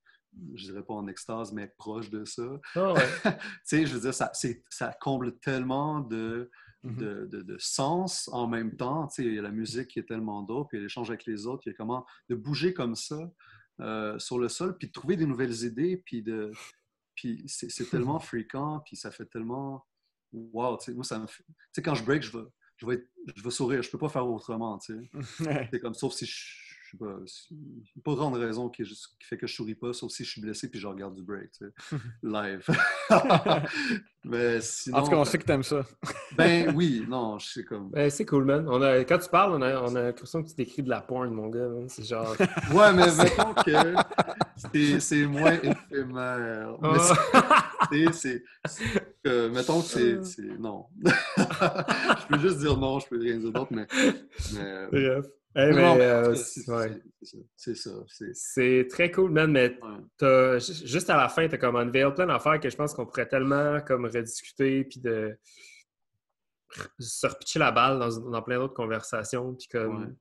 je dirais pas en extase, mais proche de ça. Ah ouais. je veux dire, ça, ça comble tellement de, Mhm. de, de- de sens en même temps. Il y a la musique qui est tellement dope, puis il y a l'échange avec les autres, il y a comment de bouger comme ça euh, sur le sol, puis de trouver des nouvelles idées, puis de... Puis c'est c'est tellement fréquent, puis ça fait tellement... Wow, tu sais, moi, ça me fait... Tu sais, quand je break, je vais, je vais, être- je vais sourire. Je peux pas faire autrement, tu sais. C'est comme, sauf si je, je sais pas, pas grande raison qui, est juste- qui fait que je souris pas, sauf si je suis blessé puis je regarde du break, tu sais, live. Mais sinon, En tout cas, on sait que t'aimes ça. ben oui, non, je sais comme. Ben, c'est cool, man. On a, quand tu parles, on a, on a l'impression que tu décris de la porn, mon gars. C'est genre. Ouais, mais mettons que c'est- c'est moins éphémère. Mais Ah. c'est- c'est- c'est- euh, mettons que c'est. c'est- Non. je peux juste dire non, je peux rien dire d'autre, mais. mais Bref. Hey, euh, c'est- ouais. ça. C'est très cool, man, mais ju- juste à la fin, tu as comme unveil plein d'affaires que je pense qu'on pourrait tellement comme rediscuter puis de se repitcher la balle dans, dans plein d'autres conversations. Puis comme...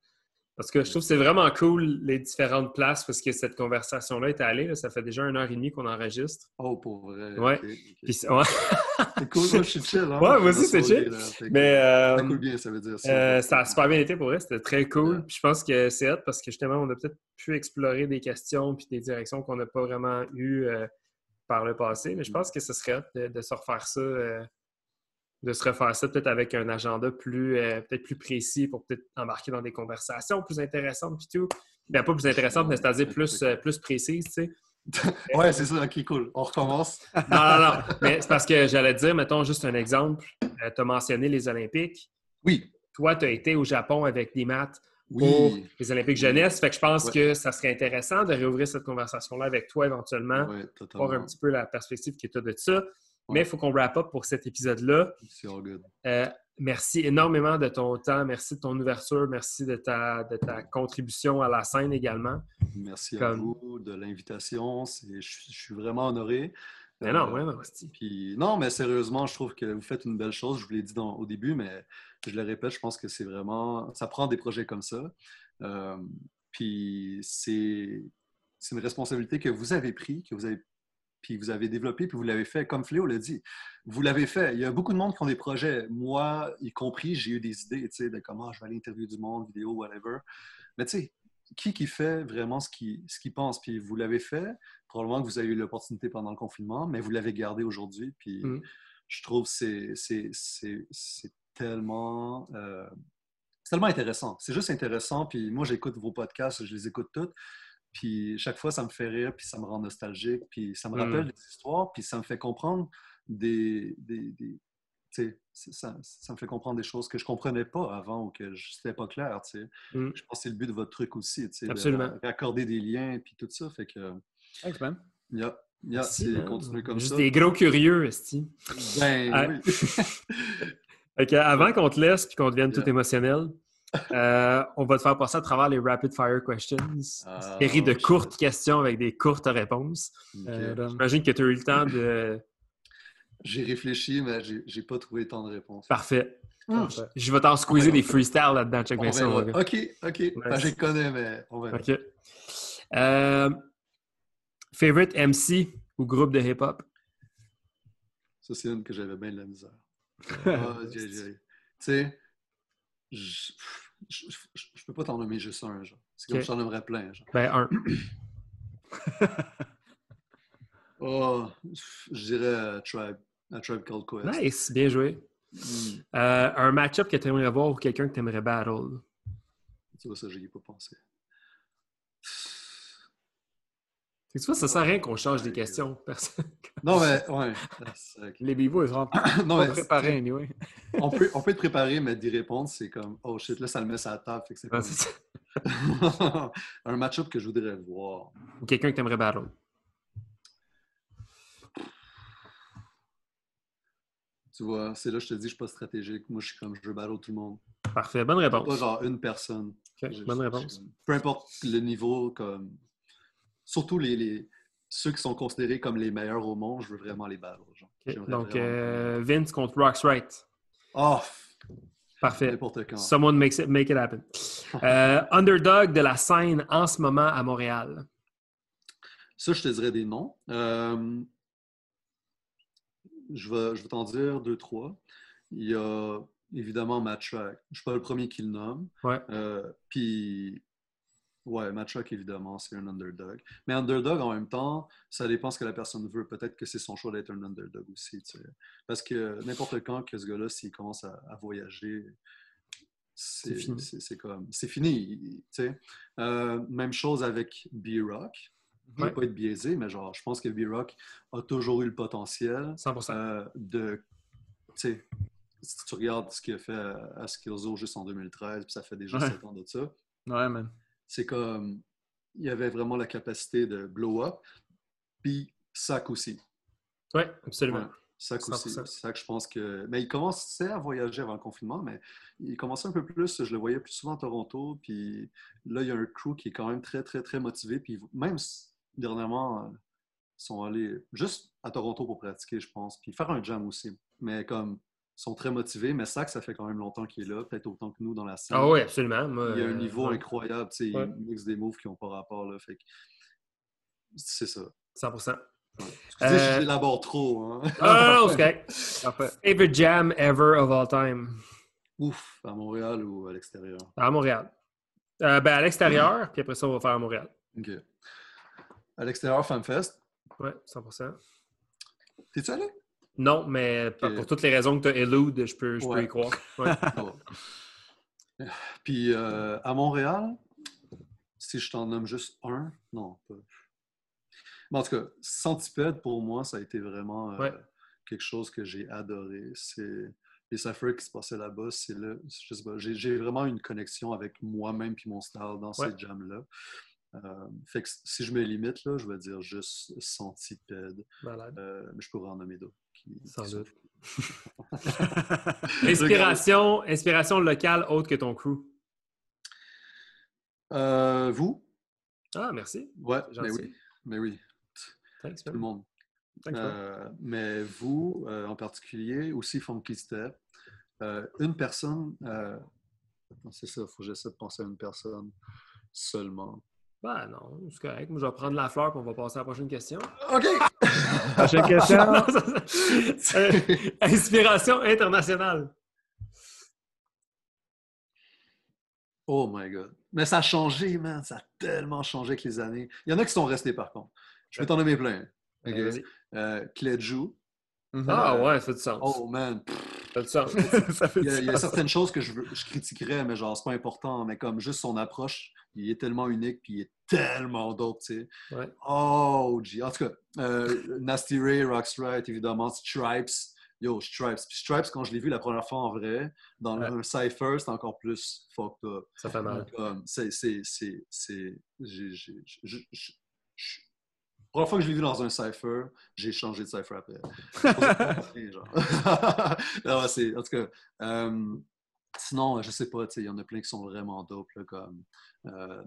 Parce que je trouve que c'est vraiment cool les différentes places parce que cette conversation-là est allée. là. ça fait déjà une heure et demie qu'on enregistre. Oh, pour vrai. Ouais. Puis c'est- ouais. C'est cool, moi je suis chill. Hein, Ouais, moi aussi, c'est chill. là, Mais euh, Ça coule bien, ça veut dire ça. euh, ça a super bien été pour vrai. C'était très cool. Ouais. Puis je pense que c'est hot parce que justement, on a peut-être pu explorer des questions puis des directions qu'on n'a pas vraiment eues euh, par le passé. Mais je pense que ce serait hot de, de se refaire ça, euh, de se refaire ça peut-être avec un agenda plus euh, peut-être plus précis pour peut-être embarquer dans des conversations plus intéressantes puis tout. Ben, pas plus intéressantes, mais c'est-à-dire plus, euh, plus précises, tu sais. Ouais, c'est ça, ok, cool. On recommence. Non, non, non. Mais c'est parce que j'allais te dire, mettons juste un exemple. tu as mentionné les Olympiques. Oui. Toi, tu as été au Japon avec des maths pour les Olympiques jeunesse. Fait que je pense Ouais. que ça serait intéressant de réouvrir cette conversation-là avec toi éventuellement, Ouais, voir un petit peu la perspective que tu as de ça. Mais il faut qu'on wrap up pour cet épisode-là. Euh, merci énormément de ton temps, merci de ton ouverture, merci de ta, de ta contribution à la scène également. Merci à vous de l'invitation. Je, suis- je suis vraiment honoré. Mais non, Euh, ouais, non. Puis, non, mais sérieusement, je trouve que vous faites une belle chose. Je vous l'ai dit dans- au début, mais je le répète, je pense que c'est vraiment. Ça prend des projets comme ça. Euh, puis c'est c'est une responsabilité que vous avez pris, que vous avez puis vous avez développé, puis vous l'avez fait, comme Fléau l'a dit. Vous l'avez fait. Il y a beaucoup de monde qui ont des projets. Moi, y compris, j'ai eu des idées, tu sais, de comment je vais aller interviewer du monde, vidéo, whatever. Mais tu sais, qui qui fait vraiment ce qu'il ce qu'il pense? Puis vous l'avez fait. Probablement que vous avez eu l'opportunité pendant le confinement, mais vous l'avez gardé aujourd'hui. Puis Mm. je trouve que c'est tellement... euh, c'est tellement intéressant. C'est juste intéressant. Puis moi, j'écoute vos podcasts, je les écoute toutes. Puis chaque fois, ça me fait rire, puis ça me rend nostalgique, puis ça me Mm. rappelle des histoires, puis ça me fait comprendre des... des, des- tu sais, ça, ça me fait comprendre des choses que je comprenais pas avant ou que je- c'était pas clair. tu sais. Mm. Je pense que c'est le but de votre truc aussi, tu sais, de Absolument. raccorder des liens puis tout ça. Fait que, Thanks, man. yeah, comme Juste ça. des gros curieux, esti. Ben Ah. oui. Avant qu'on te laisse puis qu'on devienne tout émotionnel, Euh, on va te faire passer à travers les rapid fire questions. Ah, Série de shit. courtes questions avec des courtes réponses. Euh, J'imagine que tu as eu le temps de. J'ai réfléchi, mais j'ai pas trouvé tant de réponses. Parfait. Parfait. Je vais t'en squeezer des freestyles là-dedans. Check bien ça. Ok, ok. Ben, je les connais, mais on verra. OK. Euh, favorite MC ou groupe de hip-hop? Ça, c'est une que j'avais bien de la misère. Ah, j'ai- Tu sais, je, je, je- je peux pas t'en nommer juste un, genre. C'est comme Ok. je t'en nommerais plein, genre. Ben, un. Oh, je dirais euh, Tribe. A Tribe Called Quest. Nice, bien joué. Hmm, Euh, un match-up que tu aimerais voir ou quelqu'un que tu aimerais battle? Tu vois, ça, j'y ai pas pensé. Que Tu vois, ça sert à rien qu'on change des questions. Personne. Non, mais, ouais. c'est Les bivous, ils sont non, pas mais préparés, anyway. on peut, on peut te préparer, mais d'y répondre, c'est comme, oh shit, là, ça le met sur la table. Fait que c'est c'est ça. un match-up que je voudrais voir. Ou quelqu'un que tu aimerais battle. Tu vois, c'est là que je te dis, je suis pas stratégique. Moi, je suis comme, je veux battle tout le monde. Parfait, bonne réponse. Pas genre une personne. Bonne réponse. peu importe le niveau, comme surtout les, les- ceux qui sont considérés comme les meilleurs au monde, je veux vraiment les battre. Genre. Ok, J'aimerais Donc, vraiment- euh, Vince contre Rox Wright. Oh, Parfait. quand. Someone makes it, make it happen. Euh, underdog de la scène en ce moment à Montréal. Ça, je te dirais des noms. Euh, je vais, je vais t'en dire deux, trois. Il y a évidemment Matt Track. Je ne suis pas le premier qui le nomme. Ouais. Euh, Puis, ouais, Matt Track, évidemment, c'est un underdog. Mais underdog, en même temps, ça dépend ce que la personne veut. Peut-être que c'est son choix d'être un underdog aussi. tu sais. Parce que n'importe quand que ce gars-là, s'il commence à, à voyager, C'est fini. c'est- comme c'est fini. tu sais. Euh, même chose avec B-Rock. Je ne Ouais. pas être biaisé, mais genre, je pense que B-Rock a toujours eu le potentiel 100%. euh, de. Tu sais, si tu regardes ce qu'il a fait à, à Skillzo juste en 2013, puis ça fait déjà Ouais. 7 ans de ça, Ouais, man. C'est comme. Il y avait vraiment la capacité de blow up, puis Sac aussi. Oui, absolument. Ouais, Sac aussi. 100%. Sac, je pense que. Mais il commençait à voyager avant le confinement, mais il commençait un peu plus. Je le voyais plus souvent à Toronto. Puis là, il y a un crew qui est quand même très, très, très motivé. Puis même dernièrement, ils sont allés juste à Toronto pour pratiquer, je pense. Puis faire un jam aussi. Mais comme. Sont très motivés, mais Sac, ça fait quand même longtemps qu'il est là, peut-être autant que nous dans la scène. Ah oui, absolument. Moi, Il y a un euh, niveau ouais, incroyable, tu sais, Ouais. il mixe des moves qui n'ont pas rapport, là, fait que c'est ça. 100%. Excusez, Euh, j'élabore trop, hein. Ah non. Favorite jam ever of all time? Ouf, à Montréal ou à l'extérieur? À Montréal. Euh, ben, à l'extérieur, puis après ça, on va faire à Montréal. OK. À l'extérieur, FanFest. Oui, 100%. T'es-tu allé? Non, mais pour- toutes les raisons que tu as elude, je peux, je peux y croire. Ouais. Puis euh, à Montréal, si je t'en nomme juste un, non, pas. Mais en tout cas, Centipede, pour moi, ça a été vraiment euh, Ouais. quelque chose que j'ai adoré. C'est les cyphers qui se passaient là-bas, c'est là, je sais pas, j'ai vraiment une connexion avec moi-même puis mon style dans Ouais. ces jams-là. Euh, fait que si je me limite, là, je vais dire juste. Euh, mais je pourrais en nommer d'autres. Sans doute. Inspiration, inspiration locale autre que ton crew. Euh, vous? Ah, merci. Ouais, mais oui. Mais oui. Thanks, tout le monde. Thanks. Euh, mais vous, euh, en particulier, aussi Funky Step, euh, une personne, euh, c'est ça, il faut que j'essaie de penser à une personne seulement. Ben non, c'est correct. Moi, je vais prendre la fleur et on va passer à la prochaine question. OK! Prochaine question. Euh, Inspiration internationale. oh my God. Mais ça a changé, man. Ça a tellement changé avec les années. Il y en a qui sont restés, par contre. Je vais t'en nommer plein. OK? Euh, vas-y. Euh, Clédjou. Mhm. Ah ouais, ça fait du sens. Oh man, Ça fait du sens. ça fait il y a, il y a du sens. certaines choses que je, veux- je critiquerais, mais genre, c'est pas important. Mais comme juste son approche, il est tellement unique, puis il est tellement dope, tu sais. Ouais. Oh, G. En tout cas, euh, Nasty Ray, Rockstrite, évidemment, Stripes. Yo, Stripes. Puis Stripes, quand je l'ai vu la première fois en vrai, dans Ouais. un cypher, c'est encore plus fucked up. Ça fait mal. Comme, c'est, la première fois que je l'ai vu dans un cypher, j'ai changé de cypher après. C'est, en tout cas, euh, sinon, je sais pas, il y en a plein qui sont vraiment dope, là, comme euh,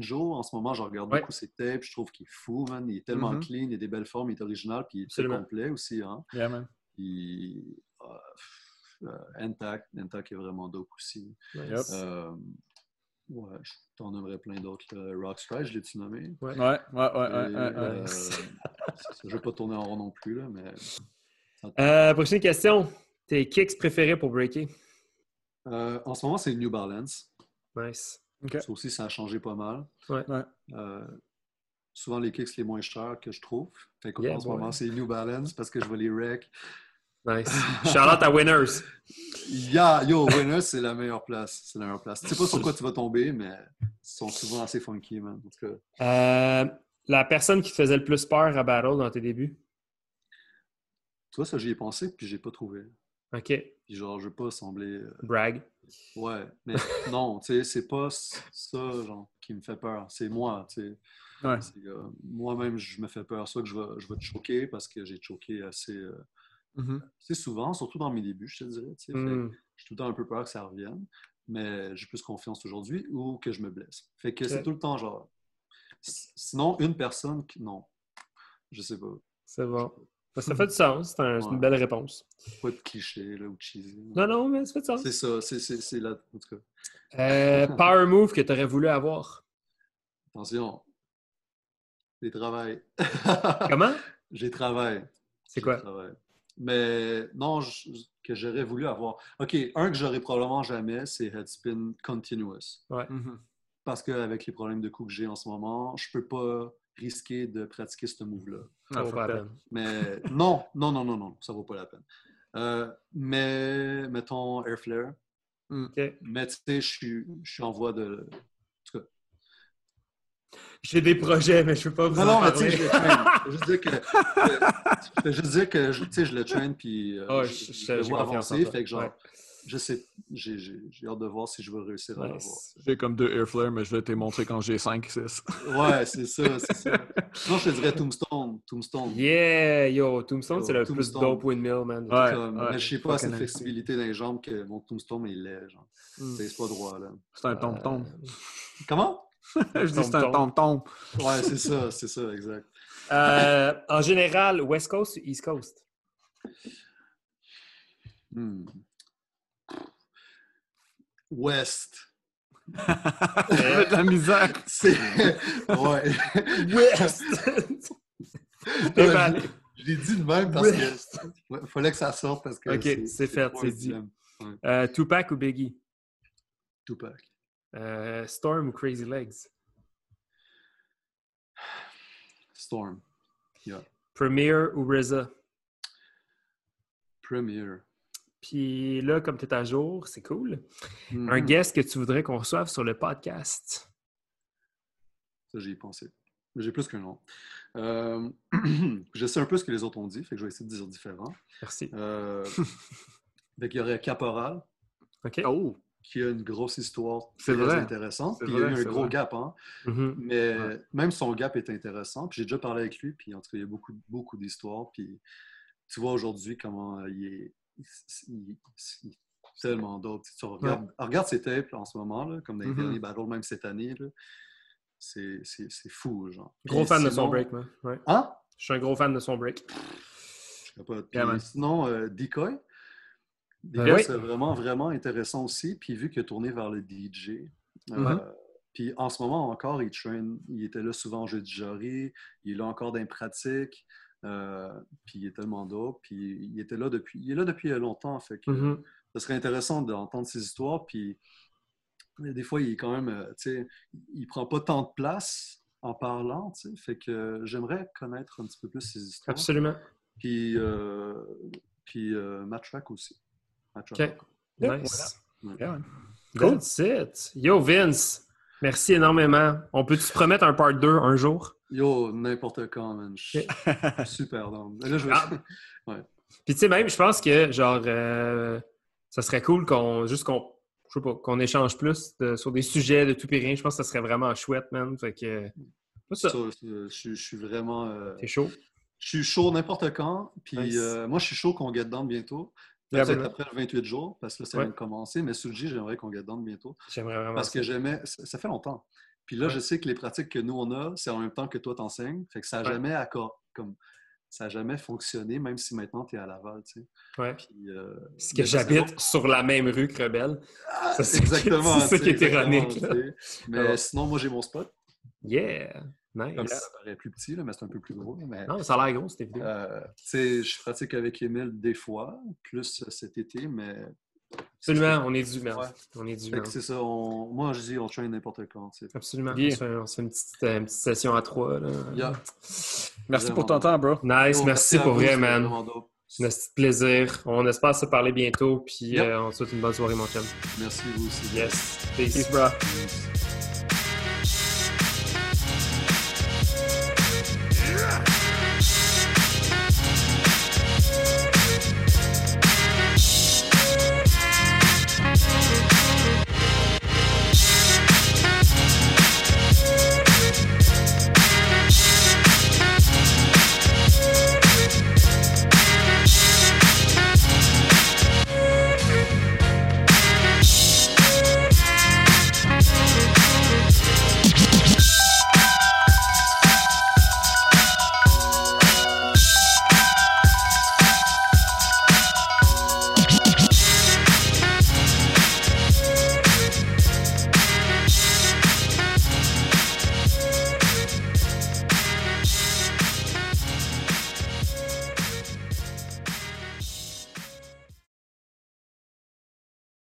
Joe, en ce moment, je regarde Ouais. beaucoup ses tapes, je trouve qu'il est fou, man. Il est tellement Mhm. clean, il a des belles formes, il est original, puis il est complet aussi, hein. Yeah, man. Puis, euh, euh, Intact, Intact est vraiment dope aussi. Euh, ouais, je t'en nommerais plein d'autres. Rockstrike, je l'ai-tu nommé? Ouais, ouais, ouais, ouais, Et, ouais, euh, je vais pas tourner en rond non plus, là, mais Euh, prochaine question. Tes kicks préférés pour breaker? Euh, en ce moment, c'est New Balance. Nice. Ok. Ça aussi, ça a changé pas mal. Ouais. Ouais. Euh, souvent les kicks les moins chers que je trouve. Fait Yeah, ce boy. moment, c'est New Balance parce que je vais les wreck. Nice. Shout out à Winners. Yeah, yo, Winner, c'est la meilleure place. C'est la meilleure place. Tu sais pas sur quoi tu vas tomber, mais ils sont souvent assez funky, man. En tout cas, Euh, la personne qui te faisait le plus peur à Battle dans tes débuts? tu vois, ça, j'y ai pensé, puis j'ai pas trouvé. OK. Puis genre, je veux pas sembler. euh, Brag. Ouais, mais non, tu sais, c'est pas ça, genre, qui me fait peur. C'est moi, tu sais. Ouais. Euh, Moi-même, je me fais peur. Soit que je vais, je vais te choquer parce que j'ai choqué assez, euh, Mhm. assez souvent, surtout dans mes débuts, je te dirais. tu sais. J'ai tout le temps un peu peur que ça revienne, mais j'ai plus confiance aujourd'hui ou que je me blesse. Fait que c'est tout le temps genre. Sinon, une personne qui. Non. Je sais pas. C'est bon. Ça fait du sens. C'est un- c'est une Ouais. belle réponse. Pas de cliché là, ou cheesy. Non, non, mais ça fait du sens. C'est ça. C'est, c'est, c'est là. En tout cas, Euh, power move que tu aurais voulu avoir. attention. J'ai travail. Comment? J'ai travail. C'est J'ai quoi? travail. Mais non, je- que j'aurais voulu avoir. OK, un que j'aurais probablement jamais, c'est Headspin Continuous. Mhm. Parce qu'avec les problèmes de coups que j'ai en ce moment, je peux pas risquer de pratiquer ce move-là. Ça Ah, vaut fuck pas la that. peine. Mais non, non, non, non, non, ça vaut pas la peine. Euh, mais mettons Air Flare. OK. Mais tu sais, je suis, en voie de. En tout cas. J'ai des projets, mais je peux pas vous Non, en non, mais tu sais, parler. je le traîne. Je veux juste dire que. Je le traîne puis euh, Ah, je, je- je je- le j'ai vois confiance en avancer. toi. Fait que genre, Ouais. Je sais, j'ai j'ai- j'ai hâte de voir si je vais réussir à l'avoir. Nice. J'ai comme deux airflares, mais je vais te montrer quand j'ai 5, 6. Ouais, c'est ça, c'est ça. Sinon, je te dirais Tombstone. Tombstone. Yeah, yo, Tombstone, Yo, c'est le plus Tombstone. dope windmill, man. Ouais. Comme, mais je sais pas fucking flexibilité dans les jambes que mon tombstone est laid. Genre. Mm. C'est pas droit, là. C'est un tombe-tombe. Comment? je dis c'est un tombe-tombe. Ouais, c'est ça, c'est ça, exact. Euh, en général, West Coast ou East Coast? Hmm. West. J'avais de la misère. C'est. Ouais. West! Déballé. Je l'ai dit de même parce West. que. Ouais, fallait que ça sorte parce que. Ok, c'est fait, c'est dit. Euh, Tupac ou Biggie? Tupac. Euh, Storm ou Crazy Legs? Storm. Premier ou RZA? Premier. Puis là, comme tu es à jour, c'est cool. Un guest que tu voudrais qu'on reçoive sur le podcast? Ça, j'y ai pensé. Mais j'ai plus qu'un nom. Euh, je sais un peu ce que les autres ont dit, fait que je vais essayer de dire différent. Merci. Euh, fait qu'il y aurait Caporal, OK. Oh! qui a une grosse histoire C'est très vrai. intéressante. C'est Puis il y a eu un gros vrai. gap, hein. Mhm. Mais Ouais. même son gap est intéressant. Puis j'ai déjà parlé avec lui, puis en tout cas, il y a beaucoup, beaucoup d'histoires. Puis tu vois aujourd'hui comment il est, il- il- il- tellement d'autres. Tu regardes, regarde ses tapes en ce moment, là, comme dans les Mhm. derniers battles, même cette année. C'est fou, genre. Gros fan de son break. Ouais. Hein? Je suis un gros fan de son break. Je pas. Yeah, sinon, euh, Decoy. Decoy, Ben oui. c'est vraiment, vraiment intéressant aussi. Puis vu qu'il a tourné vers le DJ, euh, Mhm. puis en ce moment encore, il traîne. Il était là souvent en jeu de jury. Il est là encore dans les pratiques. Euh, puis il est tellement dope. Puis il était là depuis, il est là depuis longtemps. Fait que Mhm. ce serait intéressant d'entendre ses histoires. Puis mais des fois, il est quand même, euh, tu sais, il prend pas tant de place en parlant, tu sais. Fait que j'aimerais connaître un petit peu plus ses histoires. Absolument. Puis, euh, puis euh, Matrack aussi. OK. Nice. Yeah. Cool. That's it. Yo, Vince, merci énormément. On peut-tu se promettre un part 2 un jour? Yo, n'importe quand, man. Super down. Mais Là, je vais... Ah. Puis tu sais, même, je pense que, genre, euh, ça serait cool qu'on, juste qu'on, je sais pas, qu'on échange plus de- sur des sujets de tout et rien. Je pense que ça serait vraiment chouette, man. Fait que, ça. Ça, je, suis- je suis vraiment... euh, T'es chaud? je suis chaud n'importe quand. Puis Nice. euh, moi, je suis chaud qu'on get down bientôt. Yeah, Peut-être après le 28 jours, parce que là, ça Ouais. vient de commencer, mais J, j'aimerais qu'on get down bientôt. J'aimerais vraiment Parce que j'aimais, ça, ça fait longtemps. Puis là, Ouais. je sais que les pratiques que nous, on a, c'est en même temps que toi, t'enseignes. Fait que ça n'a Ouais. jamais accord, comme, ça jamais fonctionné, même si maintenant, tu es à Laval, tu sais. Ouais. Puis, euh, Parce que j'habite bon. sur la même rue que Rebelle. Ah, c'est- exactement. c'est ça qui est ironique. Mais Alors. sinon, moi, j'ai mon spot. Yeah! Nice. Comme ça paraît plus petit, là, mais c'est un peu plus gros. Mais, Non, ça a l'air gros, cette vidéo. euh, tu sais, je pratique avec Emile des fois, plus cet été, mais. Absolument, on est du merde. Ouais. On est du Fait que merde. c'est ça. on- Moi, je dis, on traîne n'importe quand. Absolument. Yeah. On, se fait, on se fait une petite, euh, une petite session à trois. Là. Yeah. Merci pour ton temps, bro. Nice, merci, pour vous, vrai, man. C'est un petit plaisir. On espère se parler bientôt. Puis Yep. euh, on te souhaite une bonne soirée, mon chum. Merci, vous aussi. Yes. Peace. Peace, bro. Peace.